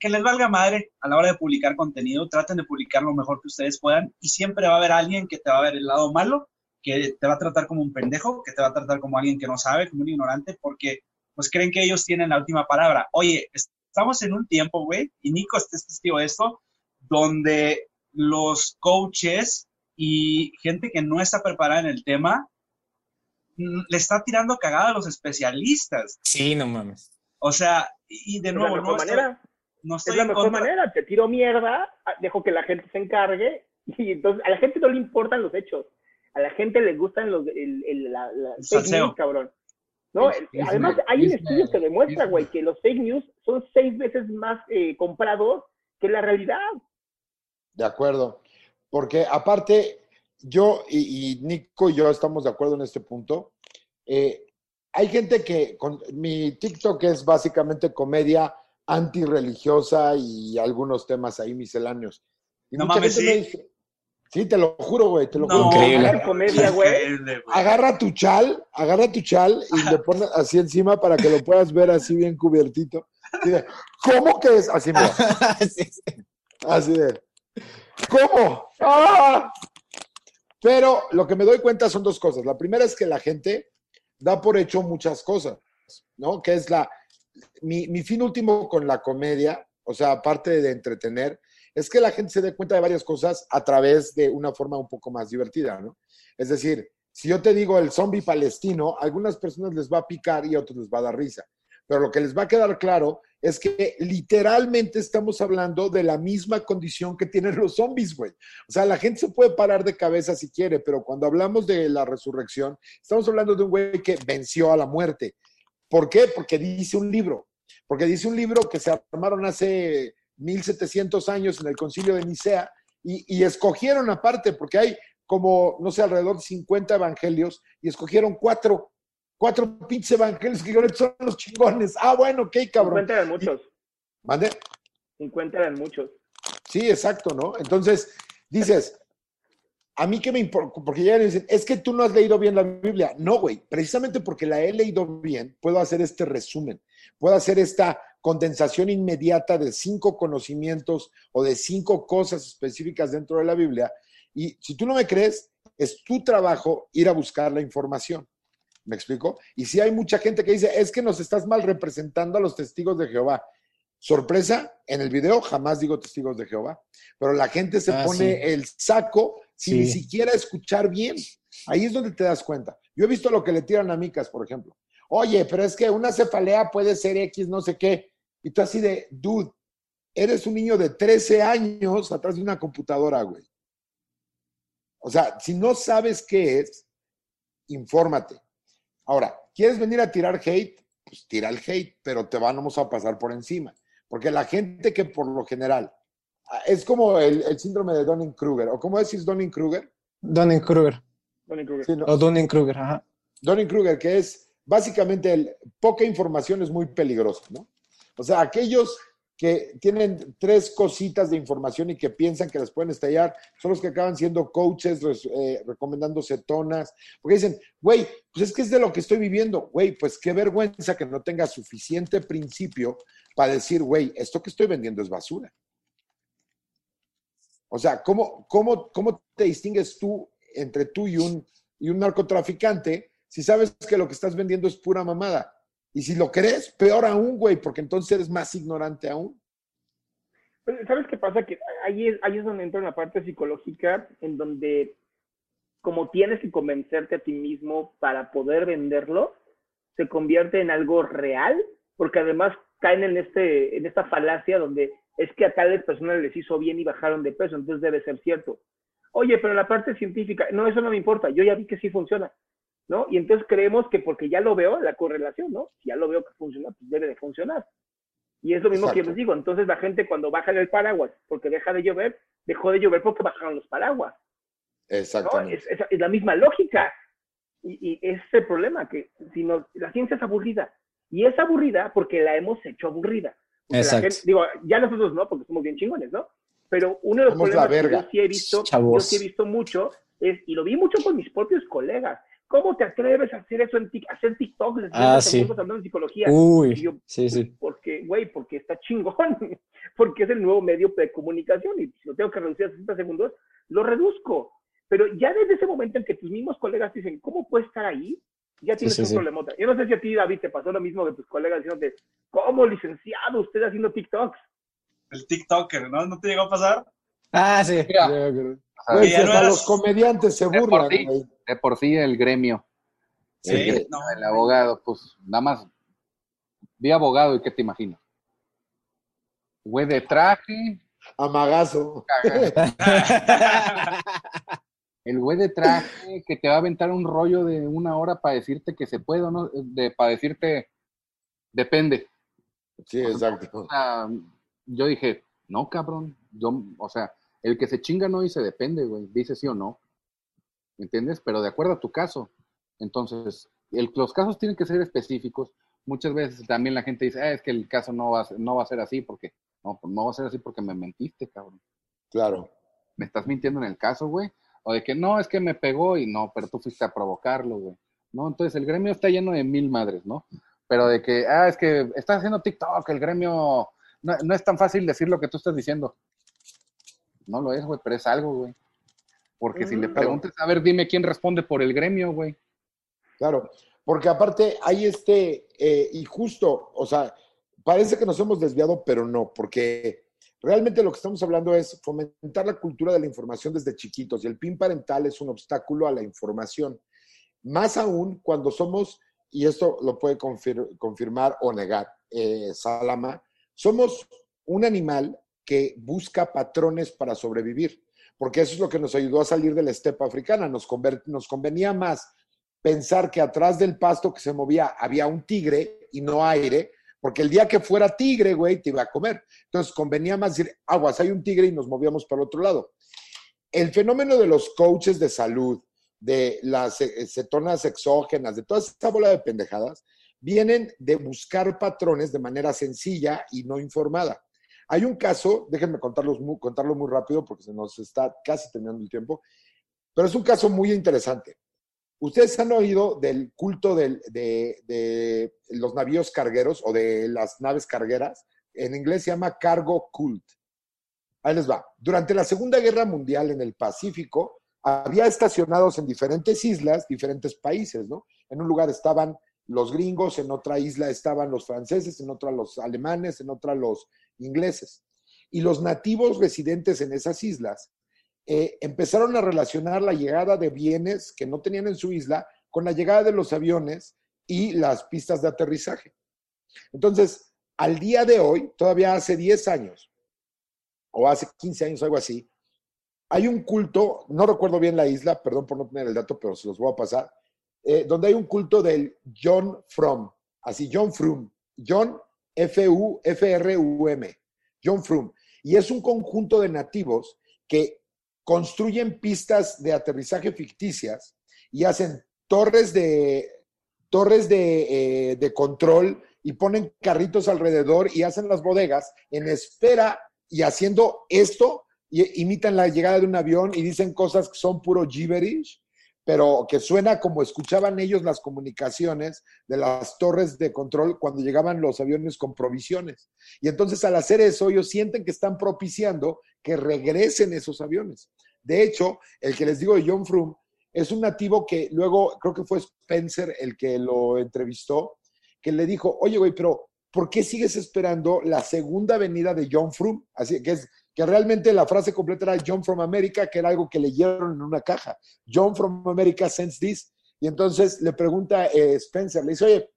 que les valga madre a la hora de publicar contenido, traten de publicar lo mejor que ustedes puedan y siempre va a haber alguien que te va a ver el lado malo, que te va a tratar como un pendejo, que te va a tratar como alguien que no sabe, como un ignorante, porque pues creen que ellos tienen la última palabra. Oye, estamos en un tiempo, güey, y Nico es testigo de esto, donde los coaches y gente que no está preparada en el tema le está tirando cagada a los especialistas. Sí, no mames. O sea, y de nuevo, no estoy, manera. no estoy Es la en mejor contra- manera. Te tiro mierda, ah, dejo que la gente se encargue y entonces a la gente no le importan los hechos. A la gente le gustan los el, el- la, la El fake news, cabrón. No, Es- es además hay un es estudio que demuestra, es güey, que los fake news son seis veces más eh, comprados que la realidad. De acuerdo. Porque aparte, yo y, y Nico y yo estamos de acuerdo en este punto. Eh, hay gente que con, mi TikTok es básicamente comedia antirreligiosa y algunos temas ahí misceláneos. Y No mucha mames, gente me ¿sí? dice, sí, te lo juro, güey, te lo No, juro. Increíble. Hagan comedia, güey. Agarra tu chal, agarra tu chal y le pones así encima para que lo puedas ver así bien cubiertito. De, ¿Cómo que es? Así, mira. Sí, sí. Así de. ¿Cómo? ¡Ah! Pero lo que me doy cuenta son dos cosas. La primera es que la gente da por hecho muchas cosas, ¿no? Que es la. Mi, fin último con la comedia, o sea, aparte de entretener, es que la gente se dé cuenta de varias cosas a través de una forma un poco más divertida, ¿no? Es decir, si yo te digo el zombie palestino, a algunas personas les va a picar y a otros les va a dar risa. Pero lo que les va a quedar claro es que literalmente estamos hablando de la misma condición que tienen los zombies, güey. O sea, la gente se puede parar de cabeza si quiere, pero cuando hablamos de la resurrección, estamos hablando de un güey que venció a la muerte. ¿Por qué? Porque dice un libro. Porque dice un libro que se armaron hace 1700 años en el concilio de Nicea y, y escogieron aparte, porque hay como, no sé, alrededor de 50 evangelios y escogieron cuatro, cuatro pinches evangelios que son los chingones. Ah, bueno, ok, cabrón. 50 eran muchos. ¿Mande? 50 eran muchos. Sí, exacto, ¿no? Entonces, dices, a mí que me importa, porque ya dicen, es que tú no has leído bien la Biblia. No, güey, precisamente porque la he leído bien, puedo hacer este resumen, puedo hacer esta condensación inmediata de cinco conocimientos o de cinco cosas específicas dentro de la Biblia. Y si tú no me crees, es tu trabajo ir a buscar la información. ¿Me explico? Y si hay mucha gente que dice, es que nos estás mal representando a los testigos de Jehová. Sorpresa, en el video jamás digo testigos de Jehová, pero la gente se Ah, pone sí. el saco sin ni siquiera escuchar bien. Ahí es donde te das cuenta. Yo he visto lo que le tiran a Micas, por ejemplo. Oye, pero es que una cefalea puede ser X, no sé qué. Y tú así de, dude, eres un niño de 13 años atrás de una computadora, güey. O sea, si no sabes qué es, infórmate. Ahora, ¿quieres venir a tirar hate? Pues tira el hate, pero te vamos a pasar por encima. Porque la gente que por lo general ah, es como el, el síndrome de Donning-Kruger, o cómo decís Donning-Kruger? Dunning-Kruger. Tony Kruger. Sí, ¿no? O Dunning-Kruger, ajá. Donning-Kruger, que es básicamente el poca información es muy peligrosa, ¿no? O sea, aquellos que tienen tres cositas de información y que piensan que las pueden estallar, son los que acaban siendo coaches, eh, recomendando cetonas, porque dicen, güey, pues es que es de lo que estoy viviendo, güey, pues qué vergüenza que no tenga suficiente principio para decir, güey, esto que estoy vendiendo es basura. O sea, ¿cómo, cómo, cómo te distingues tú entre tú y un, y un narcotraficante si sabes que lo que estás vendiendo es pura mamada? Y si lo crees, peor aún, güey, porque entonces eres más ignorante aún. ¿Sabes qué pasa? Que ahí es, ahí es donde entra una parte psicológica en donde como tienes que convencerte a ti mismo para poder venderlo, se convierte en algo real, porque además caen en, este, en esta falacia donde es que a tales personas les hizo bien y bajaron de peso, entonces debe ser cierto. Oye, pero la parte científica, no, eso no me importa, yo ya vi que sí funciona, ¿no? Y entonces creemos que porque ya lo veo, la correlación, ¿no? Si ya lo veo que funciona, pues debe de funcionar. Y es lo mismo que les digo, entonces la gente cuando baja el paraguas porque deja de llover, dejó de llover porque bajaron los paraguas. Exactamente. Es, la misma lógica. Y, y, es el problema, que si no, la ciencia es aburrida. Y es aburrida porque la hemos hecho aburrida. Exacto. digo, ya nosotros no, porque somos bien chingones, ¿no? Pero uno de los problemas que yo sí he visto, yo sí he visto mucho, es, y lo vi mucho con mis propios colegas, ¿cómo te atreves a hacer eso en hacer TikTok? ah, sí. hablando de psicología. Uy, sí, sí. Pues, porque, güey, porque está chingón, porque es el nuevo medio de comunicación y si lo tengo que reducir a 60 segundos, lo reduzco. Pero ya desde ese momento en que tus mismos colegas dicen, ¿cómo puede estar ahí? Ya tienes un problema. Yo no sé si a ti, David, te pasó lo mismo que tus colegas diciendo, ¿cómo licenciado usted haciendo TikToks? El TikToker, ¿no? ¿No te llegó a pasar? Ah, sí. los comediantes se burlan. De por, sí, el gremio. Sí, el, no. el abogado, pues nada más. Vi abogado y ¿qué te imaginas? Güey de traje. Amagazo. el güey de traje que te va a aventar un rollo de una hora para decirte que se puede o no, de, para decirte, depende. Sí, exacto. yo dije, no, cabrón, yo, o sea, el que se chinga no dice depende, güey, dice sí o no. ¿Entiendes? Pero de acuerdo a tu caso. Entonces, el, los casos tienen que ser específicos. Muchas veces también la gente dice, ah, es que el caso no va, a, no va a ser así porque, no, pues no va a ser así porque me mentiste, cabrón. Claro. Me estás mintiendo en el caso, güey. O de que no, es que me pegó y no, pero tú fuiste a provocarlo, güey. ¿No? Entonces el gremio está lleno de mil madres, ¿no? Pero de que, ah, es que estás haciendo TikTok, el gremio, no, es tan fácil decir lo que tú estás diciendo. No lo es, güey, pero es algo, güey. Porque si le preguntas, a ver, dime quién responde por el gremio, güey. Claro, porque aparte hay este, eh, y justo, o sea, parece que nos hemos desviado, pero no, porque Realmente lo que estamos hablando es fomentar la cultura de la información desde chiquitos y el PIN parental es un obstáculo a la información. Más aún cuando somos, y esto lo puede confirmar o negar eh, Salama, somos un animal que busca patrones para sobrevivir, porque eso es lo que nos ayudó a salir de la estepa africana. Nos, nos convenía más pensar que atrás del pasto que se movía había un tigre y no aire, porque el día que fuera tigre, güey, te iba a comer. Entonces convenía más decir, aguas, hay un tigre y nos movíamos para el otro lado. El fenómeno de los coaches de salud, de las cetonas exógenas, de toda esta bola de pendejadas, vienen de buscar patrones de manera sencilla y no informada. Hay un caso, déjenme contarlo muy rápido porque se nos está casi terminando el tiempo, pero es un caso muy interesante. Ustedes han oído del culto de, los navíos cargueros o de las naves cargueras. En inglés se llama cargo cult. Ahí les va. Durante la Segunda Guerra Mundial en el Pacífico, había estacionados en diferentes islas, diferentes países, ¿no? En un lugar estaban los gringos, en otra isla estaban los franceses, en otra los alemanes, en otra los ingleses. Y los nativos residentes en esas islas eh, empezaron a relacionar la llegada de bienes que no tenían en su isla con la llegada de los aviones y las pistas de aterrizaje. Entonces, al día de hoy, todavía hace 10 años, o hace 15 años, algo así, hay un culto, no recuerdo bien la isla, perdón por no tener el dato, pero se los voy a pasar, eh, donde hay un culto del John Frum, así John Frum, John F-U-F-R-U-M, John Frum, y es un conjunto de nativos que construyen pistas de aterrizaje ficticias y hacen torres de, torres de, eh, control y ponen carritos alrededor y hacen las bodegas en espera y haciendo esto, imitan la llegada de un avión y dicen cosas que son puro gibberish, pero que suena como escuchaban ellos las comunicaciones de las torres de control cuando llegaban los aviones con provisiones. Y entonces al hacer eso, ellos sienten que están propiciando que regresen esos aviones. De hecho, el que les digo de John Frum es un nativo que luego, creo que fue Spencer el que lo entrevistó, que le dijo, oye, güey, pero ¿por qué sigues esperando la segunda venida de John Frum? Así que es que realmente la frase completa era John from America, que era algo que leyeron en una caja. John from America sends this. Y entonces le pregunta eh, Spencer, le dice, oye,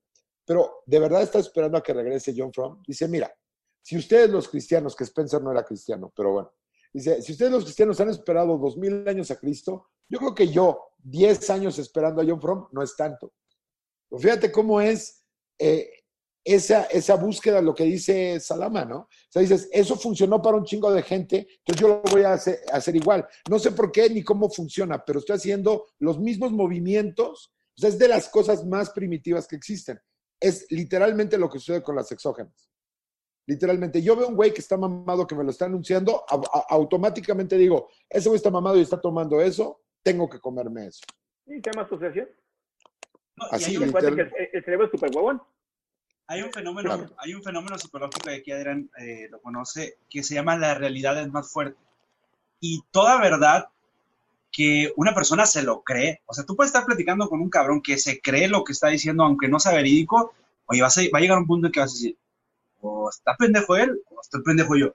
pero ¿de verdad estás esperando a que regrese John From? Dice, mira, si ustedes los cristianos, que Spencer no era cristiano, pero bueno, dice, si ustedes los cristianos han esperado dos mil años a Cristo, yo creo que yo, diez años esperando a John From, no es tanto. Fíjate cómo es eh, esa, esa búsqueda, lo que dice Salama, ¿no? O sea, dices, eso funcionó para un chingo de gente, entonces yo lo voy a hacer, hacer igual. No sé por qué ni cómo funciona, pero estoy haciendo los mismos movimientos. O sea, es de las cosas más primitivas que existen. Es literalmente lo que sucede con las exógenas. Literalmente, yo veo un güey que está mamado, que me lo está anunciando, a- a- automáticamente digo, ese güey está mamado y está tomando eso, tengo que comerme eso. Sí, se llama asociación. No, y Así, Y literal. que el, el cerebro es súper huevón. Hay un fenómeno, Claro. hay un fenómeno psicológico y aquí Adrián eh, lo conoce, que se llama la realidad es más fuerte. Y toda verdad que una persona se lo cree. O sea, tú puedes estar platicando con un cabrón que se cree lo que está diciendo, aunque no sea verídico, oye, vas a- va a llegar un punto en que vas a decir, o está pendejo él, o estoy pendejo yo.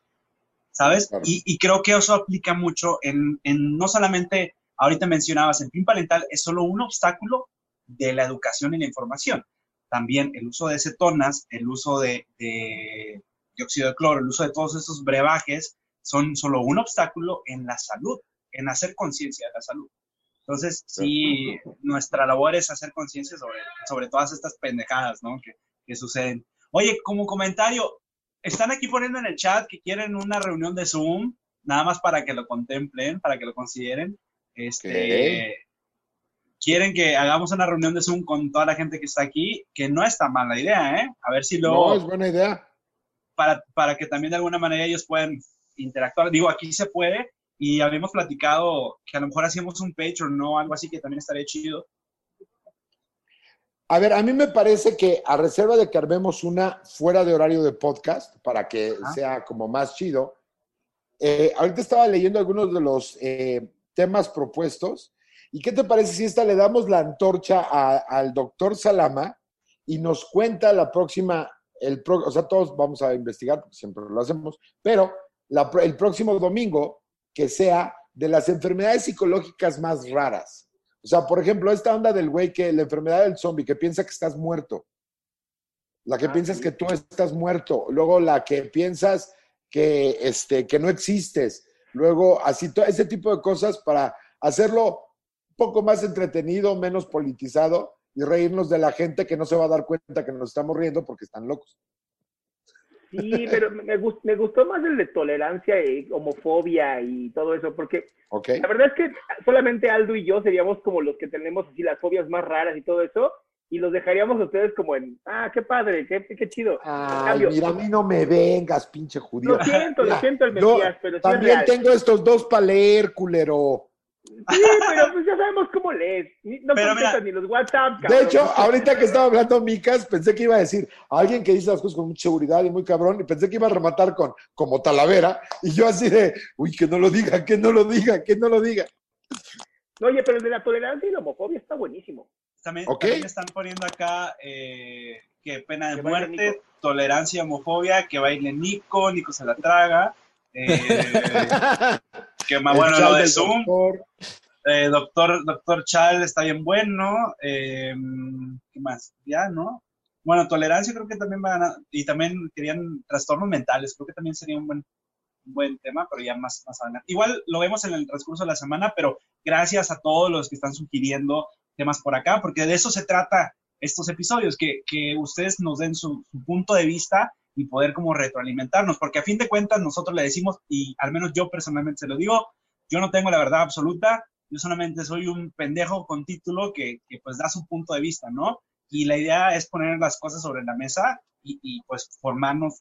¿Sabes? Claro. Y, y creo que eso aplica mucho en, en no solamente, ahorita mencionabas, el PIN parental es solo un obstáculo de la educación y la información. También el uso de cetonas, el uso de, de dióxido de cloro, el uso de todos esos brebajes son solo un obstáculo en la salud, en hacer conciencia de la salud. Entonces, sí, nuestra labor es hacer conciencia sobre, sobre todas estas pendejadas, ¿no? Que, que suceden. Oye, como comentario, están aquí poniendo en el chat que quieren una reunión de Zoom, nada más para que lo contemplen, para que lo consideren. Este, Quieren que hagamos una reunión de Zoom con toda la gente que está aquí, que no está mala idea, ¿eh? A ver si No, luego, es buena idea. para, para que también de alguna manera ellos puedan interactuar. Digo, aquí se puede, y habíamos platicado que a lo mejor hacíamos un Patreon, ¿no? Algo así que también estaría chido. A ver, a mí me parece que a reserva de que armemos una fuera de horario de podcast para que Ajá. sea como más chido, eh, ahorita estaba leyendo algunos de los eh, temas propuestos. ¿Y qué te parece si esta le damos la antorcha a- al doctor Salama y nos cuenta la próxima, el pro- o sea, todos vamos a investigar, porque siempre lo hacemos, pero la el próximo domingo que sea de las enfermedades psicológicas más raras. O sea, por ejemplo, esta onda del güey que la enfermedad del zombie, que piensa que estás muerto. La que Ah, piensas sí. que tú estás muerto. Luego la que piensas que, este, que no existes. Luego, así, todo ese tipo de cosas para hacerlo poco más entretenido, menos politizado y reírnos de la gente que no se va a dar cuenta que nos estamos riendo porque están locos. Sí, pero me, gust- me gustó más el de tolerancia y homofobia y todo eso, porque la verdad es que solamente Aldo y yo seríamos como los que tenemos así las fobias más raras y todo eso, y los dejaríamos a ustedes como en, ah, qué padre, qué, qué chido. Ay, cambio- mira, a mí no me vengas, pinche judío. Lo siento, lo siento el Mesías, pero sí es También tengo estos dos para leer, culero. Sí, pero pues ya sabemos cómo lees. No Pero contestas mira, ni los WhatsApp, De cabrón. hecho, ahorita que estaba hablando Micas, pensé que iba a decir a alguien que dice las cosas con mucha seguridad y muy cabrón, y pensé que iba a rematar con como Talavera, y yo así de, uy, que no lo diga, que no lo diga, que no lo diga. No, oye, pero el de la tolerancia y la homofobia está buenísimo. También, están poniendo acá eh, que pena de Que muerte, tolerancia, homofobia, que baile Nico, Nico se la traga. Eh, que más bueno lo de Zoom. doctor. Eh, doctor, doctor Chal está bien bueno. eh, ¿Qué más? Ya, ¿no? Bueno, tolerancia creo que también van a... Y también querían trastornos mentales. Creo que también sería un buen, un buen tema, pero ya más, más adelante. Igual lo vemos en el transcurso de la semana, pero gracias a todos los que están sugiriendo temas por acá, porque de eso se trata estos episodios, que, que ustedes nos den su, su punto de vista y poder como retroalimentarnos, porque a fin de cuentas nosotros le decimos, y al menos yo personalmente se lo digo, yo no tengo la verdad absoluta, yo solamente soy un pendejo con título que, que, pues da su punto de vista, ¿no? Y la idea es poner las cosas sobre la mesa y, y, pues formarnos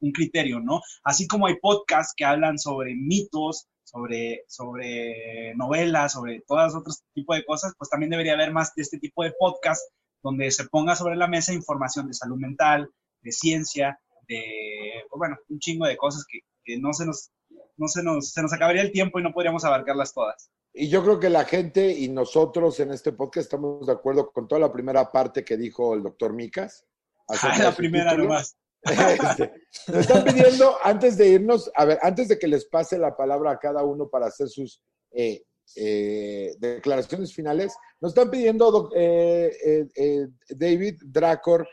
un criterio, ¿no? Así como hay podcasts que hablan sobre mitos, sobre, sobre novelas, sobre todos otros tipos de cosas, pues también debería haber más de este tipo de podcasts donde se ponga sobre la mesa información de salud mental, de ciencia, de, pues bueno, un chingo de cosas que, que no se nos, no se nos, se nos acabaría el tiempo y no podríamos abarcarlas todas. Y yo creo que la gente y nosotros en este podcast estamos de acuerdo con toda la primera parte que dijo el doctor Micas. Ah, la primera título. nomás. Este, nos están pidiendo, antes de irnos, a ver, antes de que les pase la palabra a cada uno para hacer sus eh, eh, declaraciones finales, nos están pidiendo, eh, eh, eh, David Dracor,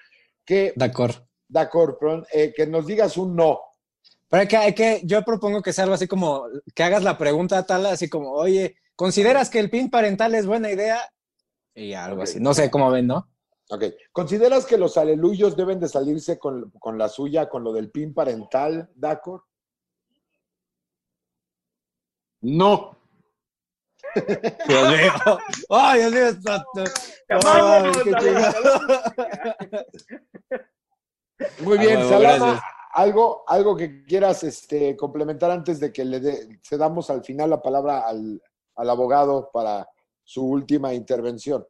que, D'accord. Dracor, perdón, eh, que nos digas un no. Pero hay que, hay que, yo propongo que sea algo así como que hagas la pregunta tal, así como, oye, ¿consideras que el PIN parental es buena idea? Y algo así. No sé cómo ven, ¿no? Ok. ¿Consideras que los aleluyos deben de salirse con, con la suya, con lo del PIN parental, Dacor? No. Dios mío. ¡Ay, Dios mío! Ay, qué Muy Ah, bien, huevo, Salama, gracias. algo, algo que quieras este, complementar antes de que le dé- cedamos al final la palabra al, al abogado para su última intervención.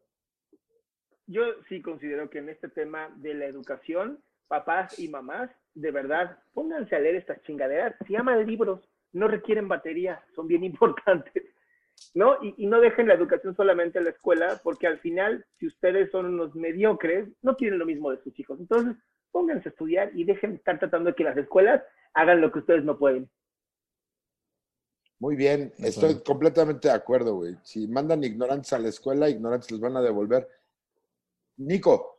Yo sí considero que en este tema de la educación, papás y mamás, de verdad, pónganse a leer estas chingaderas. Se llaman libros, no requieren batería, son bien importantes. ¿No? Y, y no dejen la educación solamente en la escuela, porque al final, si ustedes son unos mediocres, no quieren lo mismo de sus hijos. Entonces, pónganse a estudiar y dejen de estar tratando de que las escuelas hagan lo que ustedes no pueden. Muy bien, estoy completamente de acuerdo, güey. Si mandan ignorantes a la escuela, ignorantes les van a devolver. Nico,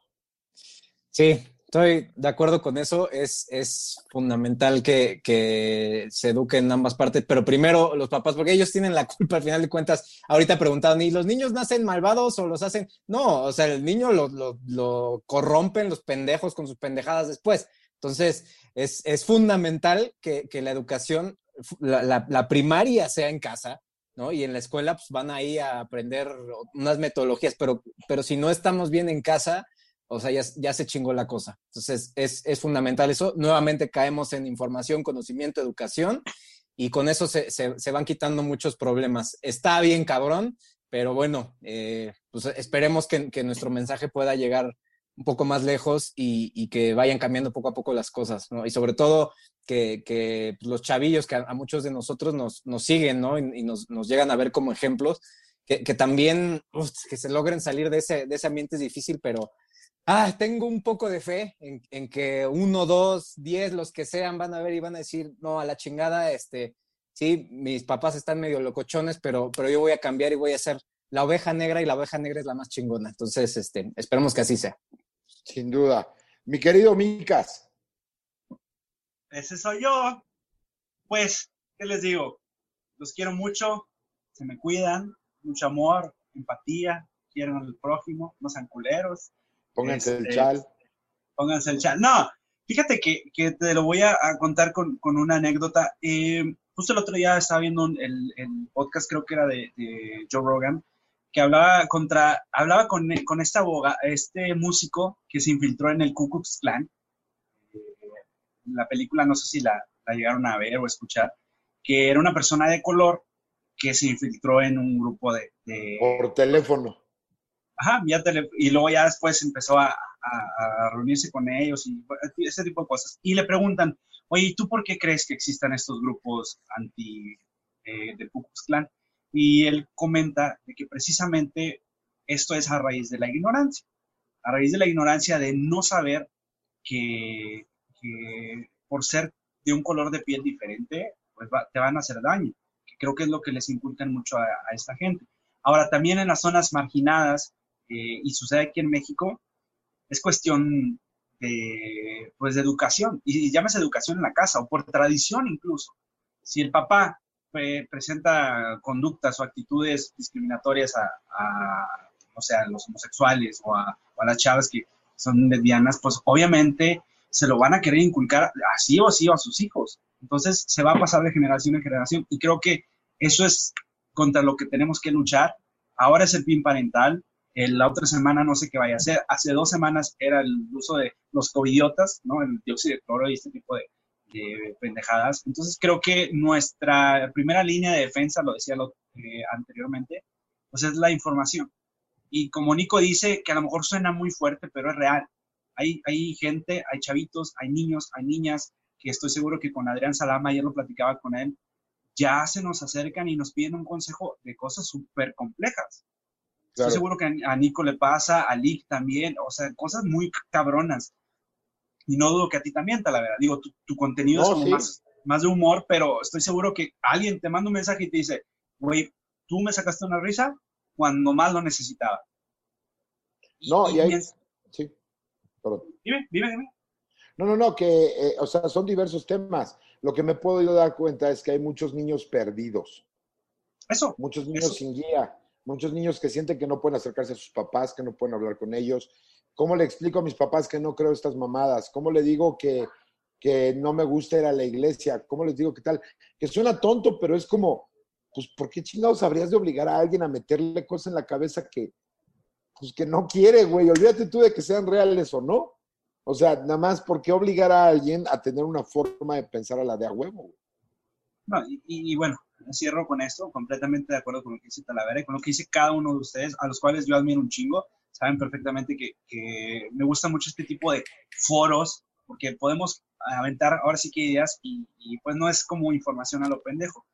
Sí, estoy de acuerdo con eso. Es, es fundamental que, que se eduque en ambas partes, pero primero los papás, porque ellos tienen la culpa al final de cuentas. Ahorita preguntaron, ¿y los niños nacen malvados o los hacen? No, o sea, el niño lo, lo, lo corrompen los pendejos con sus pendejadas después. Entonces, es, es fundamental que, que la educación, la, la- la primaria sea en casa, ¿no? Y en la escuela pues, van ahí a aprender unas metodologías, pero, pero si no estamos bien en casa, o sea, ya, ya se chingó la cosa. Entonces, es, es fundamental eso. Nuevamente caemos en información, conocimiento, educación, y con eso se, se- van quitando muchos problemas. Está bien, cabrón, pero bueno, eh, pues esperemos que, que nuestro mensaje pueda llegar un poco más lejos y, y que vayan cambiando poco a poco las cosas. Y sobre todo que, que los chavillos que a, muchos de nosotros nos, nos siguen, ¿no? Y, nos, nos llegan a ver como ejemplos, que, que también, que se logren salir de ese, de ese ambiente difícil, pero ah, tengo un poco de fe en, en que uno, dos, diez, los que sean, van a ver y van a decir, no, a la chingada, este, sí, mis papás están medio locochones, pero, pero yo voy a cambiar y voy a ser la oveja negra y la oveja negra es la más chingona. Entonces, este, esperemos que así sea. sin duda. Mi querido Micas, Ese soy yo. Pues, ¿qué les digo? Los quiero mucho, se me cuidan, mucho amor, empatía, quieran al prójimo, no sean culeros, pónganse el Este, chal. pónganse el chat. No, fíjate que, que te lo voy a, a contar con, con una anécdota. Eh, justo el otro día estaba viendo un- el, el podcast, creo que era de, de Joe Rogan, que hablaba contra, hablaba con, con este aboga- este músico que se infiltró en el Ku Klux Klan. Eh, la película, no sé si la, la llegaron a ver o escuchar, que era una persona de color que se infiltró en un grupo de, de- Por teléfono. Ajá, y luego ya después empezó a, a- a reunirse con ellos y ese tipo de cosas. Y le preguntan, oye, ¿y tú por qué crees que existan estos grupos anti eh, del Ku Klux Klan? Y él comenta de que precisamente esto es a raíz de la ignorancia, a raíz de la ignorancia de no saber que, que por ser de un color de piel diferente, pues va- te van a hacer daño, que creo que es lo que les inculcan mucho a, a esta gente. Ahora, también en las zonas marginadas, eh, y sucede aquí en México, es cuestión de, pues, de educación, y, y llámese educación en la casa, o por tradición incluso. Si el papá presenta conductas o actitudes discriminatorias a, a, no a los homosexuales o a, o a las chavas que son lesbianas, pues obviamente se lo van a querer inculcar así o así a sus hijos. Entonces se va a pasar de generación en generación y creo que eso es contra lo que tenemos que luchar. Ahora es el PIN parental, la otra semana no sé qué vaya a ser. Hace dos semanas era el uso de los covidiotas, ¿no? El dióxido de cloro y este tipo de, de pendejadas. Entonces creo que nuestra primera línea de defensa, lo decía lo, eh, anteriormente, pues es la información. Y como Nico dice, que a lo mejor suena muy fuerte, pero es real. Hay, hay gente, hay chavitos, hay niños, hay niñas, que estoy seguro que con Adrián Salama, ayer lo platicaba con él, ya se nos acercan y nos piden un consejo de cosas súper complejas. Claro. Estoy seguro que a Nico le pasa, a Lick también, o sea, cosas muy cabronas. Y no dudo que a ti también, Talavera. Digo, tu, tu contenido es como sí. más, más de humor, pero estoy seguro que alguien te manda un mensaje y te dice, güey, tú me sacaste una risa cuando más lo necesitaba. No, y ahí. piens- Sí. Perdón. Dime, dime, dime. No, no, no, que, eh, o sea, son diversos temas. Lo que me he podido dar cuenta es que hay muchos niños perdidos, Eso, muchos niños Eso. sin guía, muchos niños que sienten que no pueden acercarse a sus papás, que no pueden hablar con ellos. ¿Cómo le explico a mis papás que no creo estas mamadas? ¿Cómo le digo que, que no me gusta ir a la iglesia? ¿Cómo les digo qué tal? Que suena tonto, pero es como, pues, ¿por qué chingados habrías de obligar a alguien a meterle cosas en la cabeza que, pues, que no quiere, güey? Olvídate tú de que sean reales o no. O sea, nada más, ¿por qué obligar a alguien a tener una forma de pensar a la de a huevo? No, y- y bueno, cierro con esto, completamente de acuerdo con lo que dice Talavera y con lo que dice cada uno de ustedes, a los cuales yo admiro un chingo. Saben perfectamente que, que me gusta mucho este tipo de foros, porque podemos aventar ahora sí que ideas y, y, pues no es como información a lo pendejo.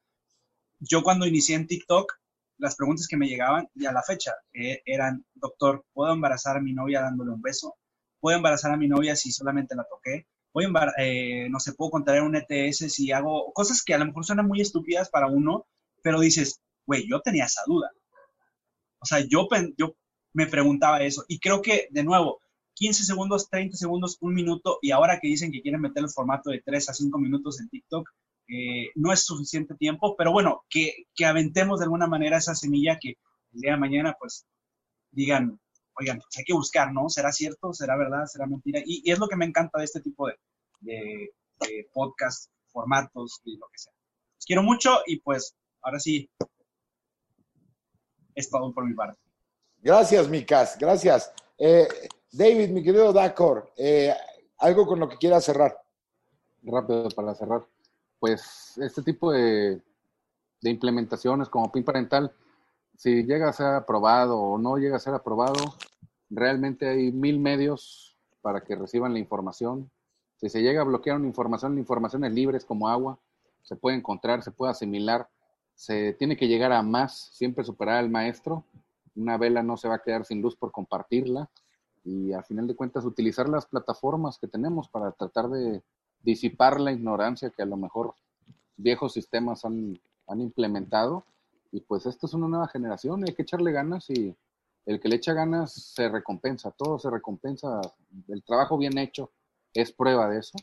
Yo cuando inicié en TikTok, las preguntas que me llegaban y a la fecha eh, eran, doctor, ¿puedo embarazar a mi novia dándole un beso? ¿Puedo embarazar a mi novia si solamente la toqué? Voy a eh, no sé, puedo contraer un ETS si hago cosas que a lo mejor suenan muy estúpidas para uno, pero dices, güey, yo tenía esa duda. O sea, yo, yo me preguntaba eso y creo que, de nuevo, 15 segundos, 30 segundos, un minuto y ahora que dicen que quieren meter el formato de 3 a 5 minutos en TikTok, eh, no es suficiente tiempo, pero bueno, que, que aventemos de alguna manera esa semilla que el día de mañana, pues, digan, oigan, pues hay que buscar, ¿no? ¿Será cierto? ¿Será verdad? ¿Será mentira? Y, y es lo que me encanta de este tipo de, de, de podcast, formatos y lo que sea. Los quiero mucho y pues ahora sí, es todo por mi parte. Gracias, Micas, gracias. Eh, David, mi querido Dacor, eh, algo con lo que quieras cerrar. rápido para cerrar. Pues este tipo de, de implementaciones como PIN parental, si llega a ser aprobado o no llega a ser aprobado, realmente hay mil medios para que reciban la información. Si se llega a bloquear una información, la información es libre, es como agua, se puede encontrar, se puede asimilar, se tiene que llegar a más, siempre superar al maestro. Una vela no se va a quedar sin luz por compartirla y a final de cuentas utilizar las plataformas que tenemos para tratar de disipar la ignorancia que a lo mejor viejos sistemas han, han implementado. Y pues esta es una nueva generación, hay que echarle ganas y el que le echa ganas se recompensa, todo se recompensa. El trabajo bien hecho es prueba de eso.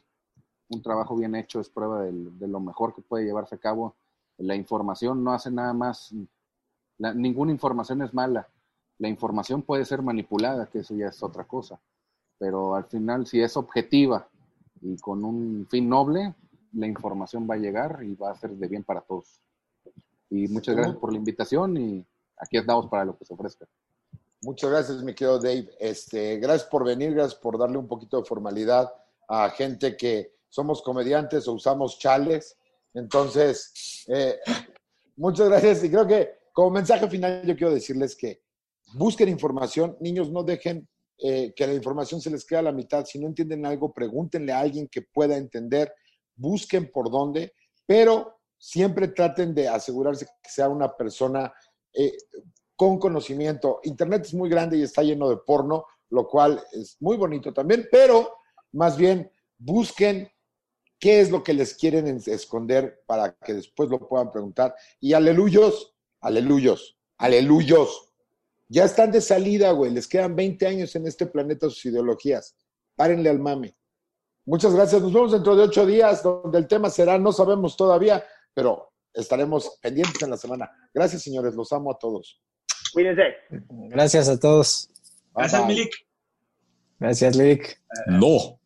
Un trabajo bien hecho es prueba de lo mejor que puede llevarse a cabo. La información no hace nada más, ninguna información es mala. La información puede ser manipulada, que eso ya es otra cosa. Pero al final, si es objetiva y con un fin noble, la información va a llegar y va a ser de bien para todos. Y muchas gracias por la invitación y aquí estamos para lo que se ofrezca. Muchas gracias, mi querido Dave. Este, gracias por venir, gracias por darle un poquito de formalidad a gente que somos comediantes o usamos chales. Entonces, eh, muchas gracias. Y creo que como mensaje final yo quiero decirles que busquen información. Niños, no dejen eh, que la información se les quede a la mitad. Si no entienden algo, pregúntenle a alguien que pueda entender. Busquen por dónde, pero siempre traten de asegurarse que sea una persona eh, con conocimiento. Internet es muy grande y está lleno de porno, lo cual es muy bonito también, pero más bien busquen qué es lo que les quieren en- esconder para que después lo puedan preguntar. Y aleluyos, aleluyos, aleluyos. Ya están de salida, güey. Les quedan 20 años en este planeta sus ideologías. Párenle al mame. Muchas gracias. Nos vemos dentro de ocho días, donde el tema será, no sabemos todavía, pero estaremos pendientes en la semana. Gracias, señores. Los amo a todos. Cuídense. Gracias a todos. Bye, Gracias, bye. Milik. Gracias, Lick. No.